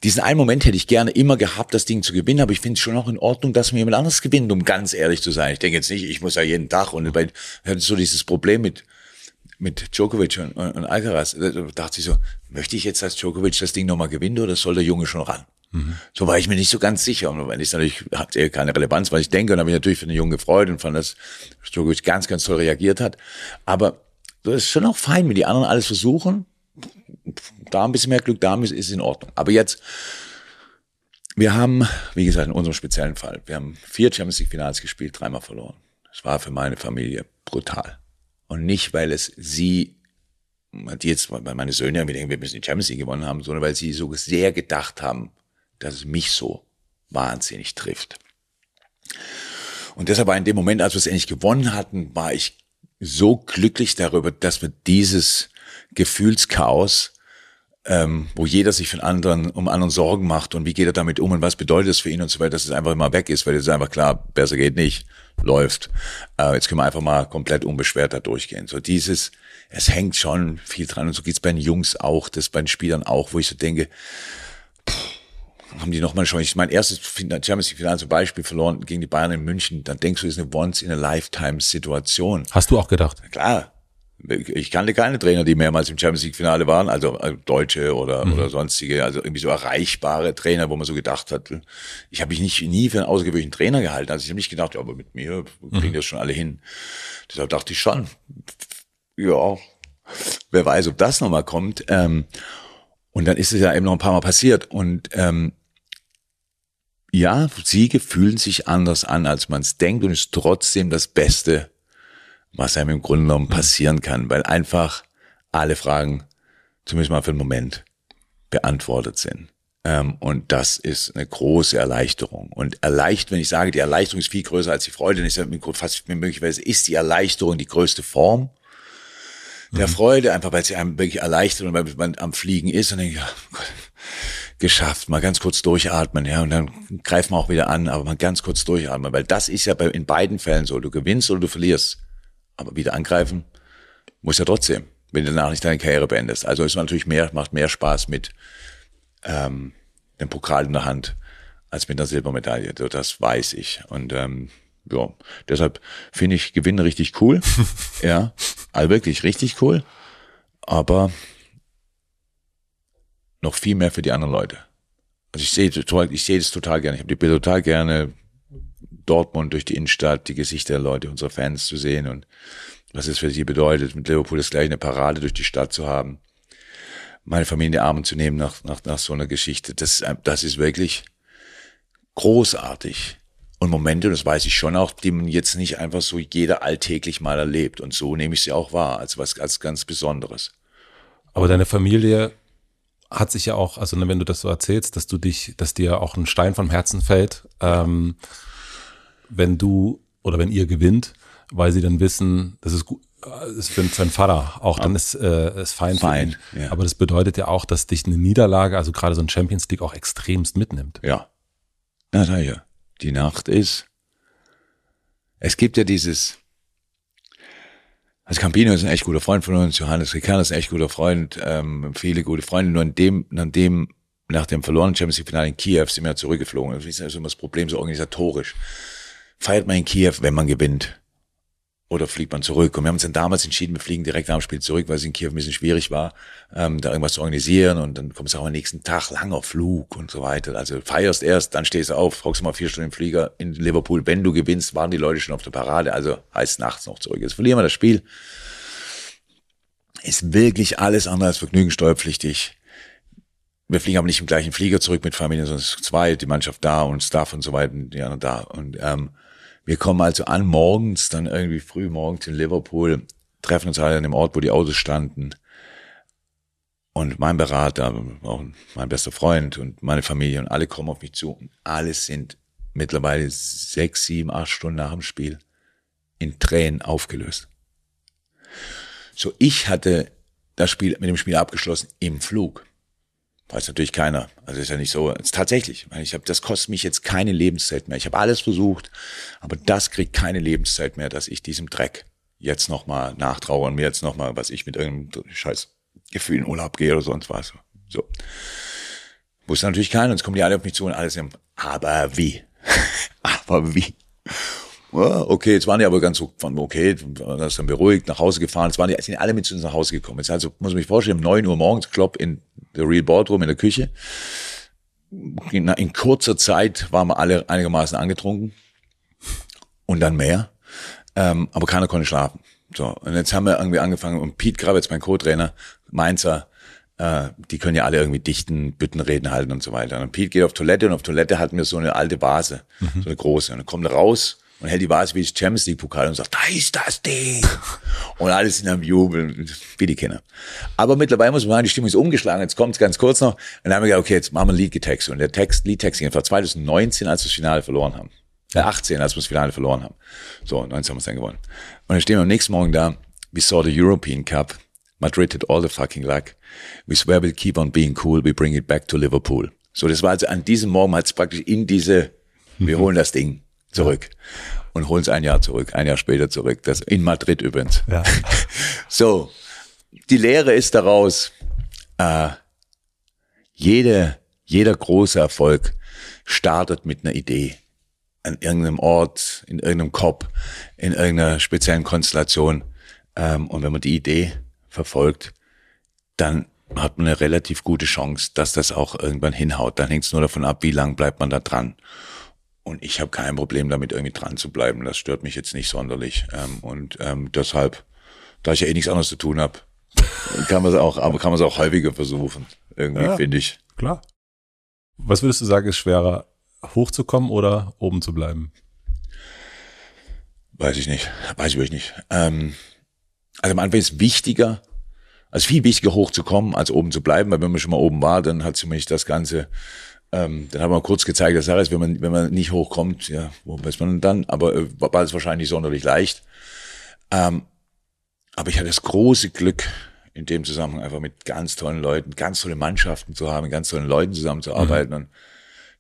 diesen einen Moment hätte ich gerne immer gehabt, das Ding zu gewinnen, aber ich finde es schon auch in Ordnung, dass mir jemand anderes gewinnt, um ganz ehrlich zu sein. Ich denke jetzt nicht, ich muss ja jeden Tag und bei, hatte so dieses Problem mit, mit Djokovic und, und, Alcaraz. Da dachte ich so, möchte ich jetzt als Djokovic das Ding nochmal gewinnen oder soll der Junge schon ran? Mhm. So war ich mir nicht so ganz sicher. Und wenn ich natürlich hat er keine Relevanz, weil ich denke, und habe ich natürlich für den Jungen gefreut und fand, dass Djokovic ganz, ganz toll reagiert hat. Aber das ist schon auch fein, wenn die anderen alles versuchen da ein bisschen mehr Glück, da ist, in Ordnung. Aber jetzt, wir haben, wie gesagt, in unserem speziellen Fall, wir haben vier Champions League Finals gespielt, dreimal verloren. Das war für meine Familie brutal. Und nicht, weil es sie, die jetzt, weil meine Söhne irgendwie denken, wir müssen die Champions League gewonnen haben, sondern weil sie so sehr gedacht haben, dass es mich so wahnsinnig trifft. Und deshalb war in dem Moment, als wir es endlich gewonnen hatten, war ich so glücklich darüber, dass wir dieses Gefühlschaos, ähm, wo jeder sich von anderen, um anderen Sorgen macht und wie geht er damit um und was bedeutet das für ihn und so weiter, dass es einfach immer weg ist, weil es ist einfach klar, besser geht nicht, läuft. Äh, jetzt können wir einfach mal komplett unbeschwert da durchgehen. So dieses, es hängt schon viel dran und so geht's bei den Jungs auch, das bei den Spielern auch, wo ich so denke, pff, haben die nochmal schon, ich mein erstes Champions League Finale zum Beispiel verloren gegen die Bayern in München, dann denkst du, das ist eine once in a lifetime Situation. Hast du auch gedacht? Klar, ich kannte keine Trainer, die mehrmals im Champions League Finale waren, also, also Deutsche oder, mhm. oder sonstige, also irgendwie so erreichbare Trainer, wo man so gedacht hat, ich habe mich nicht nie für einen außergewöhnlichen Trainer gehalten. Also ich habe nicht gedacht, ja, aber mit mir kriegen mhm. das schon alle hin. Deshalb dachte ich schon, ja, wer weiß, ob das nochmal kommt. Ähm, und dann ist es ja eben noch ein paar Mal passiert. Und ähm, ja, Siege fühlen sich anders an, als man es denkt und ist trotzdem das Beste, was einem im Grunde genommen passieren kann, weil einfach alle Fragen, zumindest mal für einen Moment, beantwortet sind. Ähm, und das ist eine große Erleichterung. Und erleicht, wenn ich sage, die Erleichterung ist viel größer als die Freude, dann ist ja fast möglicherweise ist die Erleichterung die größte Form der mhm. Freude, einfach weil sie einem wirklich erleichtert und weil man am Fliegen ist und denkt, ja, Gott, geschafft, mal ganz kurz durchatmen, ja, und dann greifen wir auch wieder an, aber mal ganz kurz durchatmen, weil das ist ja bei, in beiden Fällen so, du gewinnst oder du verlierst. Aber wieder angreifen muss ja trotzdem, wenn du danach nicht deine Karriere beendest. Also ist natürlich mehr, macht mehr Spaß mit ähm, dem Pokal in der Hand als mit einer Silbermedaille. Das weiß ich. Und ähm, ja, deshalb finde ich Gewinne richtig cool. ja, also wirklich richtig cool. Aber noch viel mehr für die anderen Leute. Also ich sehe ich sehe das total gerne. Ich habe die Bilder total gerne Dortmund durch die Innenstadt, die Gesichter der Leute, unsere Fans zu sehen und was es für sie bedeutet, mit Liverpool das gleiche eine Parade durch die Stadt zu haben, meine Familie in die Arme zu nehmen nach, nach, nach so einer Geschichte. Das, das ist wirklich großartig. Und Momente, das weiß ich schon auch, die man jetzt nicht einfach so jeder alltäglich mal erlebt. Und so nehme ich sie auch wahr, als was als ganz Besonderes. Aber deine Familie hat sich ja auch, also wenn du das so erzählst, dass du dich, dass dir auch ein Stein vom Herzen fällt, ähm, wenn du oder wenn ihr gewinnt, weil sie dann wissen, das ist gut, das ist für seinen Vater auch, dann ist äh, ist fein. Fein, ja. Aber das bedeutet ja auch, dass dich eine Niederlage, also gerade so ein Champions League auch extremst mitnimmt. Ja. Na, da ja. Die Nacht ist. Es gibt ja dieses. Also Campino ist ein echt guter Freund von uns, Johannes Ricard ist ein echt guter Freund, ähm, viele gute Freunde. Nur an dem, an dem, nach dem verlorenen Champions League Finale in Kiew sind wir zurückgeflogen. Das ist immer das Problem so organisatorisch. Feiert man in Kiew, wenn man gewinnt oder fliegt man zurück? Und wir haben uns dann damals entschieden, wir fliegen direkt nach dem Spiel zurück, weil es in Kiew ein bisschen schwierig war, ähm, da irgendwas zu organisieren und dann kommt es auch am nächsten Tag, langer Flug und so weiter. Also feierst erst, dann stehst du auf, du mal vier Stunden im Flieger in Liverpool. Wenn du gewinnst, waren die Leute schon auf der Parade, also heißt nachts noch zurück. Jetzt verlieren wir das Spiel. Ist wirklich alles andere als vergnügensteuerpflichtig. Wir fliegen aber nicht im gleichen Flieger zurück mit Familie, sondern zwei, die Mannschaft da und Staff und so weiter, die anderen da. Und ähm, wir kommen also an morgens, dann irgendwie früh morgens in Liverpool, treffen uns alle an dem Ort, wo die Autos standen. Und mein Berater, auch mein bester Freund und meine Familie und alle kommen auf mich zu. Und alle sind mittlerweile sechs, sieben, acht Stunden nach dem Spiel in Tränen aufgelöst. So, ich hatte das Spiel mit dem Spiel abgeschlossen im Flug. Weiß natürlich keiner. Also ist ja nicht so. Ist tatsächlich. Ich habe, das kostet mich jetzt keine Lebenszeit mehr. Ich habe alles versucht, aber das kriegt keine Lebenszeit mehr, dass ich diesem Dreck jetzt nochmal nachtraue und mir jetzt nochmal, was ich mit irgendeinem scheiß Gefühl in Urlaub gehe oder sonst was. So. Wusste natürlich keiner. Jetzt kommen die alle auf mich zu und alles im, aber wie? aber wie? Okay, jetzt waren die aber ganz so, okay, das dann beruhigt, nach Hause gefahren. Jetzt waren die, sind alle mit zu uns nach Hause gekommen. Jetzt also, muss man sich vorstellen, um neun Uhr morgens, klopp in der Real Boardroom in der Küche. In, in kurzer Zeit waren wir alle einigermaßen angetrunken. Und dann mehr. Ähm, aber keiner konnte schlafen. So. Und jetzt haben wir irgendwie angefangen, und Pete Grabitz, mein Co-Trainer, Mainzer, äh, die können ja alle irgendwie dichten, Büttenreden halten und so weiter. Und Pete geht auf Toilette und auf Toilette hatten wir so eine alte Vase, mhm. so eine große. Und dann kommt er raus und hält die das Champions League Pokal und sagt, da ist das Ding. und alle sind am Jubeln, wie die Kinder. Aber mittlerweile muss man sagen, die Stimmung ist umgeschlagen. Jetzt kommt es ganz kurz noch. Und dann haben wir gesagt, okay, jetzt machen wir einen Liedgetext. Und der Text, Liedtext war 2019, als wir das Finale verloren haben. Ja. 18, als wir das Finale verloren haben. So, 19 haben wir es dann gewonnen. Und dann stehen wir am nächsten Morgen da. We saw the European Cup. Madrid had all the fucking luck. We swear we'll keep on being cool. We bring it back to Liverpool. So, das war also an diesem Morgen hat es praktisch in diese, wir holen das Ding zurück und holen es ein Jahr zurück, ein Jahr später zurück. Das in Madrid übrigens. Ja. So, die Lehre ist daraus, äh, jede, jeder große Erfolg startet mit einer Idee an irgendeinem Ort, in irgendeinem Kopf, in irgendeiner speziellen Konstellation. Ähm, und wenn man die Idee verfolgt, dann hat man eine relativ gute Chance, dass das auch irgendwann hinhaut. Dann hängt es nur davon ab, wie lang bleibt man da dran. Und ich habe kein Problem damit, irgendwie dran zu bleiben. Das stört mich jetzt nicht sonderlich. Ähm, und ähm, deshalb, da ich ja eh nichts anderes zu tun habe, kann man es auch, aber kann man es auch häufiger versuchen. Irgendwie, ja, finde ich. Klar. Was würdest du sagen, ist schwerer, hochzukommen oder oben zu bleiben? Weiß ich nicht. Weiß ich wirklich nicht. Ähm, also am Anfang ist wichtiger, also viel wichtiger hochzukommen, als oben zu bleiben, weil wenn man schon mal oben war, dann hat zumindest das Ganze ähm, dann haben wir kurz gezeigt, dass ist, wenn man, wenn man nicht hochkommt, ja, wo weiß man dann? Aber äh, war es wahrscheinlich sonderlich leicht. Ähm, aber ich hatte das große Glück, in dem Zusammenhang einfach mit ganz tollen Leuten, ganz tolle Mannschaften zu haben, ganz tollen Leuten zusammenzuarbeiten. Mhm. Und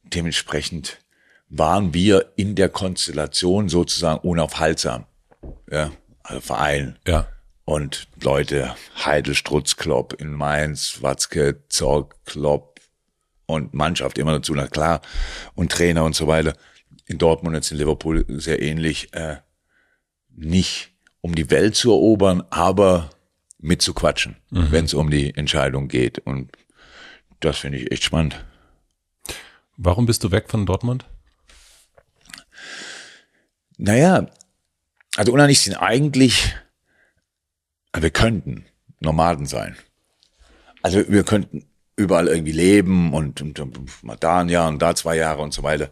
dementsprechend waren wir in der Konstellation sozusagen unaufhaltsam. Ja, also Verein. Ja. Und Leute, Heidel, Strutz, Klopp in Mainz, Watzke, Zorg, Klopp, und Mannschaft immer dazu, na klar, und Trainer und so weiter. In Dortmund jetzt in Liverpool sehr ähnlich. Äh, nicht um die Welt zu erobern, aber mitzuquatschen, mhm. wenn es um die Entscheidung geht. Und das finde ich echt spannend. Warum bist du weg von Dortmund? Naja, also Unna und ich sind eigentlich, wir könnten Nomaden sein. Also wir könnten überall irgendwie leben und, und, und mal da ein Jahr und da zwei Jahre und so weiter.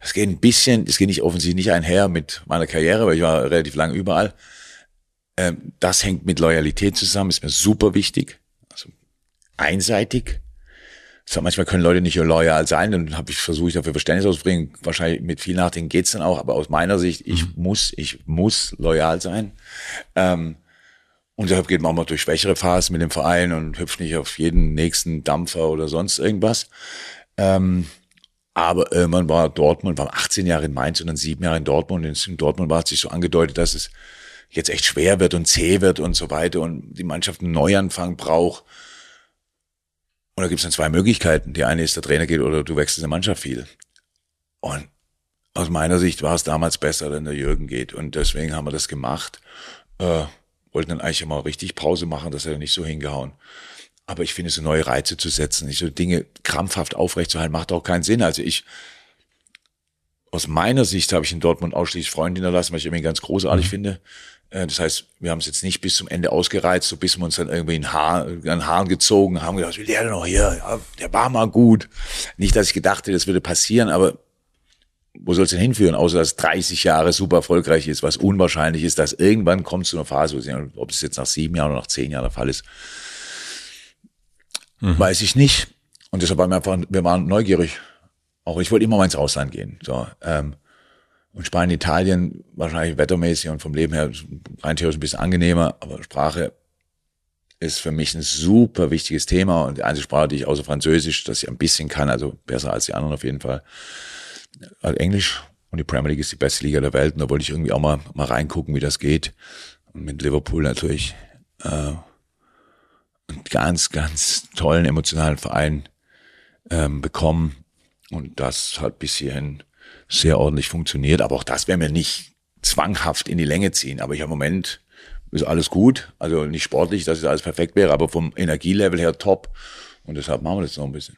Das geht ein bisschen, das geht nicht offensichtlich nicht einher mit meiner Karriere, weil ich war relativ lange überall. Ähm, das hängt mit Loyalität zusammen, ist mir super wichtig. Also einseitig. So, manchmal können Leute nicht loyal sein, dann habe ich versucht, dafür Verständnis auszubringen. Wahrscheinlich mit viel Nachdenken geht's dann auch, aber aus meiner Sicht, ich mhm. muss, ich muss loyal sein. Ähm, und deshalb geht man auch mal durch schwächere Phasen mit dem Verein und hüpft nicht auf jeden nächsten Dampfer oder sonst irgendwas. Ähm, aber irgendwann war Dortmund, war 18 Jahre in Mainz und dann sieben Jahre in Dortmund. Und in Dortmund war es sich so angedeutet, dass es jetzt echt schwer wird und zäh wird und so weiter und die Mannschaft einen Neuanfang braucht. Und da gibt es dann zwei Möglichkeiten. Die eine ist, der Trainer geht oder du wechselst in der Mannschaft viel. Und aus meiner Sicht war es damals besser, wenn der Jürgen geht. Und deswegen haben wir das gemacht. Äh, wollten dann eigentlich immer richtig Pause machen, das hat er nicht so hingehauen. Aber ich finde, so neue Reize zu setzen, nicht so Dinge krampfhaft aufrechtzuerhalten, macht auch keinen Sinn. Also ich, aus meiner Sicht habe ich in Dortmund ausschließlich Freunde hinterlassen, was ich irgendwie ganz großartig mhm. finde. Äh, das heißt, wir haben es jetzt nicht bis zum Ende ausgereizt, so bis wir uns dann irgendwie in Haar, an Haaren gezogen haben, gedacht, will der noch hier, ja, der war mal gut. Nicht, dass ich gedacht hätte, das würde passieren, aber wo soll es denn hinführen, außer dass 30 Jahre super erfolgreich ist, was unwahrscheinlich ist, dass irgendwann kommt zu einer Phase, ob es jetzt nach sieben Jahren oder nach zehn Jahren der Fall ist, mhm. weiß ich nicht. Und deshalb waren wir einfach, wir waren neugierig. Auch ich wollte immer mal ins Ausland gehen. So, ähm, und Spanien, Italien, wahrscheinlich wettermäßig und vom Leben her rein theoretisch ein bisschen angenehmer, aber Sprache ist für mich ein super wichtiges Thema und die einzige Sprache, die ich außer Französisch, dass ich ein bisschen kann, also besser als die anderen auf jeden Fall, Englisch und die Premier League ist die beste Liga der Welt und da wollte ich irgendwie auch mal, mal reingucken, wie das geht. Und mit Liverpool natürlich äh, einen ganz, ganz tollen emotionalen Verein ähm, bekommen und das hat bis hierhin sehr ordentlich funktioniert. Aber auch das werden wir nicht zwanghaft in die Länge ziehen. Aber ich habe im Moment ist alles gut. Also nicht sportlich, dass es alles perfekt wäre, aber vom Energielevel her top. Und deshalb machen wir das noch ein bisschen.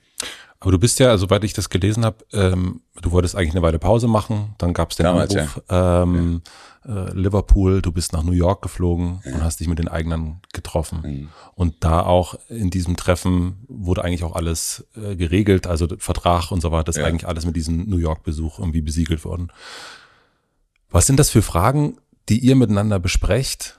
Aber du bist ja, soweit ich das gelesen habe, ähm, du wolltest eigentlich eine Weile Pause machen, dann gab es den Damals, Anruf, ja. Ähm, ja. Äh, Liverpool, du bist nach New York geflogen ja. und hast dich mit den eigenen getroffen. Mhm. Und da auch in diesem Treffen wurde eigentlich auch alles äh, geregelt, also Vertrag und so weiter, ist eigentlich alles mit diesem New York-Besuch irgendwie besiegelt worden. Was sind das für Fragen, die ihr miteinander besprecht,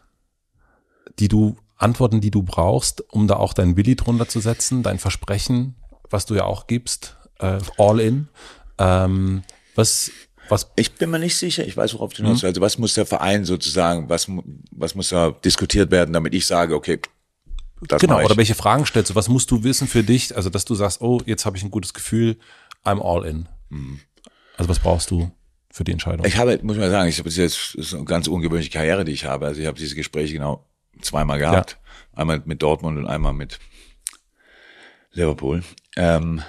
die du Antworten, die du brauchst, um da auch dein Willi drunter zu setzen, dein Versprechen, was du ja auch gibst, äh, all in. Ähm, was, was? Ich bin mir nicht sicher. Ich weiß, worauf du hinaus mhm. Also was muss der Verein sozusagen, was, was muss da diskutiert werden, damit ich sage, okay, das genau, oder welche Fragen stellst du? Was musst du wissen für dich? Also, dass du sagst, oh, jetzt habe ich ein gutes Gefühl, I'm all in. Mhm. Also, was brauchst du für die Entscheidung? Ich habe, muss man sagen, ich habe jetzt ist eine ganz ungewöhnliche Karriere, die ich habe. Also, ich habe diese Gespräche genau zweimal gehabt. Ja. Einmal mit Dortmund und einmal mit Liverpool. Ähm,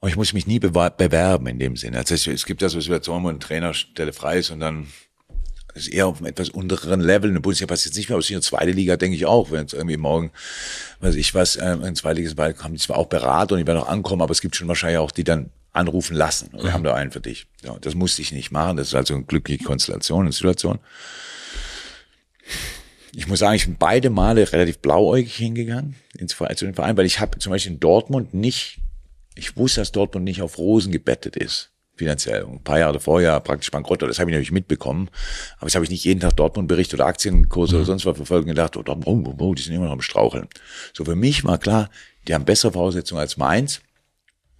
aber ich muss mich nie bewerben in dem Sinne. Also es, es gibt ja so Situationen, wo eine Trainerstelle frei ist und dann ist eher auf einem etwas unteren Level. In der Bundesliga passiert nicht mehr, aber in der zweiten Liga denke ich auch, wenn es irgendwie morgen, weiß ich was, äh, in zweite Liga haben die zwar auch beraten und die werden auch ankommen, aber es gibt schon wahrscheinlich auch, die dann anrufen lassen. Wir mhm. haben da einen für dich. Ja, das musste ich nicht machen. Das ist also eine glückliche Konstellation und Situation ich muss sagen, ich bin beide Male relativ blauäugig hingegangen ins Verein, zu den Verein, weil ich habe zum Beispiel in Dortmund nicht, ich wusste, dass Dortmund nicht auf Rosen gebettet ist finanziell. Ein paar Jahre vorher praktisch bankrott, das habe ich natürlich mitbekommen. Aber das habe ich nicht jeden Tag Dortmund-Bericht oder Aktienkurse mhm. oder sonst was verfolgt und gedacht, oh, oh, oh, oh, die sind immer noch am Straucheln. So für mich war klar, die haben bessere Voraussetzungen als Mainz.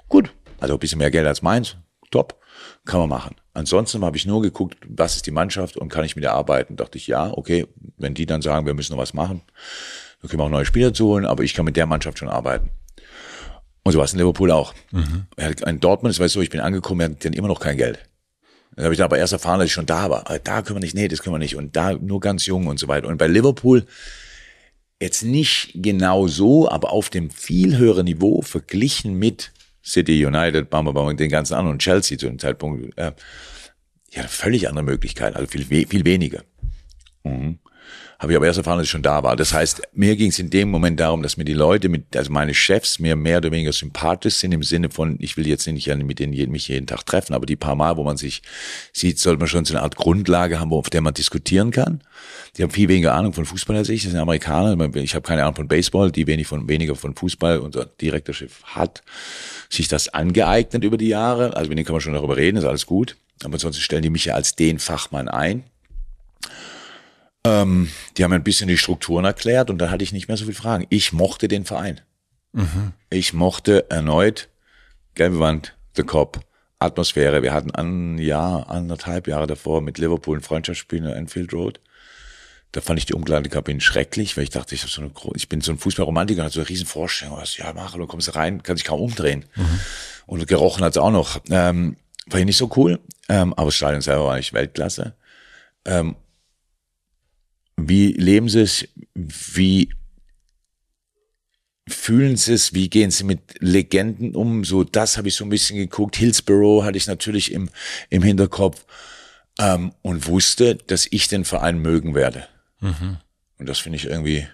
Gut, also ein bisschen mehr Geld als Mainz, top, kann man machen. Ansonsten habe ich nur geguckt, was ist die Mannschaft und kann ich mit der arbeiten. Dachte ich, ja, okay, wenn die dann sagen, wir müssen noch was machen, dann können wir auch neue Spieler zu holen, aber ich kann mit der Mannschaft schon arbeiten. Und so war es in Liverpool auch. Mhm. In Dortmund, das war so, ich bin angekommen, wir hatten immer noch kein Geld. Dann habe ich dann aber erst erfahren, dass ich schon da war. Aber da können wir nicht, nee, das können wir nicht. Und da nur ganz jung und so weiter. Und bei Liverpool jetzt nicht genau so, aber auf dem viel höheren Niveau verglichen mit City, United, bam, bam, bam, den ganzen anderen, Chelsea zu dem Zeitpunkt, äh, ja, völlig andere Möglichkeiten, also viel, viel weniger. Mhm. Habe ich aber erst erfahren, dass ich schon da war. Das heißt, mir ging es in dem Moment darum, dass mir die Leute, mit, also meine Chefs, mir mehr oder weniger sympathisch sind im Sinne von, ich will jetzt nicht mit denen jeden, mich jeden Tag treffen, aber die paar Mal, wo man sich sieht, sollte man schon so eine Art Grundlage haben, auf der man diskutieren kann. Die haben viel weniger Ahnung von Fußball als ich. Das sind Amerikaner. Ich habe keine Ahnung von Baseball, die wenig von, weniger von Fußball. Unser direkter Chef hat sich das angeeignet über die Jahre. Also mit denen kann man schon darüber reden, ist alles gut. Aber sonst stellen die mich ja als den Fachmann ein. Ähm, die haben ein bisschen die Strukturen erklärt und dann hatte ich nicht mehr so viele Fragen. Ich mochte den Verein. Mhm. Ich mochte erneut gelbe Wand, The Cop, Atmosphäre. Wir hatten ein Jahr, anderthalb Jahre davor mit Liverpool ein Freundschaftsspiel in Enfield Road. Da fand ich die Umkleidekabine schrecklich, weil ich dachte, ich, so eine, ich bin so ein Fußballromantiker, hatte so eine riesen Vorstellung. Was, ja, mach, du kommst rein, kann sich kaum umdrehen. Mhm. Und gerochen hat es auch noch. Ähm, war ich nicht so cool, ähm, aber das Stadion selber war nicht Weltklasse. Ähm, wie leben sie es? Wie fühlen sie es? Wie gehen sie mit Legenden um? So, das habe ich so ein bisschen geguckt. Hillsborough hatte ich natürlich im, im Hinterkopf ähm, und wusste, dass ich den Verein mögen werde. Mhm. Und das finde ich irgendwie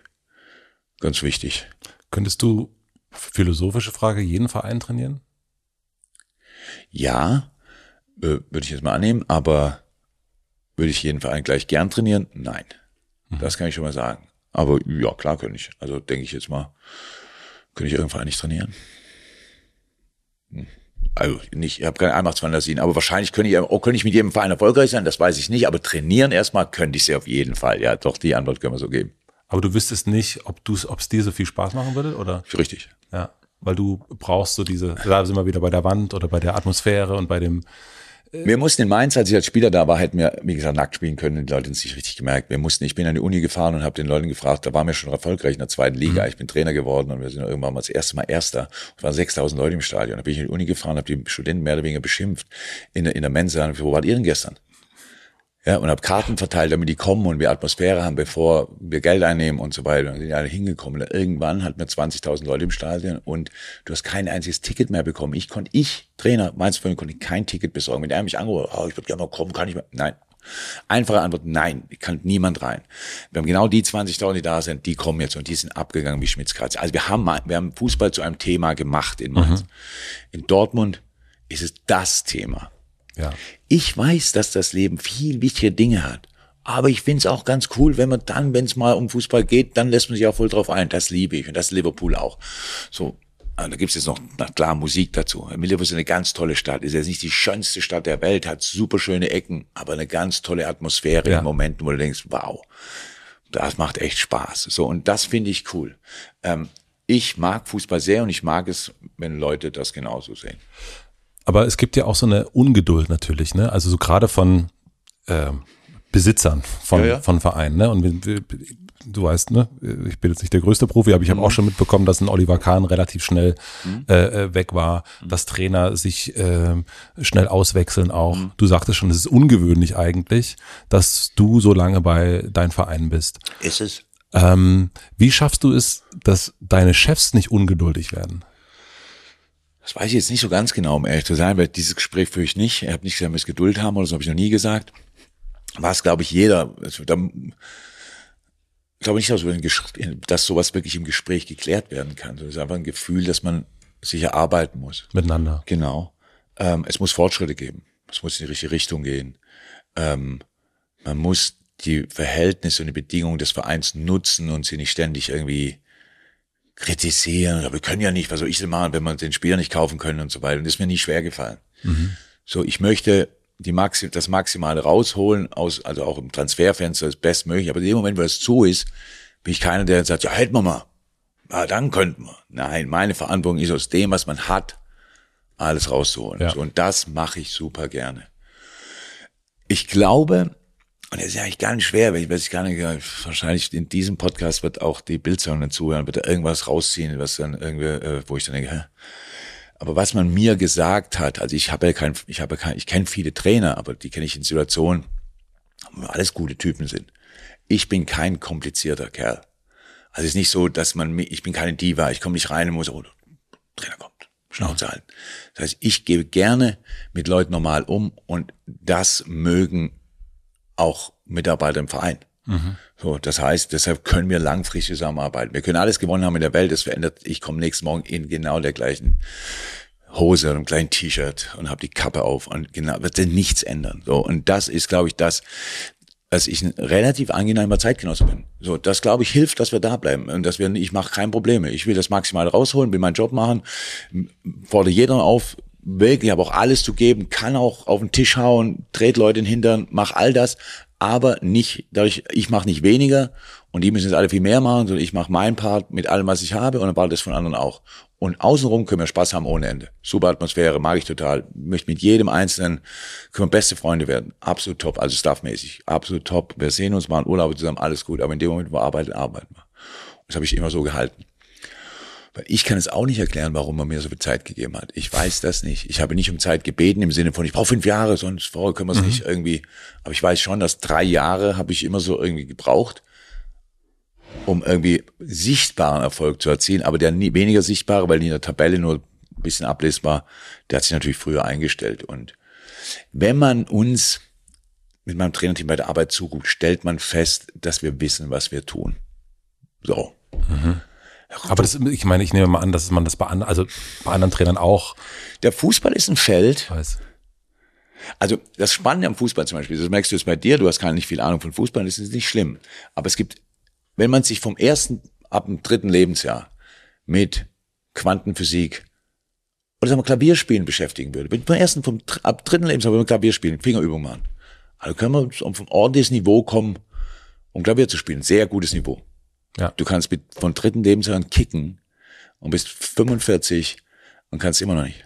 ganz wichtig. Könntest du, philosophische Frage, jeden Verein trainieren? Ja, äh, würde ich jetzt mal annehmen, aber würde ich jeden Verein gleich gern trainieren? Nein. Mhm. Das kann ich schon mal sagen. Aber ja, klar könnte ich. Also denke ich jetzt mal, könnte ich irgendwann nicht trainieren. Hm. Also nicht, ich habe keine Allmachtsfantasien, aber wahrscheinlich könnte ich, oh, könnte ich mit jedem Verein erfolgreich sein, das weiß ich nicht, aber trainieren erstmal könnte ich sie auf jeden Fall. Ja, doch, die Antwort können wir so geben. Aber du wüsstest nicht, ob du ob es dir so viel Spaß machen würde, oder? Richtig. Ja. Weil du brauchst so diese, da sind wir wieder bei der Wand oder bei der Atmosphäre und bei dem, wir mussten in Mainz, als ich als Spieler da war, hätten wir, wie gesagt, nackt spielen können. Die Leute haben es nicht richtig gemerkt. Wir mussten, ich bin an die Uni gefahren und habe den Leuten gefragt, da waren wir schon erfolgreich in der zweiten Liga. Mhm. Ich bin Trainer geworden und wir sind irgendwann mal das erste Mal Erster. Es waren 6000 Leute im Stadion. Da bin ich in die Uni gefahren, habe die Studenten mehr oder weniger beschimpft in der, in der Mensa. Wo wart ihr denn gestern? Ja, und habe Karten verteilt, damit die kommen und wir Atmosphäre haben, bevor wir Geld einnehmen und so weiter. Und sind die alle hingekommen. Und irgendwann hatten wir 20.000 Leute im Stadion und du hast kein einziges Ticket mehr bekommen. Ich konnte, ich, Trainer, meinst du, konnte kein Ticket besorgen. Wenn er mich angerufen oh, ich würde gerne mal kommen, kann ich mal. Nein. Einfache Antwort, nein, kann niemand rein. Wir haben genau die 20.000, die da sind, die kommen jetzt und die sind abgegangen wie Schmitzkratz. Also wir haben, wir haben Fußball zu einem Thema gemacht in Mainz. Mhm. In Dortmund ist es das Thema. Ja. Ich weiß, dass das Leben viel wichtige Dinge hat. Aber ich find's auch ganz cool, wenn man dann, wenn es mal um Fußball geht, dann lässt man sich auch voll drauf ein. Das liebe ich und das Liverpool auch. So, da gibt's jetzt noch, na klar, Musik dazu. Liverpool ist eine ganz tolle Stadt. Ist jetzt nicht die schönste Stadt der Welt, hat super schöne Ecken, aber eine ganz tolle Atmosphäre ja. in Momenten, wo du denkst, wow, das macht echt Spaß. So, und das finde ich cool. Ähm, ich mag Fußball sehr und ich mag es, wenn Leute das genauso sehen. Aber es gibt ja auch so eine Ungeduld natürlich, ne? Also so gerade von äh, Besitzern von, ja, ja. von Vereinen, ne? Und du weißt, ne, ich bin jetzt nicht der größte Profi, aber ich habe mhm. auch schon mitbekommen, dass ein Oliver Kahn relativ schnell mhm. äh, äh weg war, mhm. dass Trainer sich äh, schnell auswechseln auch. Mhm. Du sagtest schon, es ist ungewöhnlich eigentlich, dass du so lange bei deinem Verein bist. Ist es. Ähm, wie schaffst du es, dass deine Chefs nicht ungeduldig werden? Das weiß ich jetzt nicht so ganz genau, um ehrlich zu sein, weil dieses Gespräch führe ich nicht. Er hat nicht gesagt, wir müssen Geduld haben oder so, habe ich noch nie gesagt. Was, glaube ich, jeder, also, da, ich glaube nicht, dass, dass sowas wirklich im Gespräch geklärt werden kann. Es ist einfach ein Gefühl, dass man sich erarbeiten muss. Miteinander. Genau. Ähm, es muss Fortschritte geben. Es muss in die richtige Richtung gehen. Ähm, man muss die Verhältnisse und die Bedingungen des Vereins nutzen und sie nicht ständig irgendwie kritisieren, wir können ja nicht, was soll ich denn machen, wenn wir den Spieler nicht kaufen können und so weiter. Und das ist mir nie schwer gefallen. Mhm. So, ich möchte die Maxi das Maximale rausholen, aus, also auch im Transferfenster das Bestmögliche. Aber in dem Moment, wo es zu ist, bin ich keiner, der sagt, ja, hält wir mal. Ja, dann könnten wir. Nein, meine Verantwortung ist aus dem, was man hat, alles rauszuholen. Ja. So, und das mache ich super gerne. Ich glaube, und das ist ja eigentlich gar nicht schwer, weil ich weiß gar nicht, wahrscheinlich in diesem Podcast wird auch die Bildzeugung dazu hören, wird da irgendwas rausziehen, was dann irgendwie, äh, wo ich dann denke, hä? Aber was man mir gesagt hat, also ich habe ja kein, ich habe kein, ich kenne viele Trainer, aber die kenne ich in Situationen, wo alles gute Typen sind. Ich bin kein komplizierter Kerl. Also es ist nicht so, dass man, ich bin keine Diva, ich komme nicht rein und muss, oh, Trainer kommt, Schnauze halten. Das heißt, ich gebe gerne mit Leuten normal um und das mögen auch Mitarbeiter im Verein. Mhm. So, das heißt, deshalb können wir langfristig zusammenarbeiten. Wir können alles gewonnen haben in der Welt, das verändert. Ich komme nächsten Morgen in genau der gleichen Hose und einem kleinen T-Shirt und habe die Kappe auf und genau wird sich nichts ändern. So und das ist, glaube ich, das, dass ich ein relativ angenehmer Zeitgenosse bin. So, das glaube ich hilft, dass wir da bleiben und dass wir, ich mache keine Probleme. Ich will das maximal rausholen, will meinen Job machen, fordere jeden auf, wirklich, aber auch alles zu geben, kann auch auf den Tisch hauen, dreht Leute in den Hintern, mach all das, aber nicht dadurch, ich mache nicht weniger und die müssen jetzt alle viel mehr machen, sondern ich mache meinen Part mit allem, was ich habe und dann baut das von anderen auch. Und außenrum können wir Spaß haben ohne Ende. Super Atmosphäre, mag ich total. Möchte mit jedem Einzelnen, können wir beste Freunde werden. Absolut top, also staffmäßig. Absolut top. Wir sehen uns mal in Urlaub zusammen, alles gut. Aber in dem Moment, wo wir arbeiten, arbeiten wir. Das habe ich immer so gehalten. Ich kann es auch nicht erklären, warum man mir so viel Zeit gegeben hat. Ich weiß das nicht. Ich habe nicht um Zeit gebeten im Sinne von, ich brauche fünf Jahre, sonst vorher können wir es mhm. nicht irgendwie. Aber ich weiß schon, dass drei Jahre habe ich immer so irgendwie gebraucht um irgendwie sichtbaren Erfolg zu erzielen, aber der nie, weniger sichtbare, weil in der Tabelle nur ein bisschen ablesbar, der hat sich natürlich früher eingestellt. Und wenn man uns mit meinem Trainerteam bei der Arbeit zuguckt, stellt man fest, dass wir wissen, was wir tun. So. Mhm. Aber das, ich meine, ich nehme mal an, dass man das bei, an, also bei anderen Trainern auch. Der Fußball ist ein Feld. Weiß. Also das Spannende am Fußball zum Beispiel, das merkst du jetzt bei dir, du hast gar nicht viel Ahnung von Fußball, das ist nicht schlimm. Aber es gibt wenn man sich vom ersten ab dem dritten Lebensjahr mit Quantenphysik oder sagen wir Klavierspielen beschäftigen würde, wenn man ersten vom ab dritten Lebensjahr wir Klavierspielen, Fingerübungen machen, also können wir auf ein ordentliches Niveau kommen, um Klavier zu spielen. Sehr gutes Niveau. Ja. Du kannst mit von dritten Lebensjahr kicken und bist 45 und kannst immer noch nicht.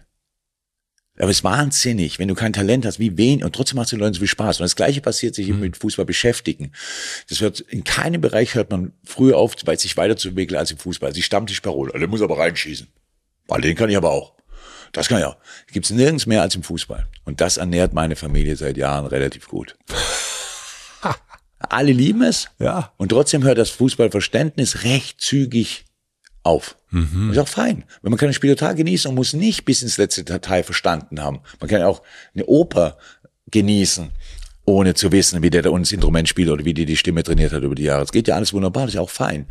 Aber es ist wahnsinnig, wenn du kein Talent hast, wie wenig, und trotzdem macht es den Leuten so viel Spaß. Und das Gleiche passiert sich mhm. mit Fußball beschäftigen. Das wird, in keinem Bereich hört man früher auf, bei sich weiterzuentwickeln als im Fußball. Also die Stammtischparole. Der muss aber reinschießen. Weil den kann ich aber auch. Das kann ich auch. Gibt's nirgends mehr als im Fußball. Und das ernährt meine Familie seit Jahren relativ gut. Alle lieben es. Ja. Und trotzdem hört das Fußballverständnis recht zügig auf. Mhm. ist auch fein. Wenn man kann ein Spiel total genießen und muss nicht bis ins letzte Detail verstanden haben. Man kann auch eine Oper genießen, ohne zu wissen, wie der da uns Instrument spielt oder wie die die Stimme trainiert hat über die Jahre. Es geht ja alles wunderbar, das ist auch fein.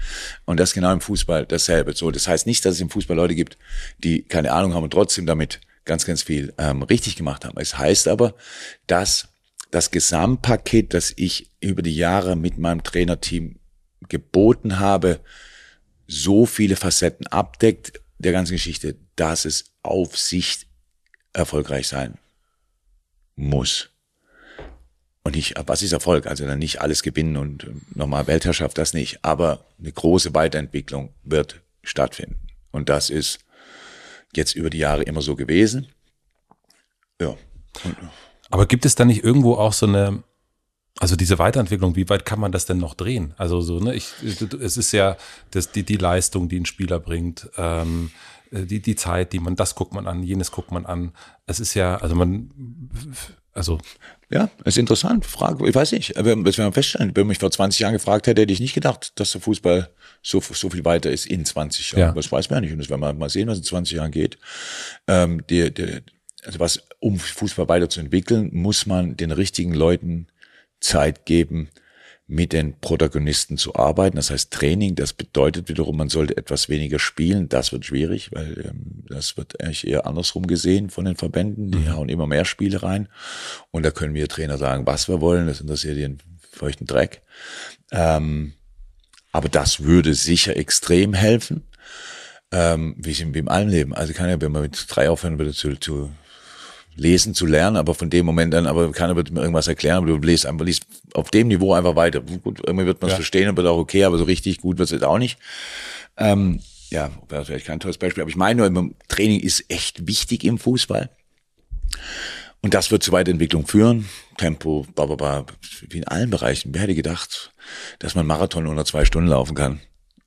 Und das genau im Fußball dasselbe. So, das heißt nicht, dass es im Fußball Leute gibt, die keine Ahnung haben und trotzdem damit ganz, ganz viel ähm, richtig gemacht haben. Es heißt aber, dass das Gesamtpaket, das ich über die Jahre mit meinem Trainerteam geboten habe, so viele Facetten abdeckt der ganzen Geschichte, dass es auf Sicht erfolgreich sein muss. Und nicht, was ist Erfolg? Also dann nicht alles gewinnen und nochmal Weltherrschaft, das nicht. Aber eine große Weiterentwicklung wird stattfinden. Und das ist jetzt über die Jahre immer so gewesen. Ja. Aber gibt es da nicht irgendwo auch so eine, also diese Weiterentwicklung, wie weit kann man das denn noch drehen? Also so, ne, ich, es ist ja das, die, die Leistung, die ein Spieler bringt, ähm, die, die Zeit, die man, das guckt man an, jenes guckt man an. Es ist ja, also man, also. Ja, ist interessant. Frage, ich weiß nicht, aber was wir feststellen, wenn man mich vor 20 Jahren gefragt hätte, hätte ich nicht gedacht, dass der Fußball so, so viel weiter ist in 20 Jahren. Ja. Das weiß man ja nicht. Und das werden wir mal sehen, was in 20 Jahren geht. Ähm, die, die, also was, um Fußball weiterzuentwickeln, muss man den richtigen Leuten Zeit geben, mit den Protagonisten zu arbeiten. Das heißt Training, das bedeutet wiederum, man sollte etwas weniger spielen. Das wird schwierig, weil ähm, das wird eigentlich eher andersrum gesehen von den Verbänden. Die mhm. hauen immer mehr Spiele rein. Und da können wir Trainer sagen, was wir wollen. Das interessiert den feuchten Dreck. Ähm, aber das würde sicher extrem helfen. Ähm, wie, wie im allen Leben. Also kann ja, wenn man mit drei aufhören würde zu, zu lesen zu lernen, aber von dem Moment an, aber keiner wird mir irgendwas erklären, aber du liest einfach, liest auf dem Niveau einfach weiter. Gut, irgendwie wird man es ja. verstehen und wird auch okay, aber so richtig gut wird es jetzt auch nicht. Ähm, ja, wäre vielleicht kein tolles Beispiel, aber ich meine nur, Training ist echt wichtig im Fußball. Und das wird zu Weiterentwicklung führen. Tempo, bla, bla, bla, wie in allen Bereichen. Wer hätte gedacht, dass man Marathon unter zwei Stunden laufen kann?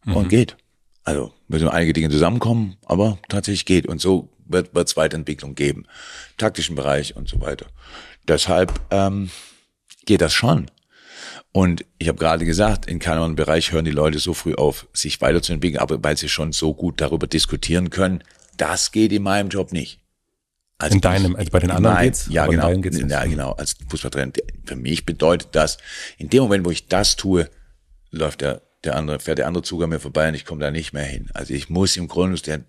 Mhm. Und geht. Also müssen einige Dinge zusammenkommen, aber tatsächlich geht. Und so wird es Weiterentwicklung geben. Taktischen Bereich und so weiter. Deshalb ähm, geht das schon. Und ich habe gerade gesagt, in keinem anderen Bereich hören die Leute so früh auf, sich weiterzuentwickeln, aber weil sie schon so gut darüber diskutieren können, das geht in meinem Job nicht. in deinem, also bei den anderen geht's? Ja, genau. geht's ja, genau. Als Fußballtrainer. Für mich bedeutet das, in dem Moment, wo ich das tue, läuft der, der andere, fährt der andere Zug an mir vorbei und ich komme da nicht mehr hin. Also ich muss im Grunde, der,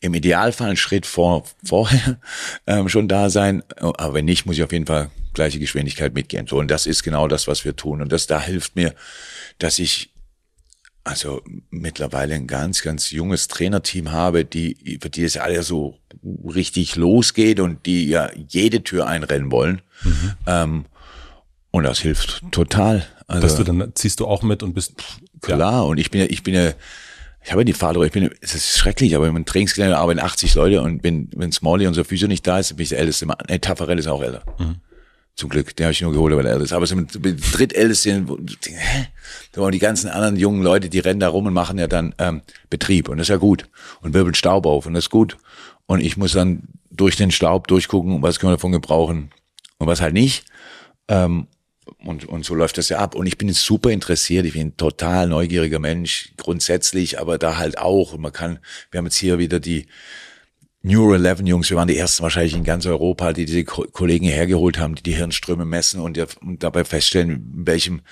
im Idealfall einen Schritt vor, vorher ähm, schon da sein. Aber wenn nicht, muss ich auf jeden Fall gleiche Geschwindigkeit mitgehen. So, und das ist genau das, was wir tun. Und das da hilft mir, dass ich also mittlerweile ein ganz, ganz junges Trainerteam habe, die, für die es ja alle so richtig losgeht und die ja jede Tür einrennen wollen. Mhm. Ähm, und das hilft total. Also, Dass du dann ziehst du auch mit und bist klar. Und ich bin ja, ich bin ja, ich habe ja die Fahrradrolle, ich bin, es ist schrecklich, aber im Trainingsgelände arbeiten 80 Leute und wenn, wenn Smalley und so Physio nicht da ist, bin ich der Älteste. Nee, Taffarel ist auch älter. Zum Glück, den habe ich nur geholt, weil er älter ist. Aber so mit, mit drittälteste, wo du denkst, hä? Und die ganzen anderen jungen Leute, die rennen da rum und machen ja dann ähm, Betrieb und das ist ja gut und wirbeln Staub auf und das ist gut. Und ich muss dann durch den Staub durchgucken, was können wir davon gebrauchen und was halt nicht. Ähm, und, und so läuft das ja ab. Und ich bin jetzt super interessiert. Ich bin ein total neugieriger Mensch, grundsätzlich, aber da halt auch. Und man kann, wir haben jetzt hier wieder die Neuro 11 Jungs, wir waren die ersten wahrscheinlich in ganz Europa, die diese Ko Kollegen hergeholt haben, die die Hirnströme messen und, und dabei feststellen, in welchem,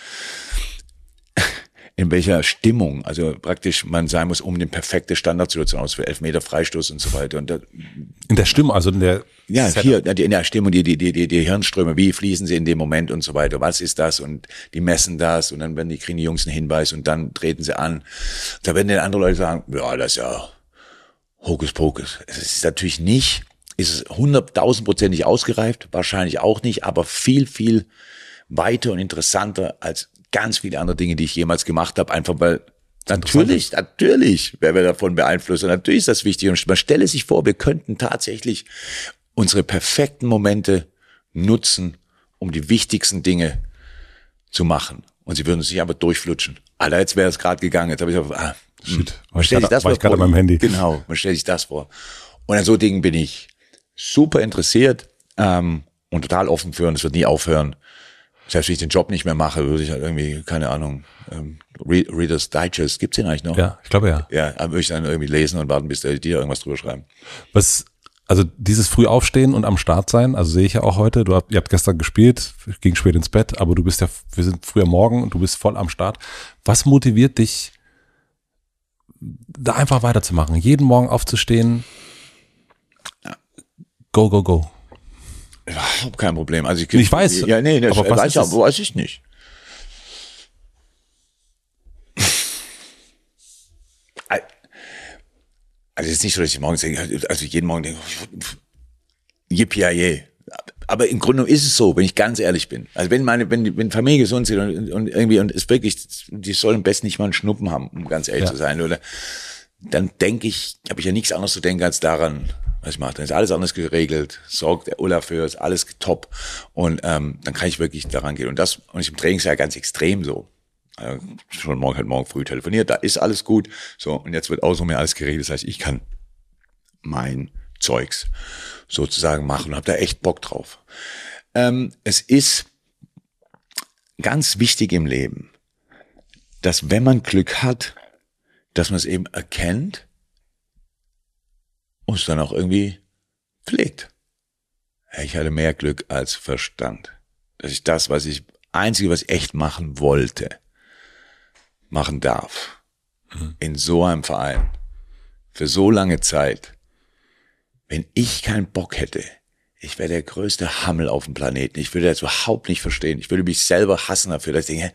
in welcher Stimmung, also praktisch man sein muss, um den perfekte Standardsituation aus für Elfmeter Freistoß und so weiter. Und da, in der Stimme, also in der ja, Setup. hier, in der Stimmung, die, die, die, die, die Hirnströme, wie fließen sie in dem Moment und so weiter. Was ist das? Und die messen das und dann werden die, kriegen die Jungs einen Hinweis und dann treten sie an. Da werden dann andere Leute sagen, ja, das ist ja Hokuspokus. Es ist natürlich nicht, ist es hunderttausendprozentig ausgereift, wahrscheinlich auch nicht, aber viel, viel weiter und interessanter als ganz viele andere Dinge, die ich jemals gemacht habe, einfach weil Natürlich, natürlich werden wir davon beeinflusst. Und natürlich ist das wichtig. Und man stelle sich vor, wir könnten tatsächlich unsere perfekten Momente nutzen, um die wichtigsten Dinge zu machen. Und sie würden sich aber durchflutschen. Alter, jetzt wäre es gerade gegangen. Jetzt habe ich aber, ah, Shit. Man ich stellt sich das war mal ich gerade vor. an meinem Handy. Genau, man stellt sich das vor. Und an so Dingen bin ich super interessiert ähm, und total offen für und es wird nie aufhören. Selbst wenn ich den Job nicht mehr mache, würde ich halt irgendwie, keine Ahnung, ähm, Re Reader's Digest, gibt's den eigentlich noch? Ja, ich glaube ja. Ja, dann würde ich dann irgendwie lesen und warten, bis der dir irgendwas drüber schreiben. Was, also dieses früh aufstehen und am Start sein, also sehe ich ja auch heute, du habt, ihr habt gestern gespielt, ging spät ins Bett, aber du bist ja, wir sind früh am Morgen und du bist voll am Start. Was motiviert dich, da einfach weiterzumachen? Jeden Morgen aufzustehen? Go, go, go. Überhaupt kein Problem. Also ich, Ich weiß, Ja, nee, das aber was weiß, aber weiß ich nicht. Also es ist nicht so, dass ich morgens denke, also jeden Morgen denke, yippie Aber im Grunde ist es so, wenn ich ganz ehrlich bin. Also wenn meine, wenn, wenn Familie gesund sind und, und irgendwie, und es wirklich, die sollen besten nicht mal einen Schnuppen haben, um ganz ehrlich Ja. zu sein, oder? Dann denke ich, habe ich ja nichts anderes zu denken als daran, was ich mache. Dann ist alles anders geregelt, sorgt der Ulla für, ist alles top. Und ähm, dann kann ich wirklich daran gehen. Und das, und ich im Training ist ja ganz extrem so. Also schon morgen halt morgen früh telefoniert, da ist alles gut. So, und jetzt wird außer mir alles geregelt. Das heißt, ich kann mein Zeugs sozusagen machen und habe da echt Bock drauf. Ähm, es ist ganz wichtig im Leben, dass wenn man Glück hat, dass man es eben erkennt und es dann auch irgendwie pflegt. Ich hatte mehr Glück als Verstand. Dass ich das, was ich, einzige, was ich echt machen wollte, machen darf. In so einem Verein. Für so lange Zeit. Wenn ich keinen Bock hätte, ich wäre der größte Hammel auf dem Planeten. Ich würde das überhaupt nicht verstehen. Ich würde mich selber hassen dafür, dass ich denke,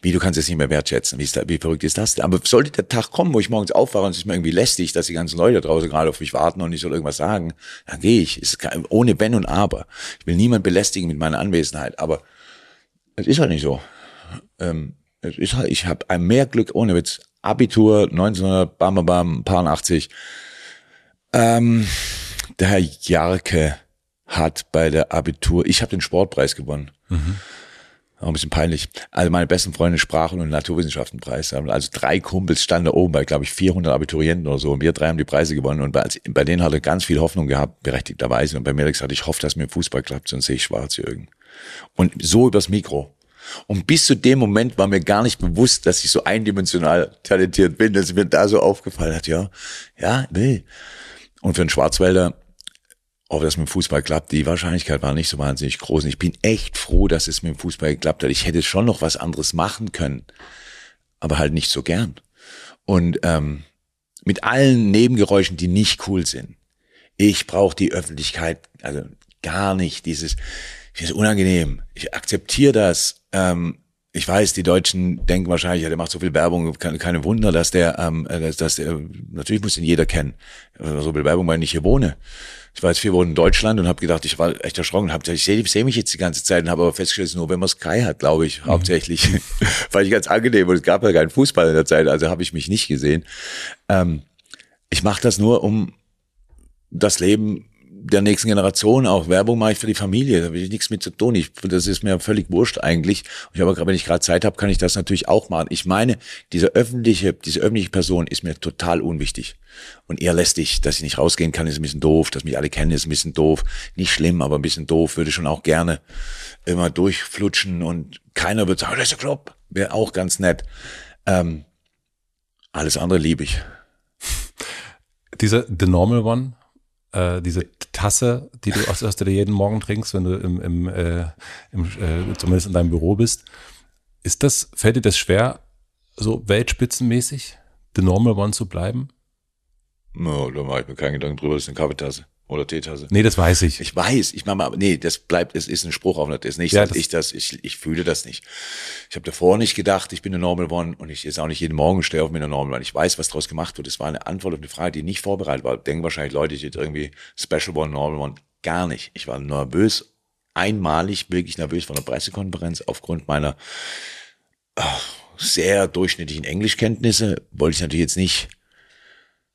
wie du kannst es nicht mehr wertschätzen. Wie, ist da, wie verrückt ist das denn? Aber sollte der Tag kommen, wo ich morgens aufwache und es ist mir irgendwie lästig, dass die ganzen Leute draußen gerade auf mich warten und ich soll irgendwas sagen, dann gehe ich. Ist ohne Wenn und Aber. Ich will niemand belästigen mit meiner Anwesenheit. Aber es ist halt nicht so. Ähm, es ist halt, ich habe ein mehr Glück ohne Witz. Abitur 1900, bam, bam, bam, paar 80. Ähm, der Herr Jarke hat bei der Abitur, ich habe den Sportpreis gewonnen. Auch ein bisschen peinlich. Also meine besten Freunde Sprachen- und Naturwissenschaftenpreis. Also drei Kumpels standen da oben bei, glaube ich, 400 Abiturienten oder so. Und wir drei haben die Preise gewonnen. Und bei, bei denen hatte ganz viel Hoffnung gehabt, berechtigterweise. Und bei er gesagt, ich hoffe, dass mir Fußball klappt, sonst sehe ich schwarz, Jürgen. Und so übers Mikro. Und bis zu dem Moment war mir gar nicht bewusst, dass ich so eindimensional talentiert bin, dass mir da so aufgefallen hat, ja, ja, nee. Und für einen Schwarzwälder ob das mit dem Fußball klappt, die Wahrscheinlichkeit war nicht so wahnsinnig groß. Und ich bin echt froh, dass es mit dem Fußball geklappt hat. Ich hätte schon noch was anderes machen können, aber halt nicht so gern. Und ähm, mit allen Nebengeräuschen, die nicht cool sind. Ich brauche die Öffentlichkeit, also gar nicht. Dieses, ich es unangenehm. Ich akzeptiere das. Ähm, ich weiß, die Deutschen denken wahrscheinlich, ja, der macht so viel Werbung, keine, keine Wunder, dass der, ähm, dass, dass der, natürlich muss ihn jeder kennen. So viel Werbung, weil ich hier wohne. Ich war jetzt vier Wochen in Deutschland und habe gedacht, ich war echt erschrocken. Hab, ich sehe seh mich jetzt die ganze Zeit und habe aber festgestellt, es ist nur, wenn man Sky hat, glaube ich, mhm. hauptsächlich. Fand ich ganz angenehm und es gab ja keinen Fußball in der Zeit, also habe ich mich nicht gesehen. Ähm, ich mache das nur, um das Leben der nächsten Generation auch. Werbung mache ich für die Familie, da will ich nichts mit zu tun. Ich, das ist mir völlig wurscht eigentlich. Ich aber wenn ich gerade Zeit habe, kann ich das natürlich auch machen. Ich meine, diese öffentliche, diese öffentliche Person ist mir total unwichtig. Und eher lästig, dass ich nicht rausgehen kann, ist ein bisschen doof. Dass mich alle kennen, ist ein bisschen doof. Nicht schlimm, aber ein bisschen doof. Würde schon auch gerne immer durchflutschen und keiner wird sagen, oh, das ist der Club. Wäre auch ganz nett. Ähm, alles andere liebe ich. Dieser The Normal One, äh, diese Tasse, die du aus, aus dir jeden Morgen trinkst, wenn du im, im, äh, im äh, zumindest in deinem Büro bist, ist das, fällt dir das schwer, so weltspitzenmäßig the normal one zu bleiben? No, da mache ich mir keinen Gedanken drüber, das ist eine Kaffeetasse oder Teetasse. Nee, das weiß ich. Ich weiß, ich mache mal, nee, das bleibt, es ist ein Spruch auf das ist nicht, ja, dass ich das, ich, ich fühle das nicht. Ich habe davor nicht gedacht, ich bin eine Normal One und ich jetzt auch nicht jeden Morgen stehe auf mir eine Normal One. Ich weiß, was daraus gemacht wird. Es war eine Antwort auf eine Frage, die nicht vorbereitet war. Denken wahrscheinlich Leute, ich jetzt irgendwie Special One, Normal One. Gar nicht. Ich war nervös, einmalig wirklich nervös von der Pressekonferenz aufgrund meiner ach, sehr durchschnittlichen Englischkenntnisse. Wollte ich natürlich jetzt nicht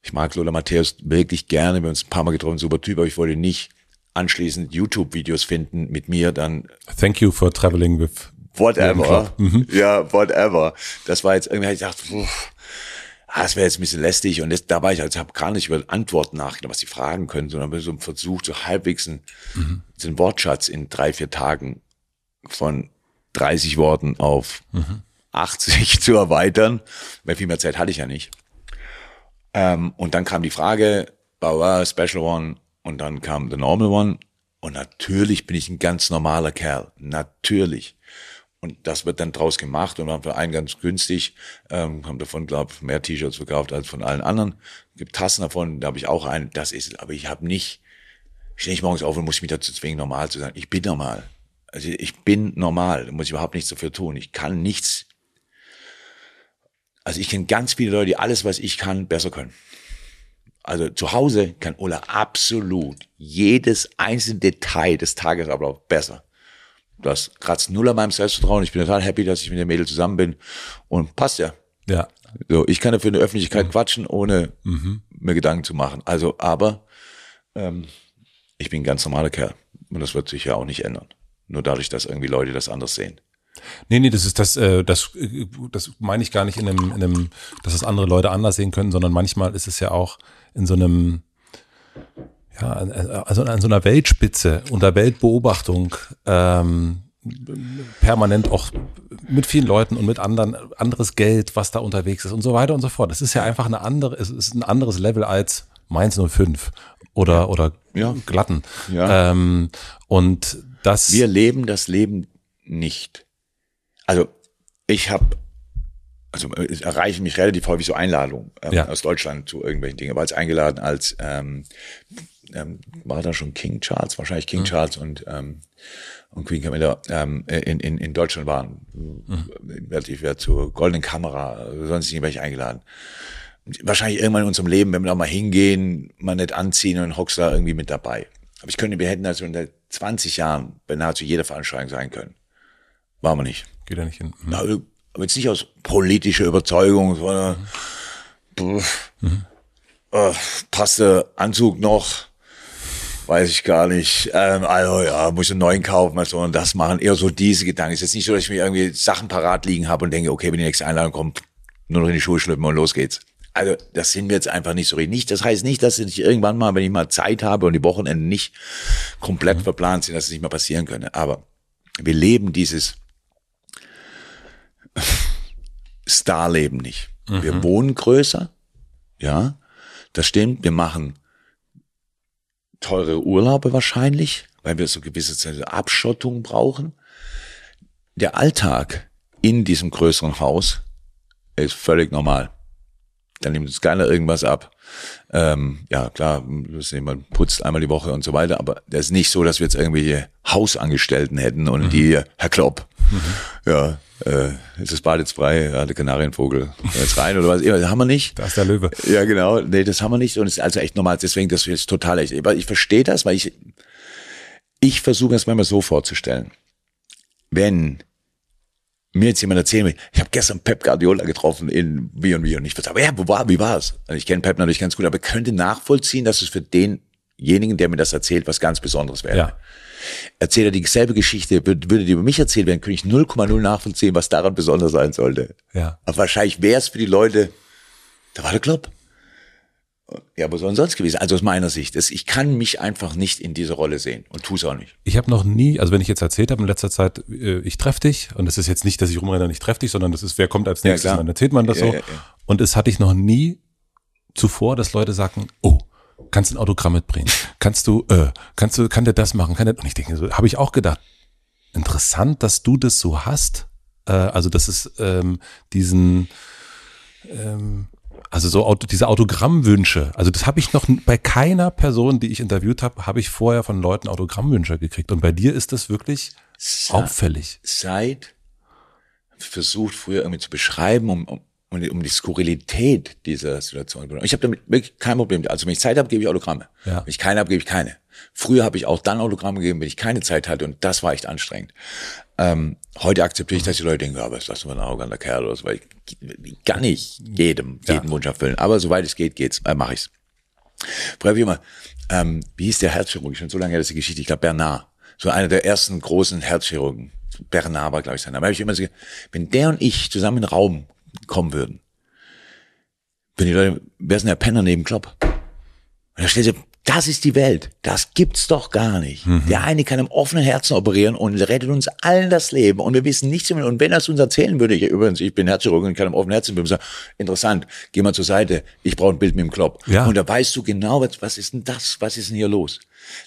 ich mag Lola Matthäus wirklich gerne, wir haben uns ein paar Mal getroffen, super Typ, aber ich wollte nicht anschließend YouTube-Videos finden mit mir dann. Thank you for traveling with whatever. Mhm. Ja, whatever. Das war jetzt irgendwie, ich dachte, pff, ah, das wäre jetzt ein bisschen lästig und das, da war ich, also habe gar nicht über Antworten nachgedacht, was sie fragen können, sondern habe so versucht, so halbwegs einen, mhm. einen Wortschatz in drei, vier Tagen von 30 Worten auf mhm. 80 zu erweitern, weil viel mehr Zeit hatte ich ja nicht. Ähm, und dann kam die Frage, Bauer, Special One und dann kam The Normal One. Und natürlich bin ich ein ganz normaler Kerl. Natürlich. Und das wird dann draus gemacht und haben für einen ganz günstig, ähm, haben davon, glaube ich, mehr T-Shirts verkauft als von allen anderen. Gibt Tassen davon, da habe ich auch einen. Das ist, aber ich habe nicht, stehe ich morgens auf und muss mich dazu zwingen, normal zu sein. Ich bin normal. Also ich bin normal, da muss ich überhaupt nichts dafür tun. Ich kann nichts also ich kenne ganz viele Leute, die alles, was ich kann, besser können. Also zu Hause kann Ola absolut jedes einzelne Detail des Tagesablaufs besser. Das kratzt null an meinem Selbstvertrauen. Ich bin total happy, dass ich mit dem Mädel zusammen bin. Und passt ja. Ja. So, ich kann ja für eine Öffentlichkeit mhm. quatschen, ohne mhm. mir Gedanken zu machen. Also, aber ähm, ich bin ein ganz normaler Kerl. Und das wird sich ja auch nicht ändern. Nur dadurch, dass irgendwie Leute das anders sehen. Nee, nee, das ist das, äh, das, äh, das meine ich gar nicht in einem, in einem, dass es andere Leute anders sehen können, sondern manchmal ist es ja auch in so einem, ja, also an so einer Weltspitze, unter Weltbeobachtung, ähm, permanent auch mit vielen Leuten und mit anderen, anderes Geld, was da unterwegs ist und so weiter und so fort. Das ist ja einfach eine andere, es ist ein anderes Level als Mainz 05 oder, oder ja. Glatten. Ja. Ähm, und das. Wir leben das Leben nicht. Also ich habe, also es erreichen mich relativ häufig so Einladungen ähm, ja. aus Deutschland zu irgendwelchen Dingen. War jetzt eingeladen als ähm, ähm, war da schon King Charles, wahrscheinlich King mhm. Charles und ähm, und Queen Camilla ähm, in, in, in Deutschland waren. Mhm. Ich werde zur Goldenen Kamera, sonst nicht welche eingeladen. Wahrscheinlich irgendwann in unserem Leben, wenn wir da mal hingehen, mal nicht anziehen und hockst da irgendwie mit dabei. Aber ich könnte, wir hätten also in 20 Jahren bei nahezu jeder Veranstaltung sein können. Waren wir nicht. Geht ja nicht hin. Mhm. Na, aber jetzt nicht aus politischer Überzeugung, sondern mhm. mhm. äh, passt der Anzug noch? Weiß ich gar nicht. Ähm, also ja, muss ich einen neuen kaufen, also und das machen. Eher so diese Gedanken. Es ist jetzt nicht so, dass ich mir irgendwie Sachen parat liegen habe und denke, okay, wenn die nächste Einladung kommt, nur noch in die Schuhe schlüpfen und los geht's. Also das sind wir jetzt einfach nicht so richtig. Nicht, das heißt nicht, dass ich irgendwann mal, wenn ich mal Zeit habe und die Wochenenden nicht komplett mhm. verplant sind, dass es nicht mehr passieren könnte. Aber wir leben dieses Starleben nicht. Mhm. Wir wohnen größer, ja, das stimmt. Wir machen teure Urlaube wahrscheinlich, weil wir so gewisse Abschottung brauchen. Der Alltag in diesem größeren Haus ist völlig normal. Dann nimmt uns keiner irgendwas ab. Ähm, ja, klar, man putzt einmal die Woche und so weiter, aber das ist nicht so, dass wir jetzt irgendwelche Hausangestellten hätten und mhm. die, Herr Klopp, mhm. ja, äh, ist das Bad jetzt frei, ja, der Kanarienvogel, jetzt rein oder was, ja, das haben wir nicht. Da ist der Löwe. Ja, genau, nee, das haben wir nicht und es ist also echt normal, deswegen, das ist total echt, ich verstehe das, weil ich, ich versuche es manchmal so vorzustellen, wenn mir jetzt jemand erzählen will, ich habe gestern Pep Guardiola getroffen in wie und wie und ich würde sagen, ja, wo war, wie war's? Also ich kenne Pep natürlich ganz gut, aber könnte nachvollziehen, dass es für denjenigen, der mir das erzählt, was ganz Besonderes wäre. Ja. Erzählt er dieselbe Geschichte, würde die über mich erzählt werden, könnte ich 0,0 nachvollziehen, was daran besonders sein sollte. Ja. Aber wahrscheinlich wäre es für die Leute, da war der Club. Ja, aber so sonst gewesen. Also aus meiner Sicht, ist, ich kann mich einfach nicht in diese Rolle sehen und tue es auch nicht. Ich habe noch nie, also wenn ich jetzt erzählt habe in letzter Zeit, äh, ich treffe dich und es ist jetzt nicht, dass ich rumrenne und ich treffe dich, sondern das ist, wer kommt als nächstes, ja, dann erzählt man das ja, so. Ja, und es hatte ich noch nie zuvor, dass Leute sagten, oh, kannst du ein Autogramm mitbringen? Kannst du, äh, kannst du, kann der das machen? Kann der, und ich denke, so habe ich auch gedacht, interessant, dass du das so hast. Äh, also das ist ähm, diesen ähm, also so Auto, diese Autogrammwünsche, also das habe ich noch bei keiner Person, die ich interviewt habe, habe ich vorher von Leuten Autogrammwünsche gekriegt. Und bei dir ist das wirklich auffällig. Seit versucht früher irgendwie zu beschreiben, um, um, um die Skurrilität dieser Situation. Ich habe damit wirklich kein Problem. Also wenn ich Zeit habe, gebe ich Autogramme. Ja. Wenn ich keine habe, gebe ich keine. Früher habe ich auch dann Autogramme gegeben, wenn ich keine Zeit hatte und das war echt anstrengend. Ähm, heute akzeptiere ich, dass die Leute denken, ja, was ist das für ein arroganter Kerl oder so, weil ich, ich kann nicht jedem, ja. jeden Wunsch erfüllen. Aber soweit es geht, geht's, äh, mache ich's. Früher wie immer, ähm, wie hieß der Herzchirurg? Schon so lange her, ist die Geschichte. Ich glaube, Bernard. So einer der ersten großen Herzchirurgen. Bernard war, glaube ich, sein Name. habe ich immer gesagt, wenn der und ich zusammen in den Raum kommen würden, wenn die Leute, wer ist denn der Penner neben Klopp? Und da stellt sich das ist die Welt. Das gibt's doch gar nicht. Mhm. Der eine kann im offenen Herzen operieren und rettet uns allen das Leben. Und wir wissen nichts mehr. Und wenn er es uns erzählen würde, ich, übrigens, ich bin Herzchirurg und kann im offenen Herzen sagen, interessant, geh mal zur Seite, ich brauche ein Bild mit dem Klopp. Ja. Und da weißt du genau, was, was ist denn das? Was ist denn hier los?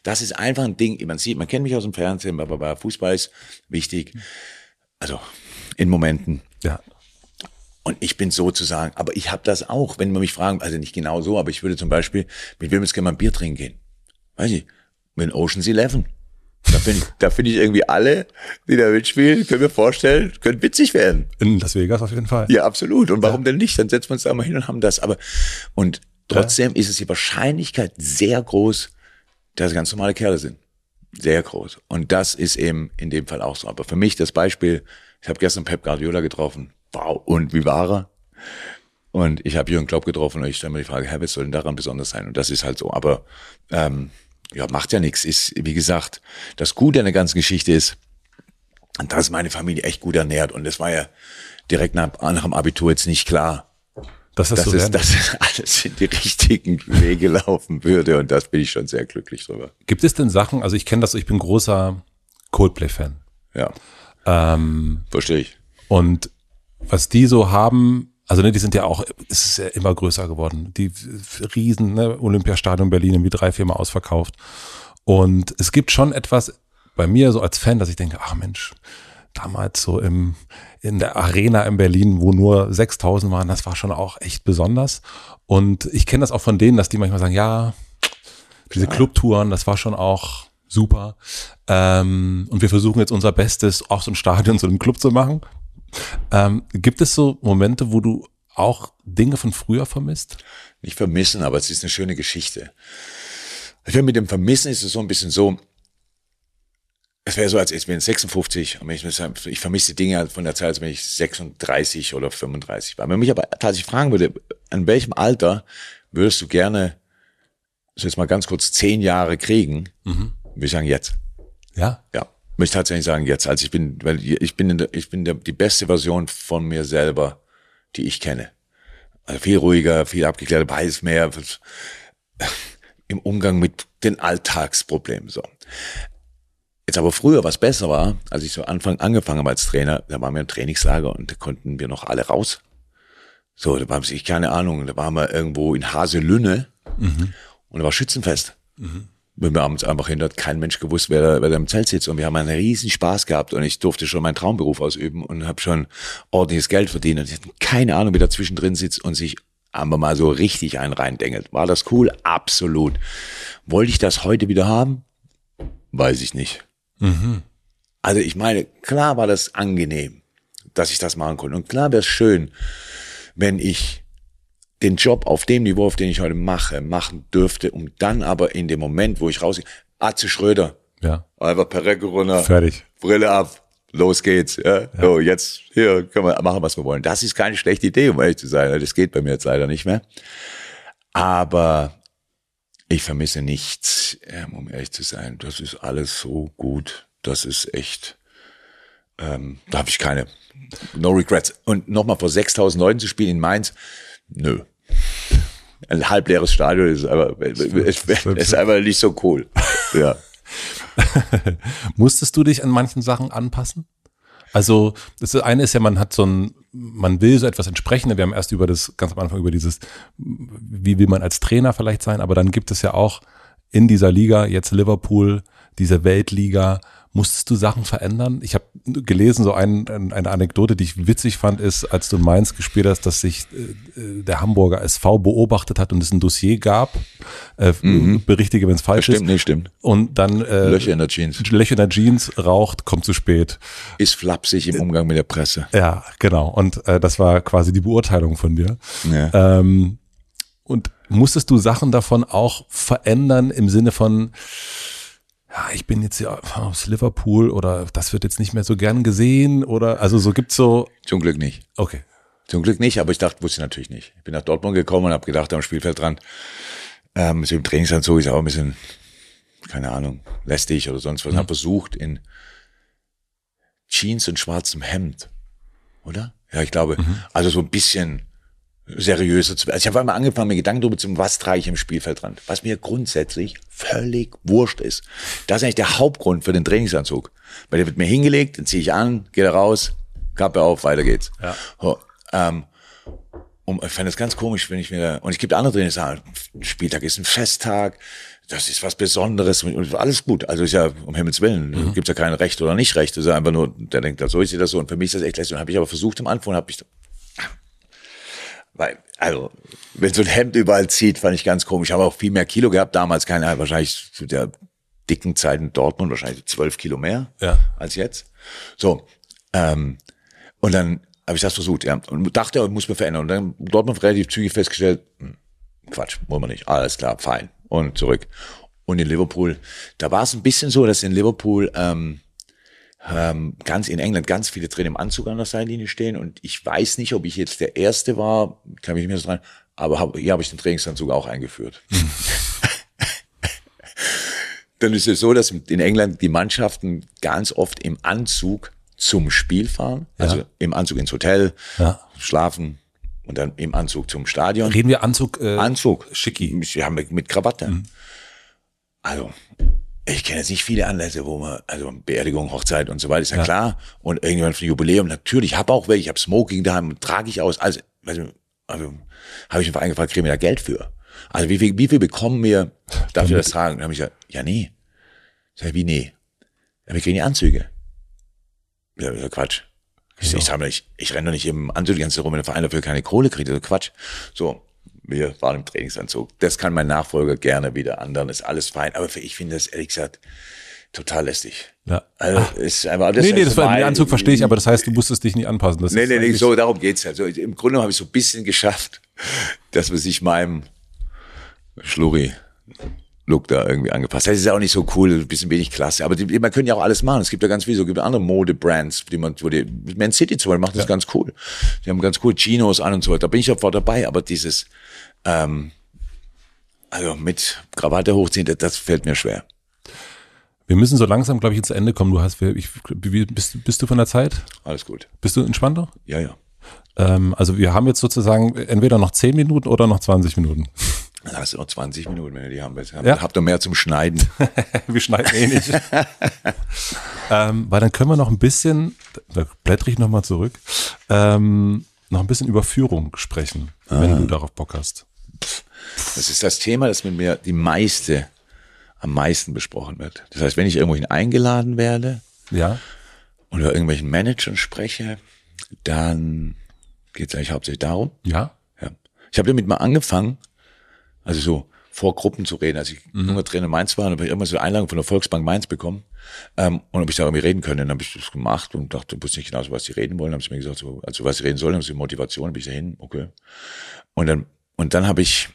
Das ist einfach ein Ding, man sieht, man kennt mich aus dem Fernsehen, aber Fußball ist wichtig. Also, in Momenten. Ja. Und ich bin sozusagen, aber ich habe das auch, wenn man mich fragen, also nicht genau so, aber ich würde zum Beispiel, mit wem jetzt gerne mal ein Bier trinken gehen. Weiß ich, mit Ocean's Eleven. Da finde ich, da finde ich irgendwie alle, die da mitspielen, können wir vorstellen, können witzig werden. In Las Vegas auf jeden Fall. Ja, absolut. Und warum ja. denn nicht? Dann setzen wir uns da mal hin und haben das. Aber, und trotzdem ja. ist es die Wahrscheinlichkeit sehr groß, dass ganz normale Kerle sind. Sehr groß. Und das ist eben in dem Fall auch so. Aber für mich das Beispiel, ich habe gestern Pep Guardiola getroffen wow, und wie war er? Und ich habe Jürgen Klopp getroffen und ich stelle mir die Frage, Herr, was soll denn daran besonders sein? Und das ist halt so. Aber ähm, ja, macht ja nichts. Ist, wie gesagt, das Gute an der ganzen Geschichte ist, dass meine Familie echt gut ernährt. Und das war ja direkt nach, nach dem Abitur jetzt nicht klar. Das dass, es, dass es alles in die richtigen Wege laufen würde. Und das bin ich schon sehr glücklich drüber. Gibt es denn Sachen, also ich kenne das, ich bin großer Coldplay-Fan. Ja. Ähm, Verstehe ich. Und was die so haben, also ne, die sind ja auch, es ist ja immer größer geworden. Die riesen ne, Olympiastadion Berlin irgendwie drei, viermal ausverkauft. Und es gibt schon etwas bei mir so als Fan, dass ich denke, ach Mensch, damals so im, in der Arena in Berlin, wo nur 6000 waren, das war schon auch echt besonders. Und ich kenne das auch von denen, dass die manchmal sagen, ja, diese Clubtouren, das war schon auch super. Ähm, und wir versuchen jetzt unser Bestes, auch so ein Stadion zu einem Club zu machen. Ähm, gibt es so Momente, wo du auch Dinge von früher vermisst? Nicht vermissen, aber es ist eine schöne Geschichte. Ich finde, mit dem Vermissen ist es so ein bisschen so, es wäre so, als ich bin 56 und ich, ich vermisse Dinge von der Zeit, als wenn ich 36 oder 35 war. Wenn mich aber tatsächlich fragen würde, an welchem Alter würdest du gerne, so jetzt mal ganz kurz, zehn Jahre kriegen, mhm. würde ich sagen, jetzt. Ja? Ja möchte tatsächlich sagen jetzt, als ich bin, weil ich bin, der, ich bin der, die beste Version von mir selber, die ich kenne. Also viel ruhiger, viel abgeklärter, weiß mehr im Umgang mit den Alltagsproblemen. So. Jetzt aber früher, was besser war, als ich so Anfang angefangen habe als Trainer, da waren wir im Trainingslager und da konnten wir noch alle raus. So, da war ich keine Ahnung, da waren wir irgendwo in Haselünne mhm. und da war Schützenfest. Mhm. Wenn wir abends einfach hin, hat kein Mensch gewusst, wer da, wer da im Zelt sitzt. Und wir haben einen riesen Spaß gehabt und ich durfte schon meinen Traumberuf ausüben und habe schon ordentliches Geld verdient. Und ich hatte keine Ahnung, wie da zwischendrin sitzt und sich aber mal so richtig einen reindengelt. War das cool? Absolut. Wollte ich das heute wieder haben? Weiß ich nicht. Mhm. Also ich meine, klar war das angenehm, dass ich das machen konnte. Und klar wäre es schön, wenn ich den Job auf dem Niveau, auf den ich heute mache, machen dürfte, um dann aber in dem Moment, wo ich rausgehe, Atze Schröder, Ja. einfach Perrecke runter, Fertig. Brille ab, los geht's. Ja? So, jetzt hier können wir machen, was wir wollen. Das ist keine schlechte Idee, um ehrlich zu sein. Das geht bei mir jetzt leider nicht mehr. Aber ich vermisse nichts, ähm, um ehrlich zu sein. Das ist alles so gut. Das ist echt. Ähm, da habe ich keine. No regrets. Und nochmal vor 6000 Leuten zu spielen in Mainz, nö. Ein halbleeres Stadion ist aber ist, ist einfach nicht so cool. Ja. Musstest du dich an manchen Sachen anpassen? Also das eine ist ja, man hat so ein, man will so etwas entsprechen. Wir haben erst über das ganz am Anfang über dieses, wie will man als Trainer vielleicht sein, aber dann gibt es ja auch in dieser Liga jetzt Liverpool, diese Weltliga. Musstest du Sachen verändern? Ich habe gelesen, so ein, ein, eine Anekdote, die ich witzig fand, ist, als du in Mainz gespielt hast, dass sich äh, der Hamburger SV beobachtet hat und es ein Dossier gab. Äh, Berichtige, wenn es falsch Stimmt, ist. nee, stimmt. Und dann äh, Löcher in der Jeans. Löcher in der Jeans, raucht, kommt zu spät. Ist flapsig im Umgang mit der Presse. Ja, genau. Und äh, das war quasi die Beurteilung von dir. Ja. Ähm, und musstest du Sachen davon auch verändern im Sinne von, ja, ich bin jetzt hier aus Liverpool oder das wird jetzt nicht mehr so gern gesehen oder also so gibt's so, Zum Glück nicht. okay. Zum Glück nicht, aber ich dachte, wusste ich natürlich nicht. Ich bin nach Dortmund gekommen und habe gedacht, am Spielfeldrand, ähm, so im Trainingsanzug ist auch ein bisschen, keine Ahnung, lästig oder sonst was. Mhm. Habe versucht in Jeans und schwarzem Hemd, oder? Ja, ich glaube, also so ein bisschen seriöser zu werden. Also ich habe einmal angefangen, mir Gedanken darüber zu machen, was trage ich im Spielfeldrand. Was mir grundsätzlich völlig wurscht ist. Das ist eigentlich der Hauptgrund für den Trainingsanzug. Weil der wird mir hingelegt, den ziehe ich an, gehe da raus, Kappe auf, weiter geht's. Ja. So, ähm, und ich fand das ganz komisch, wenn ich mir, und es gibt andere Trainer, die sagen, Spieltag ist ein Festtag, das ist was Besonderes und alles gut. Also ist ja, um Himmels Willen, Mhm. gibt's ja kein Recht oder nicht Recht. Das ist einfach nur, der denkt, so ist das so. Und für mich ist das echt lästig. Und habe ich aber versucht im Anfang, habe ich, weil, also, wenn so ein Hemd überall zieht, fand ich ganz komisch. Ich habe auch viel mehr Kilo gehabt damals, keine wahrscheinlich zu der dicken Zeit in Dortmund, wahrscheinlich zwölf Kilo mehr Ja. als jetzt. So, ähm, und dann habe ich das versucht, ja. Und dachte, muss man verändern. Und dann Dortmund relativ zügig festgestellt, hm, Quatsch, wollen wir nicht. Alles klar, fein. Und zurück. Und in Liverpool, da war es ein bisschen so, dass in Liverpool ähm, ähm, ganz in England ganz viele Trainer im Anzug an der Seitenlinie stehen. Und ich weiß nicht, ob ich jetzt der Erste war, kann mich nicht mehr so dran, aber hab, hier habe ich den Trainingsanzug auch eingeführt. Dann ist es so, dass in England die Mannschaften ganz oft im Anzug zum Spiel fahren, also Ja. im Anzug ins Hotel, Ja. schlafen und dann im Anzug zum Stadion. Reden wir Anzug, äh, Anzug. Schicki. Wir haben mit, mit Krawatte. Also, ich kenne jetzt nicht viele Anlässe, wo man, also Beerdigung, Hochzeit und so weiter, ist ja, Ja. klar. Und irgendwann für ein Jubiläum, natürlich, habe auch welche, ich habe Smoking daheim, trage ich aus. Also, also, also habe ich den Verein gefragt, kriegen wir da Geld für? Also wie viel, wie viel bekommen wir dafür das tragen? Dann habe ich gesagt, ja, nee. Sag ich, wie nee? Ja, wir kriegen die Anzüge. Ja, Quatsch. Ich, ich sag mal, ich, ich renne doch nicht im Anzug die ganze Zeit rum, wenn der Verein dafür keine Kohle kriegt. Also Quatsch. So, wir waren im Trainingsanzug. Das kann mein Nachfolger gerne wieder ändern, ist alles fein. Aber für, ich finde das ehrlich gesagt total lästig. Ja. Also, ist einfach, das nee, nee, das war, den Anzug verstehe ich, aber das heißt, du musstest dich nicht anpassen. Das Nee, nee, nee, so, darum geht's ja. So, Im Grunde habe ich so ein bisschen geschafft, dass man sich meinem Schluri Look da irgendwie angepasst. Das ist ja auch nicht so cool, ein bisschen wenig klasse. Aber die, man können ja auch alles machen. Es gibt ja ganz viel, so gibt andere Modebrands, die man, wo die, Man City zum Beispiel macht das ganz cool. Die haben ganz cool Chinos an und so weiter. Da bin ich sofort dabei. Aber dieses, ähm, also mit Krawatte hochziehen, das, das fällt mir schwer. Wir müssen so langsam, glaube ich, ins Ende kommen. Du hast, ich, wie, bist, bist du von der Zeit? Alles gut. Bist du entspannt noch? Ja, ja. Ähm, also wir haben jetzt sozusagen entweder noch 10 Minuten oder noch 20 Minuten. Dann hast du noch 20 Minuten, wenn du die haben willst. Ja. Habt ihr mehr zum Schneiden? wir schneiden eh nicht. ähm, weil dann können wir noch ein bisschen, da blättere ich nochmal zurück, ähm, noch ein bisschen über Führung sprechen, wenn du darauf Bock hast. Das ist das Thema, das mit mir die meiste am meisten besprochen wird. Das heißt, wenn ich irgendwohin eingeladen werde Ja. oder irgendwelchen Managern spreche, dann geht es eigentlich hauptsächlich darum. Ja. Ja. Ich habe damit mal angefangen, also so vor Gruppen zu reden. Als ich Mhm. junger Trainer in Mainz war, habe ich immer so eine Einladung von der Volksbank Mainz bekommen. Ähm, und ob ich da irgendwie reden können, dann habe ich das gemacht und dachte, ich wusste nicht genau, so, was sie reden wollen. Dann haben sie mir gesagt, so, also was sie reden sollen, haben sie Motivation, bin ich da hin, okay. Und dann, und dann habe ich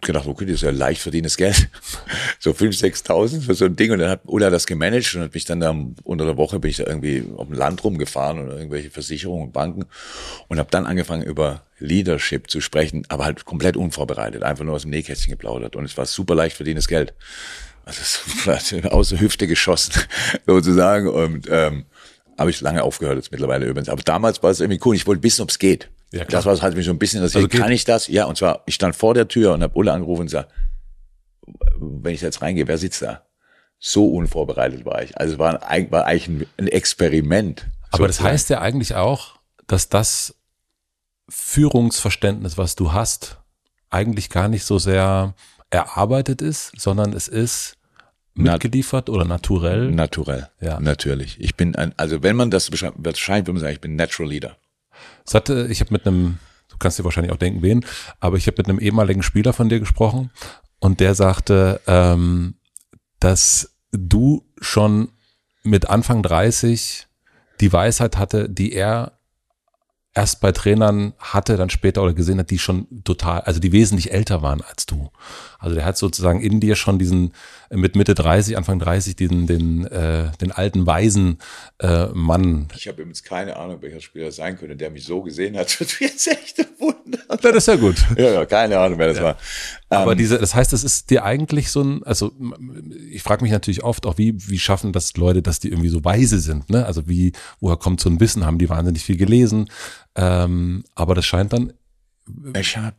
gedacht, okay, das ist ja leicht verdientes Geld. so 5.000, 6.000 für so ein Ding. Und dann hat Ulla das gemanagt und hat mich dann da unter der Woche bin ich da irgendwie auf dem Land rumgefahren oder irgendwelche Versicherungen und Banken und habe dann angefangen über Leadership zu sprechen, aber halt komplett unvorbereitet, einfach nur aus dem Nähkästchen geplaudert. Und es war super leicht verdientes Geld. Also es aus der Hüfte geschossen, sozusagen. Und ähm, habe ich lange aufgehört jetzt mittlerweile übrigens. Aber damals war es irgendwie cool. Ich wollte wissen, ob es geht. Ja, das war, hat mich so ein bisschen interessiert. Also Kann ich das? Ja, und zwar, ich stand vor der Tür und habe Ulla angerufen und gesagt, wenn ich jetzt reingehe, wer sitzt da? So unvorbereitet war ich. Also es war, ein, war eigentlich ein, Experiment. Aber das sozusagen. heißt ja eigentlich auch, dass das Führungsverständnis, was du hast, eigentlich gar nicht so sehr erarbeitet ist, sondern es ist mitgeliefert oder naturell. Naturell. Ja. Natürlich. Ich bin ein, also wenn man das beschreibt, wahrscheinlich würde man sagen, ich bin Natural Leader. Es hatte, ich habe mit einem, du kannst dir wahrscheinlich auch denken, wen, aber ich habe mit einem ehemaligen Spieler von dir gesprochen und der sagte, ähm, dass du schon mit Anfang 30 die Weisheit hatte, die er erst bei Trainern hatte, dann später oder gesehen hat, die schon total, also die wesentlich älter waren als du. Also der hat sozusagen in dir schon diesen mit Mitte 30, Anfang 30 diesen den äh, den alten weisen äh, Mann. Ich habe übrigens keine Ahnung, welcher Spieler das sein könnte, der mich so gesehen hat. Das wird jetzt echt ein Wunder. Das ist ja gut. Ja, ja, keine Ahnung, wer das war. Aber Ähm, diese, das heißt, es ist dir eigentlich so ein, also ich frage mich natürlich oft auch, wie, wie schaffen das Leute, dass die irgendwie so weise sind, ne? Also wie, woher kommt so ein Wissen? Haben die wahnsinnig viel gelesen? Ähm, aber das scheint dann, Ich habe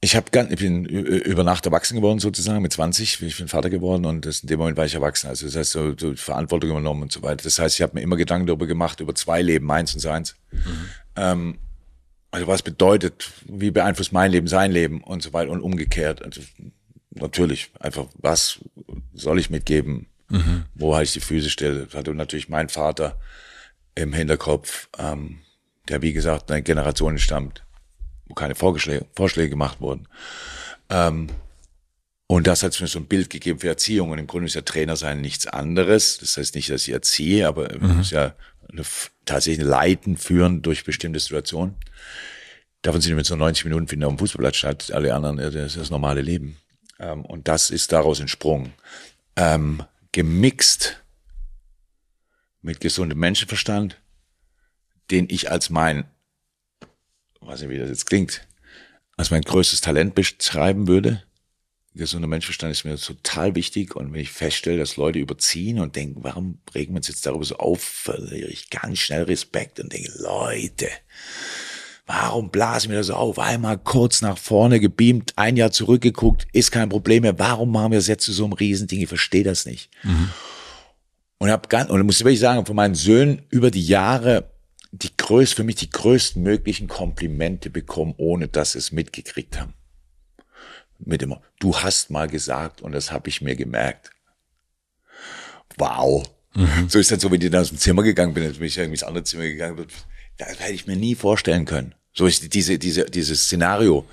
ich habe ganz, ich bin über Nacht erwachsen geworden sozusagen mit 20, ich bin Vater geworden und das, in dem Moment war ich erwachsen. Also das heißt so, so Verantwortung übernommen und so weiter. Das heißt, ich habe mir immer Gedanken darüber gemacht über zwei Leben, meins und seins. Ähm, also was bedeutet, wie beeinflusst mein Leben sein Leben und so weiter und umgekehrt. Also natürlich einfach, was soll ich mitgeben? Wo halte ich die Füße still? Das hatte natürlich mein Vater im Hinterkopf, ähm, der wie gesagt eine Generation stammt, wo keine Vorschläge, Vorschläge gemacht wurden. Ähm, und das hat mir so ein Bild gegeben für Erziehung. Und im Grunde ist ja Trainer sein nichts anderes. Das heißt nicht, dass ich erziehe, aber es ist ja eine, tatsächlich ein Leiten, führen durch bestimmte Situationen. Davon sind mit so 90 Minuten finden auf dem Fußballplatz statt. Alle anderen, äh, das ist das normale Leben. Ähm, und das ist daraus entsprungen. Ähm, gemixt mit gesundem Menschenverstand, den ich als mein, weiß nicht, wie das jetzt klingt, als mein größtes Talent beschreiben würde. Gesunder Menschenverstand ist mir total wichtig und wenn ich feststelle, dass Leute überziehen und denken, warum regen wir uns jetzt darüber so auf, verliere ich ganz schnell Respekt und denke, Leute, warum blasen wir das so auf? Einmal kurz nach vorne gebeamt, ein Jahr zurückgeguckt, ist kein Problem mehr. Warum machen wir das jetzt zu so einem Riesending? Ich verstehe das nicht. Und hab ganz, und muss ich wirklich sagen, von meinen Söhnen über die Jahre die größt, für mich die größten möglichen Komplimente bekommen, ohne dass sie es mitgekriegt haben. Mit immer, du hast mal gesagt und das habe ich mir gemerkt. Wow. So ist dann so, wenn ich dann aus dem Zimmer gegangen bin, bin ich irgendwie ins andere Zimmer gegangen, das hätte ich mir nie vorstellen können. So ist diese, diese, dieses Szenario.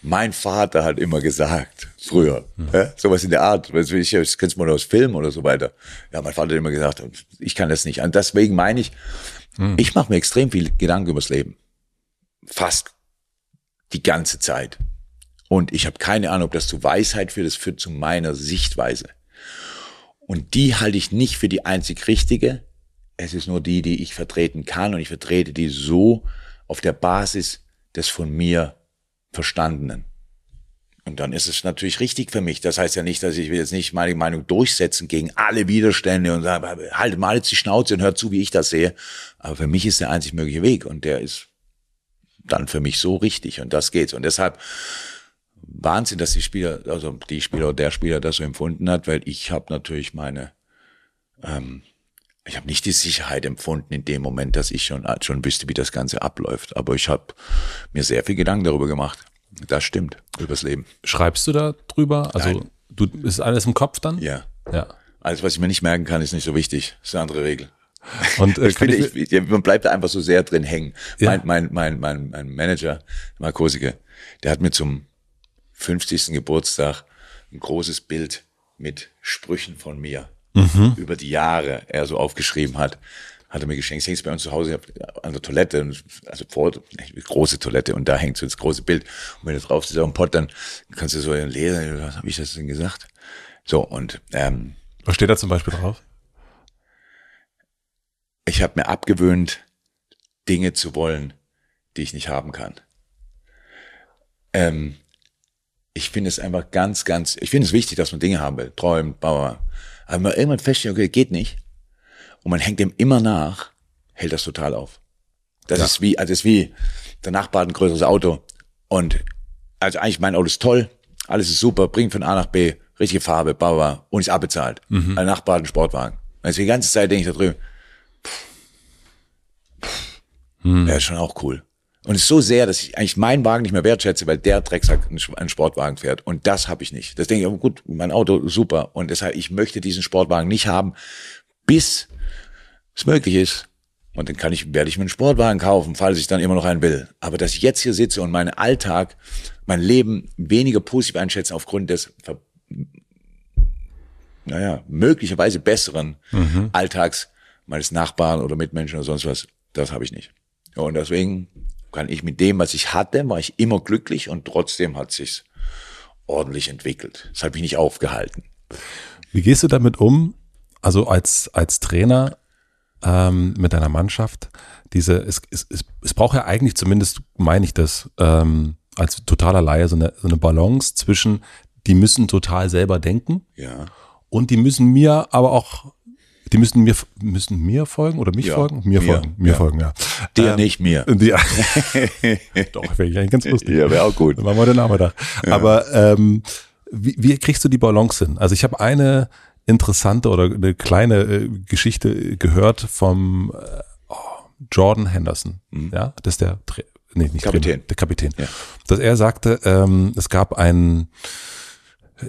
Mein Vater hat immer gesagt, früher, ja, sowas in der Art, das, ich, das kennst du mal aus Film oder so weiter. Ja, mein Vater hat immer gesagt, ich kann das nicht. Und deswegen meine ich, ich mache mir extrem viel Gedanken übers Leben. Fast die ganze Zeit. Und ich habe keine Ahnung, ob das zu Weisheit führt, das führt zu meiner Sichtweise. Und die halte ich nicht für die einzig richtige. Es ist nur die, die ich vertreten kann. Und ich vertrete die so auf der Basis des von mir Verstandenen. Und dann ist es natürlich richtig für mich. Das heißt ja nicht, dass ich will jetzt nicht meine Meinung durchsetzen gegen alle Widerstände und sagen, halt mal jetzt die Schnauze und hört zu, wie ich das sehe. Aber für mich ist der einzig mögliche Weg und der ist dann für mich so richtig und das geht's. Und deshalb Wahnsinn, dass die Spieler, also die Spieler oder der Spieler das so empfunden hat, weil ich habe natürlich meine, ähm, ich habe nicht die Sicherheit empfunden in dem Moment, dass ich schon schon wüsste, wie das Ganze abläuft. Aber ich habe mir sehr viel Gedanken darüber gemacht. Das stimmt, übers Leben. Schreibst du da drüber? Also Nein. du ist alles im Kopf dann? Ja. Ja. Alles, was ich mir nicht merken kann, ist nicht so wichtig. Das ist eine andere Regel. Und äh, Ich finde, ich, ich, man bleibt da einfach so sehr drin hängen. Ja. Mein, mein, mein, mein, mein Manager, Mark Kosike, der hat mir zum 50. Geburtstag ein großes Bild mit Sprüchen von mir über die Jahre er so aufgeschrieben hat. Hat er mir geschenkt. Es hängt bei uns zu Hause an der Toilette, also vor, große Toilette und da hängt so das große Bild. Und wenn du drauf sitzt auf dem Pott, dann kannst du so lesen, was habe ich das denn gesagt? So, und ähm, was steht da zum Beispiel drauf? ich habe mir abgewöhnt, Dinge zu wollen, die ich nicht haben kann. Ähm, ich finde es einfach ganz, ganz, ich finde es wichtig, dass man Dinge haben will, träumt, bla, aber wenn man irgendwann feststellt, okay, geht nicht, und man hängt dem immer nach, hält das total auf. Das Ja. ist wie, also ist wie, der Nachbar hat ein größeres Auto und, also eigentlich mein Auto ist toll, alles ist super, bringt von A nach B, richtige Farbe, bla, bla, und ist abbezahlt. Mhm. Ein Nachbar hat einen Sportwagen. Also die ganze Zeit denke ich da drüben, Hm. Wäre schon auch cool. Und es ist so sehr, dass ich eigentlich meinen Wagen nicht mehr wertschätze, weil der Drecksack einen Sportwagen fährt. Und das habe ich nicht. Das denke ich, oh gut, mein Auto super. Und deshalb, ich möchte diesen Sportwagen nicht haben, bis es möglich ist. Und dann kann ich, werde ich mir einen Sportwagen kaufen, falls ich dann immer noch einen will. Aber dass ich jetzt hier sitze und meinen Alltag, mein Leben weniger positiv einschätze aufgrund des, naja, möglicherweise besseren Alltags meines Nachbarn oder Mitmenschen oder sonst was, das habe ich nicht. Und deswegen kann ich mit dem, was ich hatte, war ich immer glücklich und trotzdem hat sich's ordentlich entwickelt. Das hat mich nicht aufgehalten. Wie gehst du damit um? Also als, als Trainer ähm, mit deiner Mannschaft, diese, es, es, es, es braucht ja eigentlich, zumindest meine ich das, ähm, als totaler Laie, so eine, so eine Balance zwischen, die müssen total selber denken Ja. und die müssen mir aber auch, die müssen mir, müssen mir folgen oder mich Ja, folgen? Mir, mir, folgen, mir ja. folgen, ja. Dir Ähm, nicht mir. Die, Doch, wäre ich eigentlich ganz lustig. Ja, wäre auch gut. Dann machen wir den Nachmittag. Aber ähm, wie, wie kriegst du die Balance hin? Also ich habe eine interessante oder eine kleine äh, Geschichte gehört vom äh, oh, Jordan Henderson. Ja, das ist der nee, nicht Mhm. Kapitän. Trainer, der Kapitän. Ja. Dass er sagte, ähm, es gab ein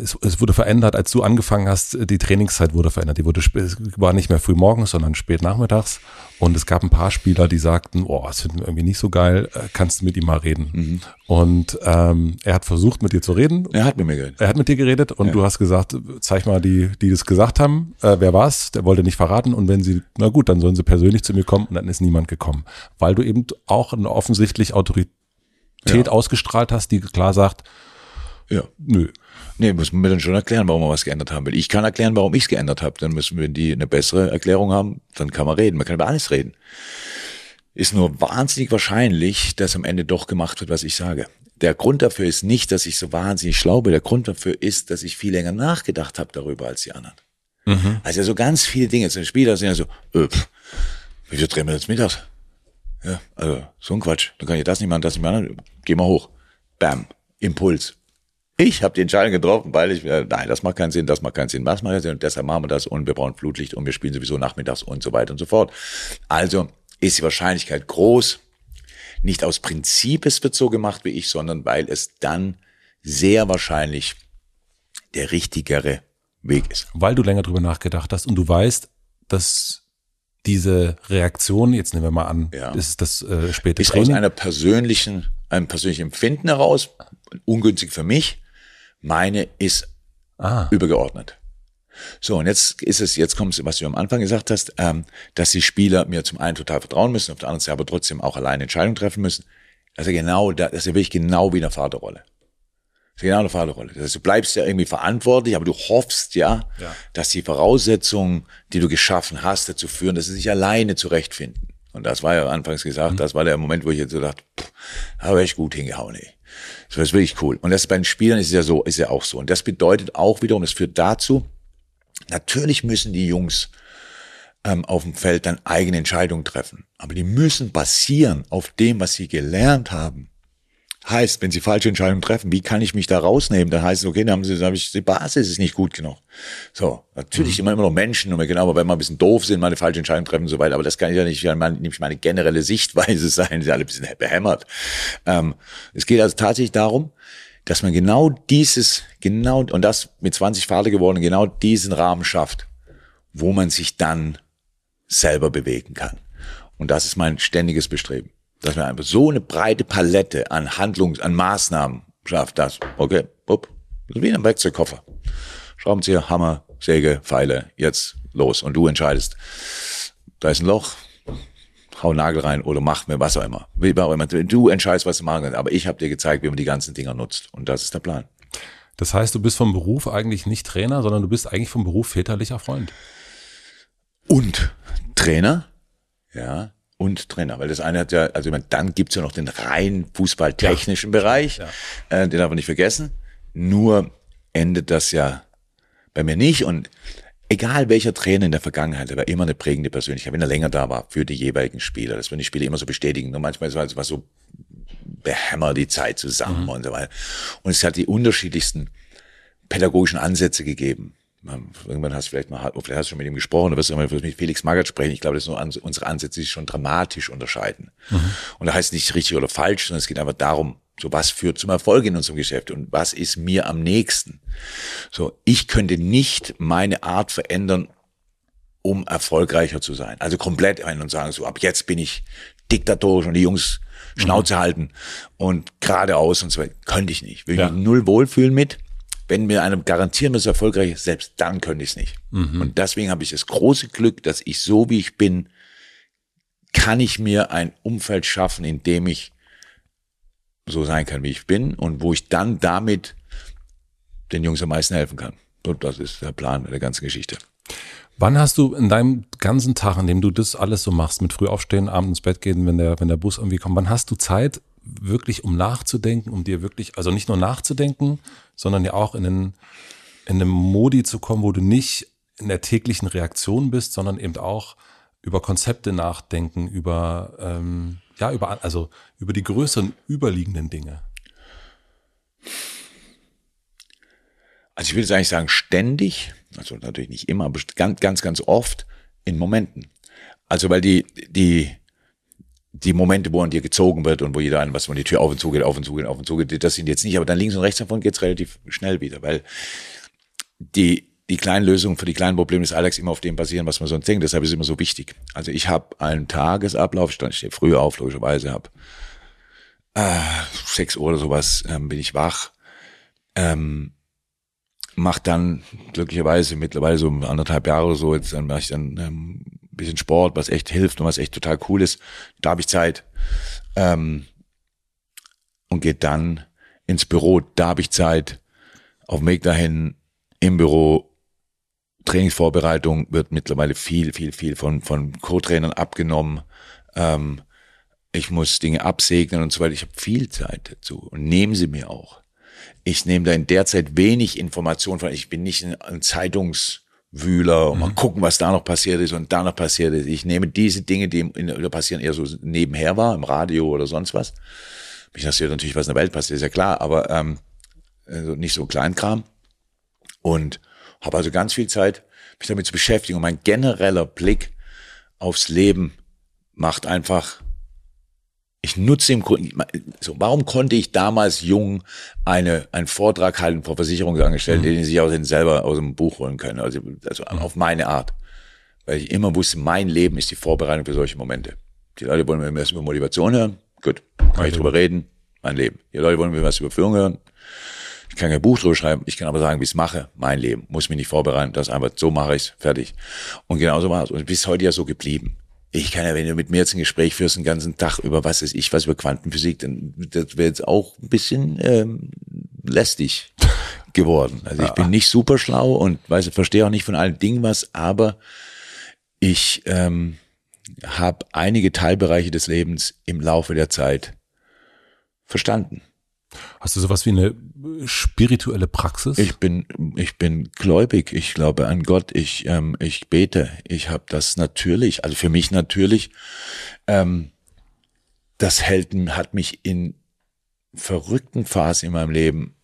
es, es wurde verändert, als du angefangen hast, die Trainingszeit wurde verändert. Die wurde war nicht mehr früh morgens, sondern spät nachmittags. Und es gab ein paar Spieler, die sagten, oh, das finden wir irgendwie nicht so geil, äh, kannst du mit ihm mal reden. Mhm. Und ähm, er hat versucht, mit dir zu reden. Er hat mit mir geredet. Er hat mit dir geredet und du hast gesagt, zeig mal die, die das gesagt haben. Äh, wer war's? Der wollte nicht verraten. Und wenn sie, na gut, dann sollen sie persönlich zu mir kommen und dann ist niemand gekommen. Weil du eben auch eine offensichtlich Autorität Ja. ausgestrahlt hast, die klar sagt, Ja. nö. Nee, muss man mir dann schon erklären, warum man was geändert haben will. Ich kann erklären, warum ich es geändert habe. Dann müssen wir die eine bessere Erklärung haben, dann kann man reden. Man kann über alles reden. Ist nur wahnsinnig wahrscheinlich, dass am Ende doch gemacht wird, was ich sage. Der Grund dafür ist nicht, dass ich so wahnsinnig schlau bin. Der Grund dafür ist, dass ich viel länger nachgedacht habe darüber als die anderen. Also ja so ganz viele Dinge. Zum Spieler sind ja so, äh, pff, wie viel drehen wir jetzt mittags? Ja, also so ein Quatsch. Dann kann ich das nicht machen, das nicht machen. Geh mal hoch. Bam. Impuls. Ich habe die Entscheidung getroffen, weil ich, äh, nein, das macht keinen Sinn, das macht keinen Sinn, was macht keinen Sinn und deshalb machen wir das und wir brauchen Flutlicht und wir spielen sowieso nachmittags und so weiter und so fort. Also ist die Wahrscheinlichkeit groß, nicht aus Prinzip es wird so gemacht wie ich, sondern weil es dann sehr wahrscheinlich der richtigere Weg ist. weil du länger drüber nachgedacht hast und du weißt, dass diese Reaktion, jetzt nehmen wir mal an, Ja. das ist das äh, späte ist aus Training. einer persönlichen, einem persönlichen Empfinden heraus, ungünstig für mich, meine ist Ah, übergeordnet. So, und jetzt ist es, jetzt kommt es, was du am Anfang gesagt hast, ähm, dass die Spieler mir zum einen total vertrauen müssen, auf der anderen Seite aber trotzdem auch alleine Entscheidungen treffen müssen. Also genau, da- das ist ja wirklich genau wie in der Vaterrolle. Das ist genau eine Vaterrolle. Das heißt, du bleibst ja irgendwie verantwortlich, aber du hoffst ja, Ja. dass die Voraussetzungen, die du geschaffen hast, dazu führen, dass sie sich alleine zurechtfinden. Und das war ja anfangs gesagt, das war der Moment, wo ich jetzt so dachte, pff, habe echt gut hingehauen, ey. Das war wirklich cool. Und das bei den Spielern ist ja so, ist ja auch so. Und das bedeutet auch wiederum, das führt dazu, natürlich müssen die Jungs ähm, auf dem Feld dann eigene Entscheidungen treffen. Aber die müssen basieren auf dem, was sie gelernt haben. Heißt, wenn sie falsche Entscheidungen treffen, wie kann ich mich da rausnehmen? Dann heißt es, okay, dann haben sie, dann habe ich, die Basis ist nicht gut genug. So, natürlich mhm. immer, immer noch Menschen, und genau, aber wenn wir ein bisschen doof sind, mal eine falsche Entscheidung treffen und so weiter, aber das kann ja nicht, nicht meine generelle Sichtweise sein, die sind alle ein bisschen behämmert. Ähm, es geht also tatsächlich darum, dass man genau dieses, genau, und das mit 20 Vater geworden, genau diesen Rahmen schafft, wo man sich dann selber bewegen kann. Und das ist mein ständiges Bestreben dass man einfach so eine breite Palette an Handlungs-, an Maßnahmen schafft, dass, okay, bupp, wie in einem Werkzeugkoffer. Schraubenzieher, Hammer, Säge, Pfeile, jetzt los. Und du entscheidest, da ist ein Loch, hau Nagel rein oder mach mir was auch immer. Wie auch immer. Du entscheidest, was du machen kannst. Aber ich habe dir gezeigt, wie man die ganzen Dinger nutzt. Und das ist der Plan. Das heißt, du bist vom Beruf eigentlich nicht Trainer, sondern du bist eigentlich vom Beruf väterlicher Freund. Und Trainer, ja, und Trainer, weil das eine hat ja, also dann gibt's ja noch den rein fußballtechnischen ja. Bereich, ja. Äh, den darf man nicht vergessen. Nur endet das ja bei mir nicht und egal welcher Trainer in der Vergangenheit, der war immer eine prägende Persönlichkeit, wenn er länger da war für die jeweiligen Spieler. Das würden die Spieler immer so bestätigen. Nur manchmal ist es so behämmert die Zeit zusammen mhm. und so weiter. Und es hat die unterschiedlichsten pädagogischen Ansätze gegeben irgendwann hast du vielleicht mal, vielleicht hast du schon mit ihm gesprochen, du wirst mal mit Felix Magath sprechen. Ich glaube, das sind nur unsere Ansätze, die sich schon dramatisch unterscheiden. Mhm. Und da heißt nicht richtig oder falsch, sondern es geht einfach darum, so was führt zum Erfolg in unserem Geschäft und was ist mir am nächsten. So, ich könnte nicht meine Art verändern, um erfolgreicher zu sein. Also komplett ein und sagen so, ab jetzt bin ich diktatorisch und die Jungs Schnauze mhm. halten und geradeaus und so weiter. Könnte ich nicht. Will ja. mich null wohlfühlen mit wenn mir einem garantieren, dass es erfolgreich ist, selbst dann könnte ich es nicht. Mhm. Und deswegen habe ich das große Glück, dass ich so wie ich bin, kann ich mir ein Umfeld schaffen, in dem ich so sein kann, wie ich bin und wo ich dann damit den Jungs am meisten helfen kann. Und das ist der Plan der ganzen Geschichte. Wann hast du in deinem ganzen Tag, in dem du das alles so machst, mit früh aufstehen, abends ins Bett gehen, wenn der, wenn der Bus irgendwie kommt, wann hast du Zeit, wirklich um nachzudenken, um dir wirklich, also nicht nur nachzudenken, sondern ja auch in einen, in einen Modi zu kommen, wo du nicht in der täglichen Reaktion bist, sondern eben auch über Konzepte nachdenken, über, ähm, ja, über, also über die größeren überliegenden Dinge. Also ich jetzt eigentlich sagen, ständig, also natürlich nicht immer, aber ganz, ganz, ganz oft in Momenten. Also weil die, die, die Momente, wo an dir gezogen wird und wo jeder ein, was von die Tür auf und zu geht, auf und zu geht, auf und zu geht, das sind jetzt nicht, aber dann links und rechts davon geht's relativ schnell wieder, weil die, die kleinen Lösungen für die kleinen Probleme des Alltags immer auf dem basieren, was man sonst denkt. Deshalb ist es immer so wichtig. Also ich habe einen Tagesablauf, ich stehe früher auf, logischerweise, habe äh, sechs Uhr oder sowas, ähm, bin ich wach, ähm, mach dann glücklicherweise mittlerweile so anderthalb Jahre oder so, jetzt dann mache ich dann ähm, bisschen Sport, was echt hilft und was echt total cool ist. Da habe ich Zeit. Ähm, und geht dann ins Büro, da habe ich Zeit. Auf dem Weg dahin im Büro Trainingsvorbereitung wird mittlerweile viel, viel, viel von, von Co-Trainern abgenommen. Ähm, ich muss Dinge absegnen und so weiter. Ich habe viel Zeit dazu und nehmen sie mir auch. Ich nehme da in der Zeit wenig Informationen von. Ich bin nicht ein, ein Zeitungs- Wühler und mhm. mal gucken, was da noch passiert ist und da noch passiert ist. Ich nehme diese Dinge, die im, passieren, eher so nebenher war, im Radio oder sonst was. Mich interessiert natürlich, was in der Welt passiert, ist ja klar, aber ähm, also nicht so Kleinkram. Und habe also ganz viel Zeit, mich damit zu beschäftigen. Und mein genereller Blick aufs Leben macht einfach ich nutze im Grunde, so, warum konnte ich damals jung eine, einen Vortrag halten vor Versicherungsangestellten, mhm. den sie sich auch selber aus dem Buch holen können, also, also mhm. auf meine Art. Weil ich immer wusste, mein Leben ist die Vorbereitung für solche Momente. Die Leute wollen mir was über Motivation hören, gut, kann ich drüber reden, mein Leben. Die Leute wollen mir was über Führung hören, ich kann kein Buch drüber schreiben, ich kann aber sagen, wie ich es mache, mein Leben, muss mich nicht vorbereiten, das einfach, so mache ich fertig. Und genauso war es. Und bis heute ja so geblieben. Ich kann ja, wenn du mit mir jetzt ein Gespräch führst, den ganzen Tag über was ist ich, was über Quantenphysik, dann das wäre jetzt auch ein bisschen ähm, lästig geworden. Also ich bin nicht super schlau und weiß, verstehe auch nicht von allen Dingen was, aber ich ähm, habe einige Teilbereiche des Lebens im Laufe der Zeit verstanden. Hast du sowas wie eine spirituelle Praxis? Ich bin, ich bin gläubig. Ich glaube an Gott. Ich, ähm, ich bete. Ich habe das natürlich, also für mich natürlich. Ähm, das hält, hat mich in verrückten Phase in meinem Leben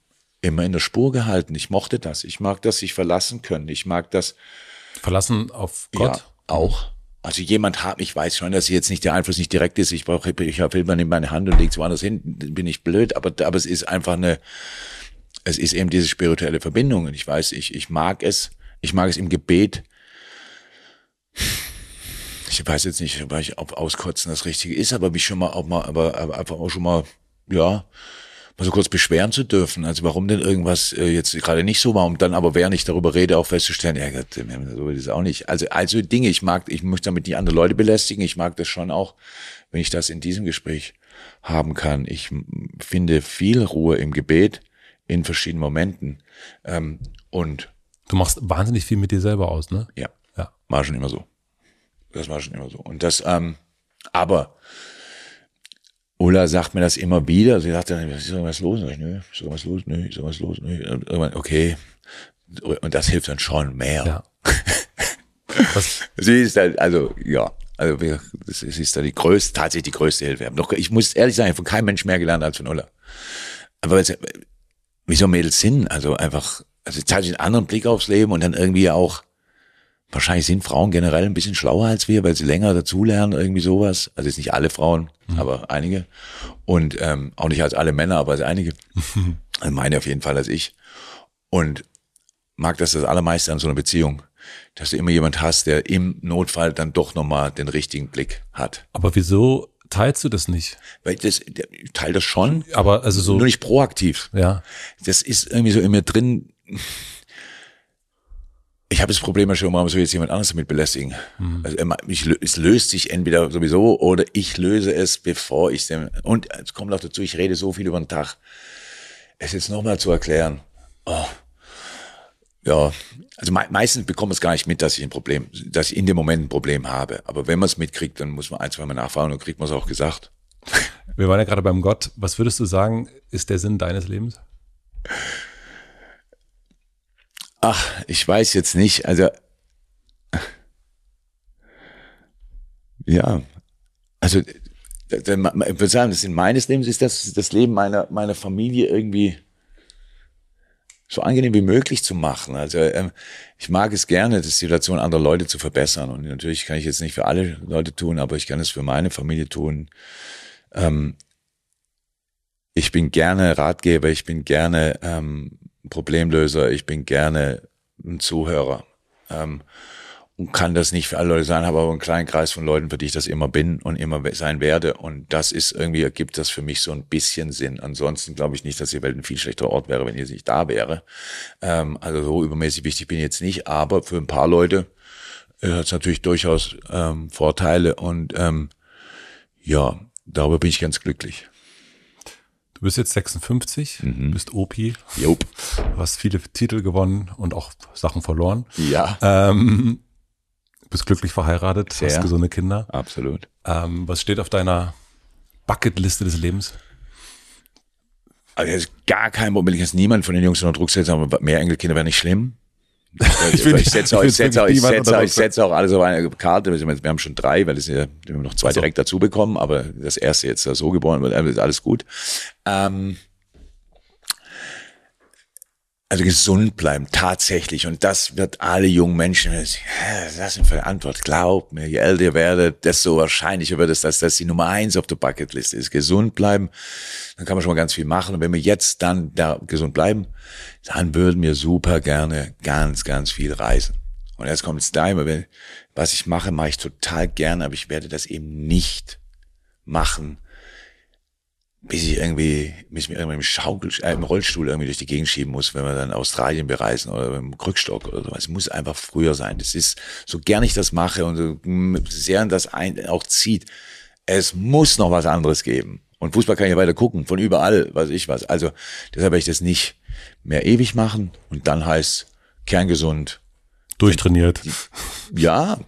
immer in der Spur gehalten. Ich mochte das. Ich mag das, sich verlassen können. Ich mag das. Verlassen auf Gott? Ja, auch. Also jemand hat, ich weiß schon, dass jetzt nicht der Einfluss nicht direkt ist. Ich brauche, ich will man in meine Hand und legt woanders hin, bin ich blöd, aber, aber es ist einfach eine, es ist eben diese spirituelle Verbindung. Und ich weiß, ich, ich mag es, ich mag es im Gebet. Ich weiß jetzt nicht, ob Auskotzen das Richtige ist, aber mich schon mal, auch mal, aber, aber einfach auch schon mal, ja, mal so kurz beschweren zu dürfen. Also warum denn irgendwas äh, jetzt gerade nicht so war, um dann aber während ich darüber rede auch festzustellen, ja Gott, so ist es auch nicht. Also also Dinge, ich mag, ich möchte damit die andere Leute belästigen. Ich mag das schon auch, wenn ich das in diesem Gespräch haben kann. Ich finde viel Ruhe im Gebet in verschiedenen Momenten ähm, und du machst wahnsinnig viel mit dir selber aus, ne? Ja, ja, war schon immer so. Das war schon immer so. Und das, ähm, aber Ulla sagt mir das immer wieder. Sie sagt dann, ist irgendwas los? Ich, nö, ist irgendwas los? Nö, ist irgendwas los? Nö. irgendwann, okay. Und das hilft dann schon mehr. Ja. Sie ist halt, also, ja. Also, wir, das ist da die größte, tatsächlich die größte Hilfe. Ich, noch, ich muss ehrlich sagen, von keinem Mensch mehr gelernt als von Ulla. Aber wieso Mädels sind, also einfach, also tatsächlich einen anderen Blick aufs Leben und dann irgendwie auch, wahrscheinlich sind Frauen generell ein bisschen schlauer als wir, weil sie länger dazulernen, irgendwie sowas. Also jetzt nicht alle Frauen, mhm. aber einige. Und ähm, auch nicht als alle Männer, aber als einige. also meine auf jeden Fall als ich. Und mag das das Allermeiste an so einer Beziehung, dass du immer jemand hast, der im Notfall dann doch nochmal den richtigen Blick hat. Aber wieso teilst du das nicht? Weil das, ich teile das schon. Aber also so. Nur nicht proaktiv. Ja. Das ist irgendwie so in mir drin ich habe das Problem ja schon, warum soll jetzt jemand anderes damit belästigen? Mhm. Also ich, es löst sich entweder sowieso oder ich löse es, bevor ich es Und es kommt auch dazu, ich rede so viel über den Tag. Es jetzt nochmal zu erklären. Oh, ja, also me meistens bekommt man es gar nicht mit, dass ich ein Problem, dass ich in dem Moment ein Problem habe. Aber wenn man es mitkriegt, dann muss man ein, zwei Mal nachfragen und kriegt man es auch gesagt. Wir waren ja gerade beim Gott. Was würdest du sagen, ist der Sinn deines Lebens? Ach, ich weiß jetzt nicht. Also, ja, also, ich würde sagen, das Sinn meines Lebens ist das, das Leben meiner, meiner Familie irgendwie so angenehm wie möglich zu machen. Also ähm, ich mag es gerne, die Situation anderer Leute zu verbessern. Und natürlich kann ich jetzt nicht für alle Leute tun, aber ich kann es für meine Familie tun. Ähm, ich bin gerne Ratgeber, ich bin gerne ähm, Problemlöser, ich bin gerne ein Zuhörer. Ähm, und kann das nicht für alle Leute sein, habe aber einen kleinen Kreis von Leuten, für die ich das immer bin und immer sein werde. Und das ist irgendwie, ergibt das für mich so ein bisschen Sinn. Ansonsten glaube ich nicht, dass die Welt ein viel schlechterer Ort wäre, wenn ihr nicht da wäre. Ähm, also so übermäßig wichtig bin ich jetzt nicht, aber für ein paar Leute äh, hat es natürlich durchaus ähm, Vorteile und ähm, ja, darüber bin ich ganz glücklich. Du bist jetzt 56, mhm. bist OP. Jupp. Du hast viele Titel gewonnen und auch Sachen verloren. Ja. Ähm, bist glücklich verheiratet, Sehr. hast gesunde Kinder. Absolut. Ähm, was steht auf deiner Bucketliste des Lebens? Also ist gar kein Problem. Ich jetzt niemand von den Jungs unter Druck setzen, aber mehr Enkelkinder wäre nicht schlimm. Ich, ich, ich setze auch, ich setze auch, ich setze auch, ich setze auch alles auf eine Karte. Wir haben schon drei, weil es ja, wir haben noch zwei also. direkt dazu bekommen, aber das erste jetzt so geboren wird, ist alles gut. Ähm, also gesund bleiben, tatsächlich. Und das wird alle jungen Menschen, was ist denn für eine Antwort? Glaub mir, je älter ihr werdet, desto wahrscheinlicher wird es, dass das die Nummer eins auf der Bucketlist ist. Gesund bleiben, dann kann man schon mal ganz viel machen. Und wenn wir jetzt dann da gesund bleiben, dann würden wir super gerne ganz, ganz viel reisen. Und jetzt kommt es da immer, wenn, was ich mache, mache ich total gerne, aber ich werde das eben nicht machen, bis ich irgendwie, bis ich mir irgendwie im, Schaukel, äh, im Rollstuhl irgendwie durch die Gegend schieben muss, wenn wir dann Australien bereisen oder im Krückstock oder so. Es muss einfach früher sein. Das ist, so gern ich das mache und so sehr das ein, auch zieht, es muss noch was anderes geben. Und Fußball kann ich ja weiter gucken, von überall, weiß ich was. Also deshalb werde ich das nicht mehr ewig machen und dann heißt kerngesund, durchtrainiert. Ja,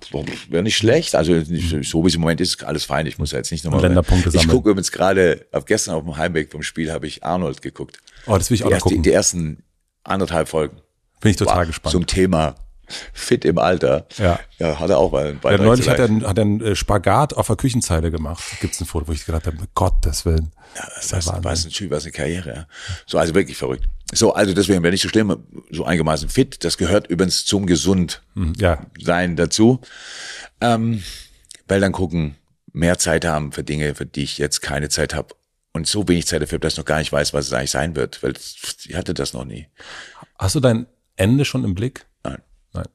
wäre nicht schlecht. Also so wie es im Moment ist, alles fein. Ich muss ja jetzt nicht nochmal. Länderpunkte sammeln. Ich gucke übrigens gerade, auf gestern auf dem Heimweg vom Spiel habe ich Arnold geguckt. Oh, das will ich auch die noch gucken. Die ersten anderthalb Folgen. Bin ich total gespannt. Zum Thema fit im Alter. Ja. ja hat er auch mal einen Ja, Beitrag neulich zu hat er, einen- hat er einen äh, Spagat auf der Küchenzeile gemacht. Gibt's ein Foto, wo ich gedacht habe, Gottes Willen. Das was, was ein Typ, was eine Karriere. Ja. So, also wirklich verrückt. So, also deswegen wäre nicht so schlimm, so einigermaßen fit. Das gehört übrigens zum gesund Hm, Ja, sein dazu. Ähm, weil dann gucken, mehr Zeit haben für Dinge, für die ich jetzt keine Zeit habe. Und so wenig Zeit dafür, dass ich noch gar nicht weiß, was es eigentlich sein wird, weil ich hatte das noch nie. hast du dein Ende schon im Blick? Nein. Nein.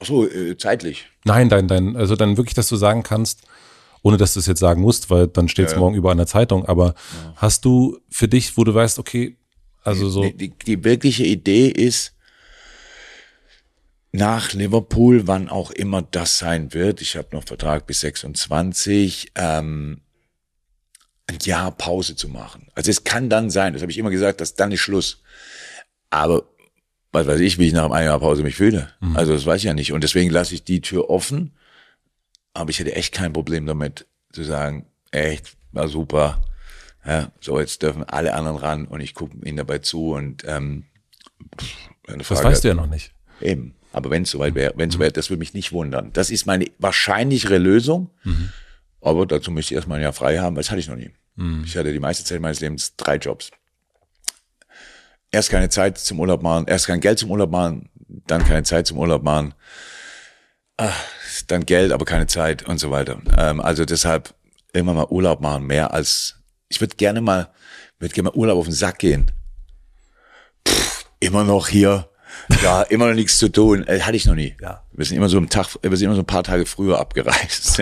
Ach so, äh, zeitlich. Nein, dein, dein, also dann wirklich, dass du sagen kannst, ohne dass du es jetzt sagen musst, weil dann steht es morgen überall in der Zeitung, aber hast du für dich, wo du weißt, okay, also so, Die, die, die wirkliche Idee ist, nach Liverpool, wann auch immer das sein wird, ich habe noch Vertrag bis 26, ähm, ein Jahr Pause zu machen. Also es kann dann sein, das habe ich immer gesagt, dass dann ist Schluss. Aber was weiß ich, wie ich nach einem Jahr Pause mich fühle. Also das weiß ich ja nicht. Und deswegen lasse ich die Tür offen. Aber ich hätte echt kein Problem damit zu sagen, echt, war super. Ja, so jetzt dürfen alle anderen ran und ich gucke ihnen dabei zu und ähm, eine das Frage- weißt du ja noch nicht. Eben. Aber wenn es soweit wäre, wenn es so wäre, das würde mich nicht wundern. Das ist meine wahrscheinlichere Lösung. Aber dazu möchte ich erstmal ein Jahr frei haben, weil das hatte ich noch nie. Ich hatte die meiste Zeit meines Lebens drei Jobs. Erst keine Zeit zum Urlaub machen, erst kein Geld zum Urlaub machen, dann keine Zeit zum Urlaub machen, ah, dann Geld, aber keine Zeit und so weiter. Ähm, also deshalb immer mal Urlaub machen, mehr als ich würde gerne mal, würde gerne mal Urlaub auf den Sack gehen. Pff, immer noch hier, ja, immer noch nichts zu tun. Äh, hatte ich noch nie. Ja. Wir sind immer so einen Tag, wir sind immer so ein paar Tage früher abgereist.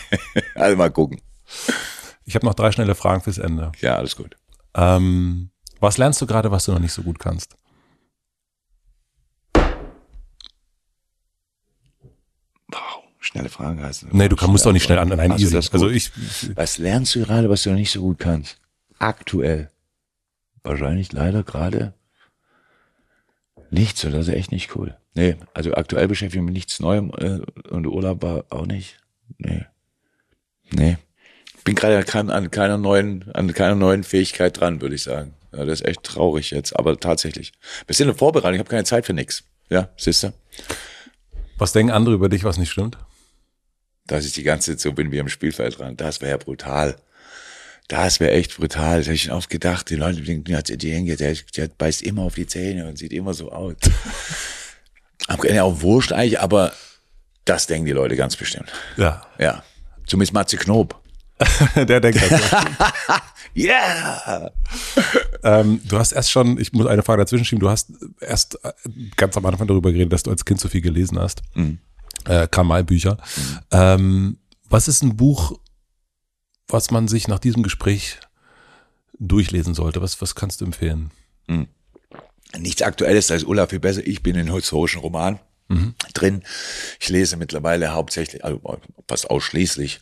also mal gucken. Ich habe noch drei schnelle Fragen fürs Ende. Ja, alles gut. Ähm, was lernst du gerade, was du noch nicht so gut kannst? Schnelle Frage du. Nee, du kann, musst doch nicht schnell an. Nein, Also easy. Also ich, Was lernst du gerade, was du noch nicht so gut kannst? Aktuell. Wahrscheinlich leider gerade nichts, oder? Das ist echt nicht cool. Nee, also aktuell beschäftige ich mich mit nichts Neuem äh, und Urlaub war auch nicht. Nee. Nee. Bin gerade an an keiner neuen, an keiner neuen Fähigkeit dran, würde ich sagen. Ja, das ist echt traurig jetzt, aber tatsächlich. Sind in Vorbereitung, ich habe keine Zeit für nichts. Ja, siehst du? was denken andere über dich, was nicht stimmt? Dass ich die ganze Zeit so bin wie am Spielfeld dran. Das wäre ja brutal. Das wäre echt brutal. Das habe ich schon oft gedacht. Die Leute denken, ja, der, der, der beißt immer auf die Zähne und sieht immer so aus. Am Ende auch wurscht eigentlich, aber das denken die Leute ganz bestimmt. Ja. Ja. Zumindest Matze Knob. Der denkt das. Yeah! ähm, du hast erst schon, ich muss eine Frage dazwischen schieben, du hast erst äh, ganz am Anfang darüber geredet, dass du als Kind so viel gelesen hast. Äh, Kamal-Bücher. Ähm, was ist ein Buch, was man sich nach diesem Gespräch durchlesen sollte? Was, was kannst du empfehlen? Nichts Aktuelles, da ist Olaf viel besser. Ich bin in historischen Roman drin. Ich lese mittlerweile hauptsächlich, also fast ausschließlich,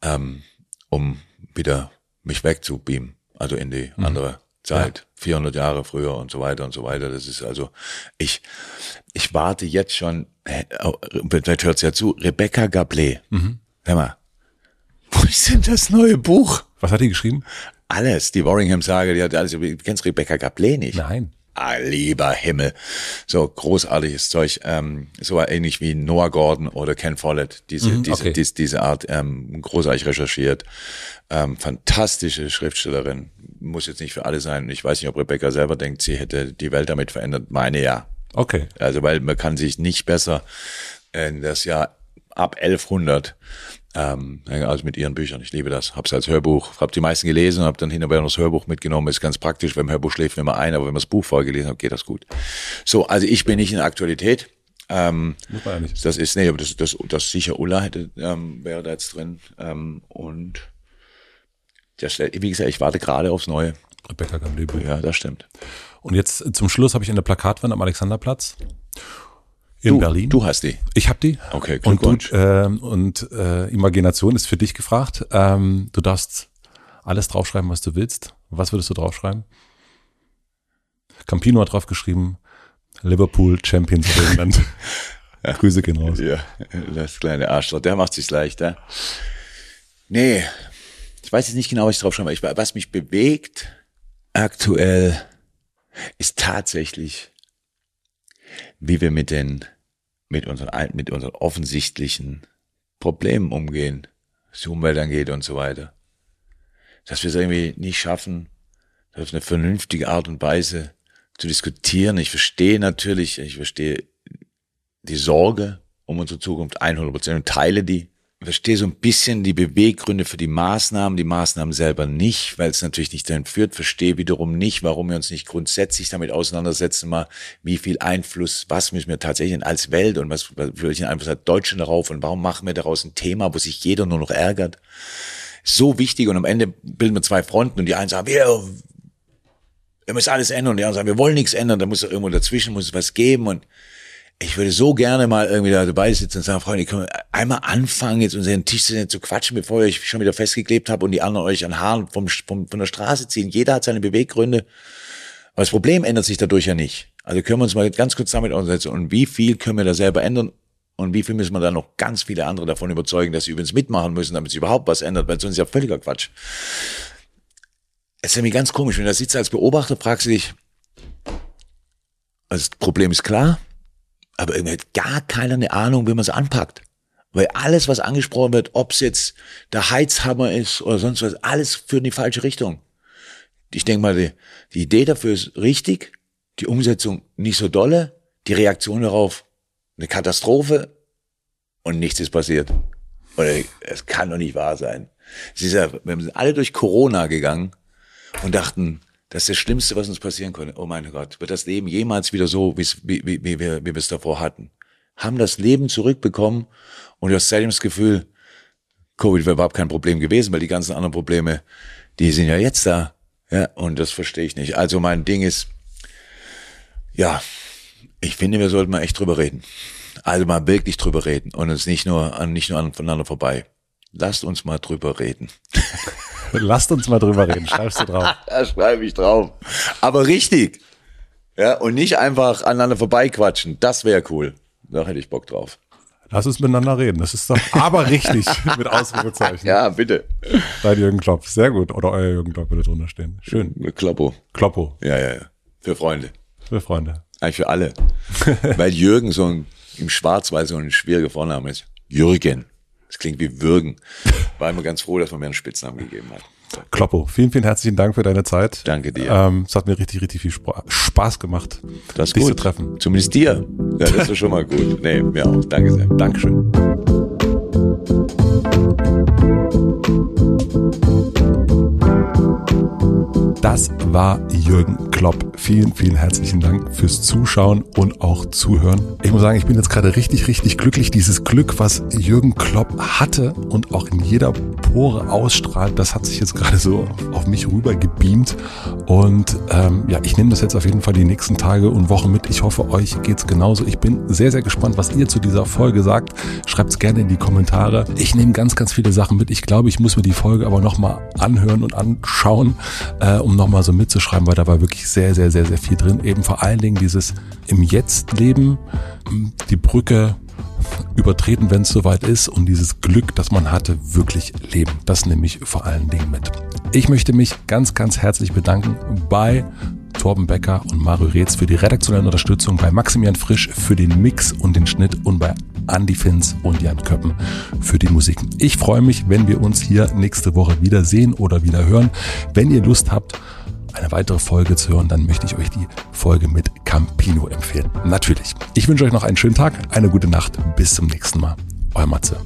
ähm, um wieder mich wegzubeamen, also in die andere Zeit, 400 Jahre früher und so weiter und so weiter. Das ist also, ich, ich warte jetzt schon, vielleicht hört's ja zu, Rebecca Gablé. Hör mal, wo ist denn das neue Buch? Was hat die geschrieben? Alles, die Warringham-Sage, die hat alles, du kennst Rebecca Gablé nicht? Nein. Ah, lieber Himmel. So großartiges Zeug. Ähm, so ähnlich wie Noah Gordon oder Ken Follett. Diese, diese, okay. diese, diese Art ähm, großartig recherchiert. Ähm, fantastische Schriftstellerin. Muss jetzt nicht für alle sein. Ich weiß nicht, ob Rebecca selber denkt, sie hätte die Welt damit verändert. Meine ja. Okay. Also weil man kann sich nicht besser in das Jahr ab 1100 ähm, also mit ihren Büchern. Ich liebe das. Hab's als Hörbuch, hab die meisten gelesen, hab dann hinterher noch das Hörbuch mitgenommen. Ist ganz praktisch. Beim Hörbuch schläft man immer ein, aber wenn man das Buch vorgelesen hat, geht das gut. So, also ich bin nicht in der Aktualität. Ähm, Muss man ja nicht. das ist, nee, aber das, das, das sicher Ulla hätte, ähm, wäre da jetzt drin. Ähm, und das, wie gesagt, ich warte gerade aufs Neue. Rebecca Gamble. Ja, das stimmt. Und jetzt zum Schluss habe ich eine Plakatwand am Alexanderplatz in Du, Berlin. du hast die. Ich habe die. Okay, Und, du, Glückwunsch. ähm, und äh, Imagination ist für dich gefragt. Ähm, du darfst alles draufschreiben, was du willst. Was würdest du draufschreiben? Campino hat draufgeschrieben, Liverpool Champions of England. Grüße gehen raus. Ja, das kleine Arschloch, der macht sich's leichter. Nee, ich weiß jetzt nicht genau, was ich drauf schreibe. Ich, was mich bewegt aktuell ist tatsächlich, wie wir mit den mit unseren, mit unseren offensichtlichen Problemen umgehen, was die Umwelt angeht und so weiter. Dass wir es irgendwie nicht schaffen, auf eine vernünftige Art und Weise zu diskutieren. Ich verstehe natürlich, ich verstehe die Sorge um unsere Zukunft 100 Prozent und teile die verstehe so ein bisschen die Beweggründe für die Maßnahmen, die Maßnahmen selber nicht, weil es natürlich nicht dahin führt, verstehe wiederum nicht, warum wir uns nicht grundsätzlich damit auseinandersetzen, mal wie viel Einfluss, was müssen wir tatsächlich als Welt und was, welchen Einfluss hat Deutschland darauf und warum machen wir daraus ein Thema, wo sich jeder nur noch ärgert. So wichtig und am Ende bilden wir zwei Fronten und die einen sagen, wir, wir müssen alles ändern und die anderen sagen, wir wollen nichts ändern, da muss irgendwo dazwischen muss es was geben und ich würde so gerne mal irgendwie da dabei sitzen und sagen, Freunde, können wir einmal anfangen, jetzt unseren Tisch zu quatschen, bevor ihr euch schon wieder festgeklebt habt und die anderen euch an Haaren vom, vom, von der Straße ziehen. Jeder hat seine Beweggründe. Aber das Problem ändert sich dadurch ja nicht. Also können wir uns mal ganz kurz damit aussetzen. Und wie viel können wir da selber ändern? Und wie viel müssen wir da noch ganz viele andere davon überzeugen, dass sie übrigens mitmachen müssen, damit sich überhaupt was ändert, weil sonst ist ja völliger Quatsch. Es ist nämlich ganz komisch, wenn du da sitzt als Beobachter, fragst du dich, also das Problem ist klar, aber irgendwie hat gar keiner eine Ahnung, wie man es anpackt. Weil alles, was angesprochen wird, ob es jetzt der Heizhammer ist oder sonst was, alles führt in die falsche Richtung. Ich denke mal, die, die Idee dafür ist richtig, die Umsetzung nicht so dolle, die Reaktion darauf eine Katastrophe und nichts ist passiert. Oder es kann doch nicht wahr sein. Es ist ja, wir sind alle durch Corona gegangen und dachten, das ist das Schlimmste, was uns passieren konnte. Oh mein Gott, wird das Leben jemals wieder so, wie, wie, wie, wir, wie wir es davor hatten? Haben das Leben zurückbekommen und du hast seitdem das Gefühl, Covid wäre überhaupt kein Problem gewesen, weil die ganzen anderen Probleme, die sind ja jetzt da. Ja, und das verstehe ich nicht. Also mein Ding ist, ja, ich finde, wir sollten mal echt drüber reden. Also mal wirklich drüber reden und uns nicht nur, nicht nur aneinander vorbei. Lasst uns mal drüber reden. Lasst uns mal drüber reden. Schreibst du drauf? da schreibe ich drauf. Aber richtig. Ja, und nicht einfach aneinander vorbeiquatschen. Das wäre cool. Da hätte ich Bock drauf. Lass uns miteinander reden. Das ist doch aber richtig mit Ausrufezeichen. Ja, bitte. Dein Jürgen Klopp. Sehr gut. Oder euer Jürgen Klopp würde drunter stehen. Schön. Kloppo. Kloppo. Ja, ja, ja. Für Freunde. Für Freunde. Eigentlich für alle. Weil Jürgen so ein, im Schwarzwald so ein schwieriger Vorname ist. Jürgen. Das klingt wie Würgen. War immer ganz froh, dass man mir einen Spitznamen gegeben hat. Kloppo, vielen, vielen herzlichen Dank für deine Zeit. Danke dir. Ähm, es hat mir richtig, richtig viel Spaß gemacht, das ist dich gut. zu treffen. Zumindest dir. Ja, das ist schon mal gut. Nee, mir auch. Danke sehr. Dankeschön. Das war Jürgen Klopp. Vielen, vielen herzlichen Dank fürs Zuschauen und auch Zuhören. Ich muss sagen, ich bin jetzt gerade richtig, richtig glücklich. Dieses Glück, was Jürgen Klopp hatte und auch in jeder Pore ausstrahlt, das hat sich jetzt gerade so auf mich rüber gebeamt. Und ähm, ja, ich nehme das jetzt auf jeden Fall die nächsten Tage und Wochen mit. Ich hoffe, euch geht's genauso. Ich bin sehr, sehr gespannt, was ihr zu dieser Folge sagt. Schreibt's gerne in die Kommentare. Ich nehme ganz, ganz viele Sachen mit. Ich glaube, ich muss mir die Folge aber nochmal anhören und anschauen, äh, um nochmal so mitzuschreiben, weil da war wirklich sehr, sehr, sehr, sehr viel drin. Eben vor allen Dingen dieses im Jetzt leben, die Brücke übertreten, wenn es soweit ist und dieses Glück, das man hatte, wirklich leben. Das nehme ich vor allen Dingen mit. Ich möchte mich ganz, ganz herzlich bedanken bei Torben Becker und Mario Reetz für die redaktionelle Unterstützung, bei Maximilian Frisch für den Mix und den Schnitt und bei Andy Finz und Jan Köppen für die Musik. Ich freue mich, wenn wir uns hier nächste Woche wieder sehen oder wieder hören. Wenn ihr Lust habt, eine weitere Folge zu hören, dann möchte ich euch die Folge mit Campino empfehlen. Natürlich. Ich wünsche euch noch einen schönen Tag, eine gute Nacht. Bis zum nächsten Mal. Euer Matze.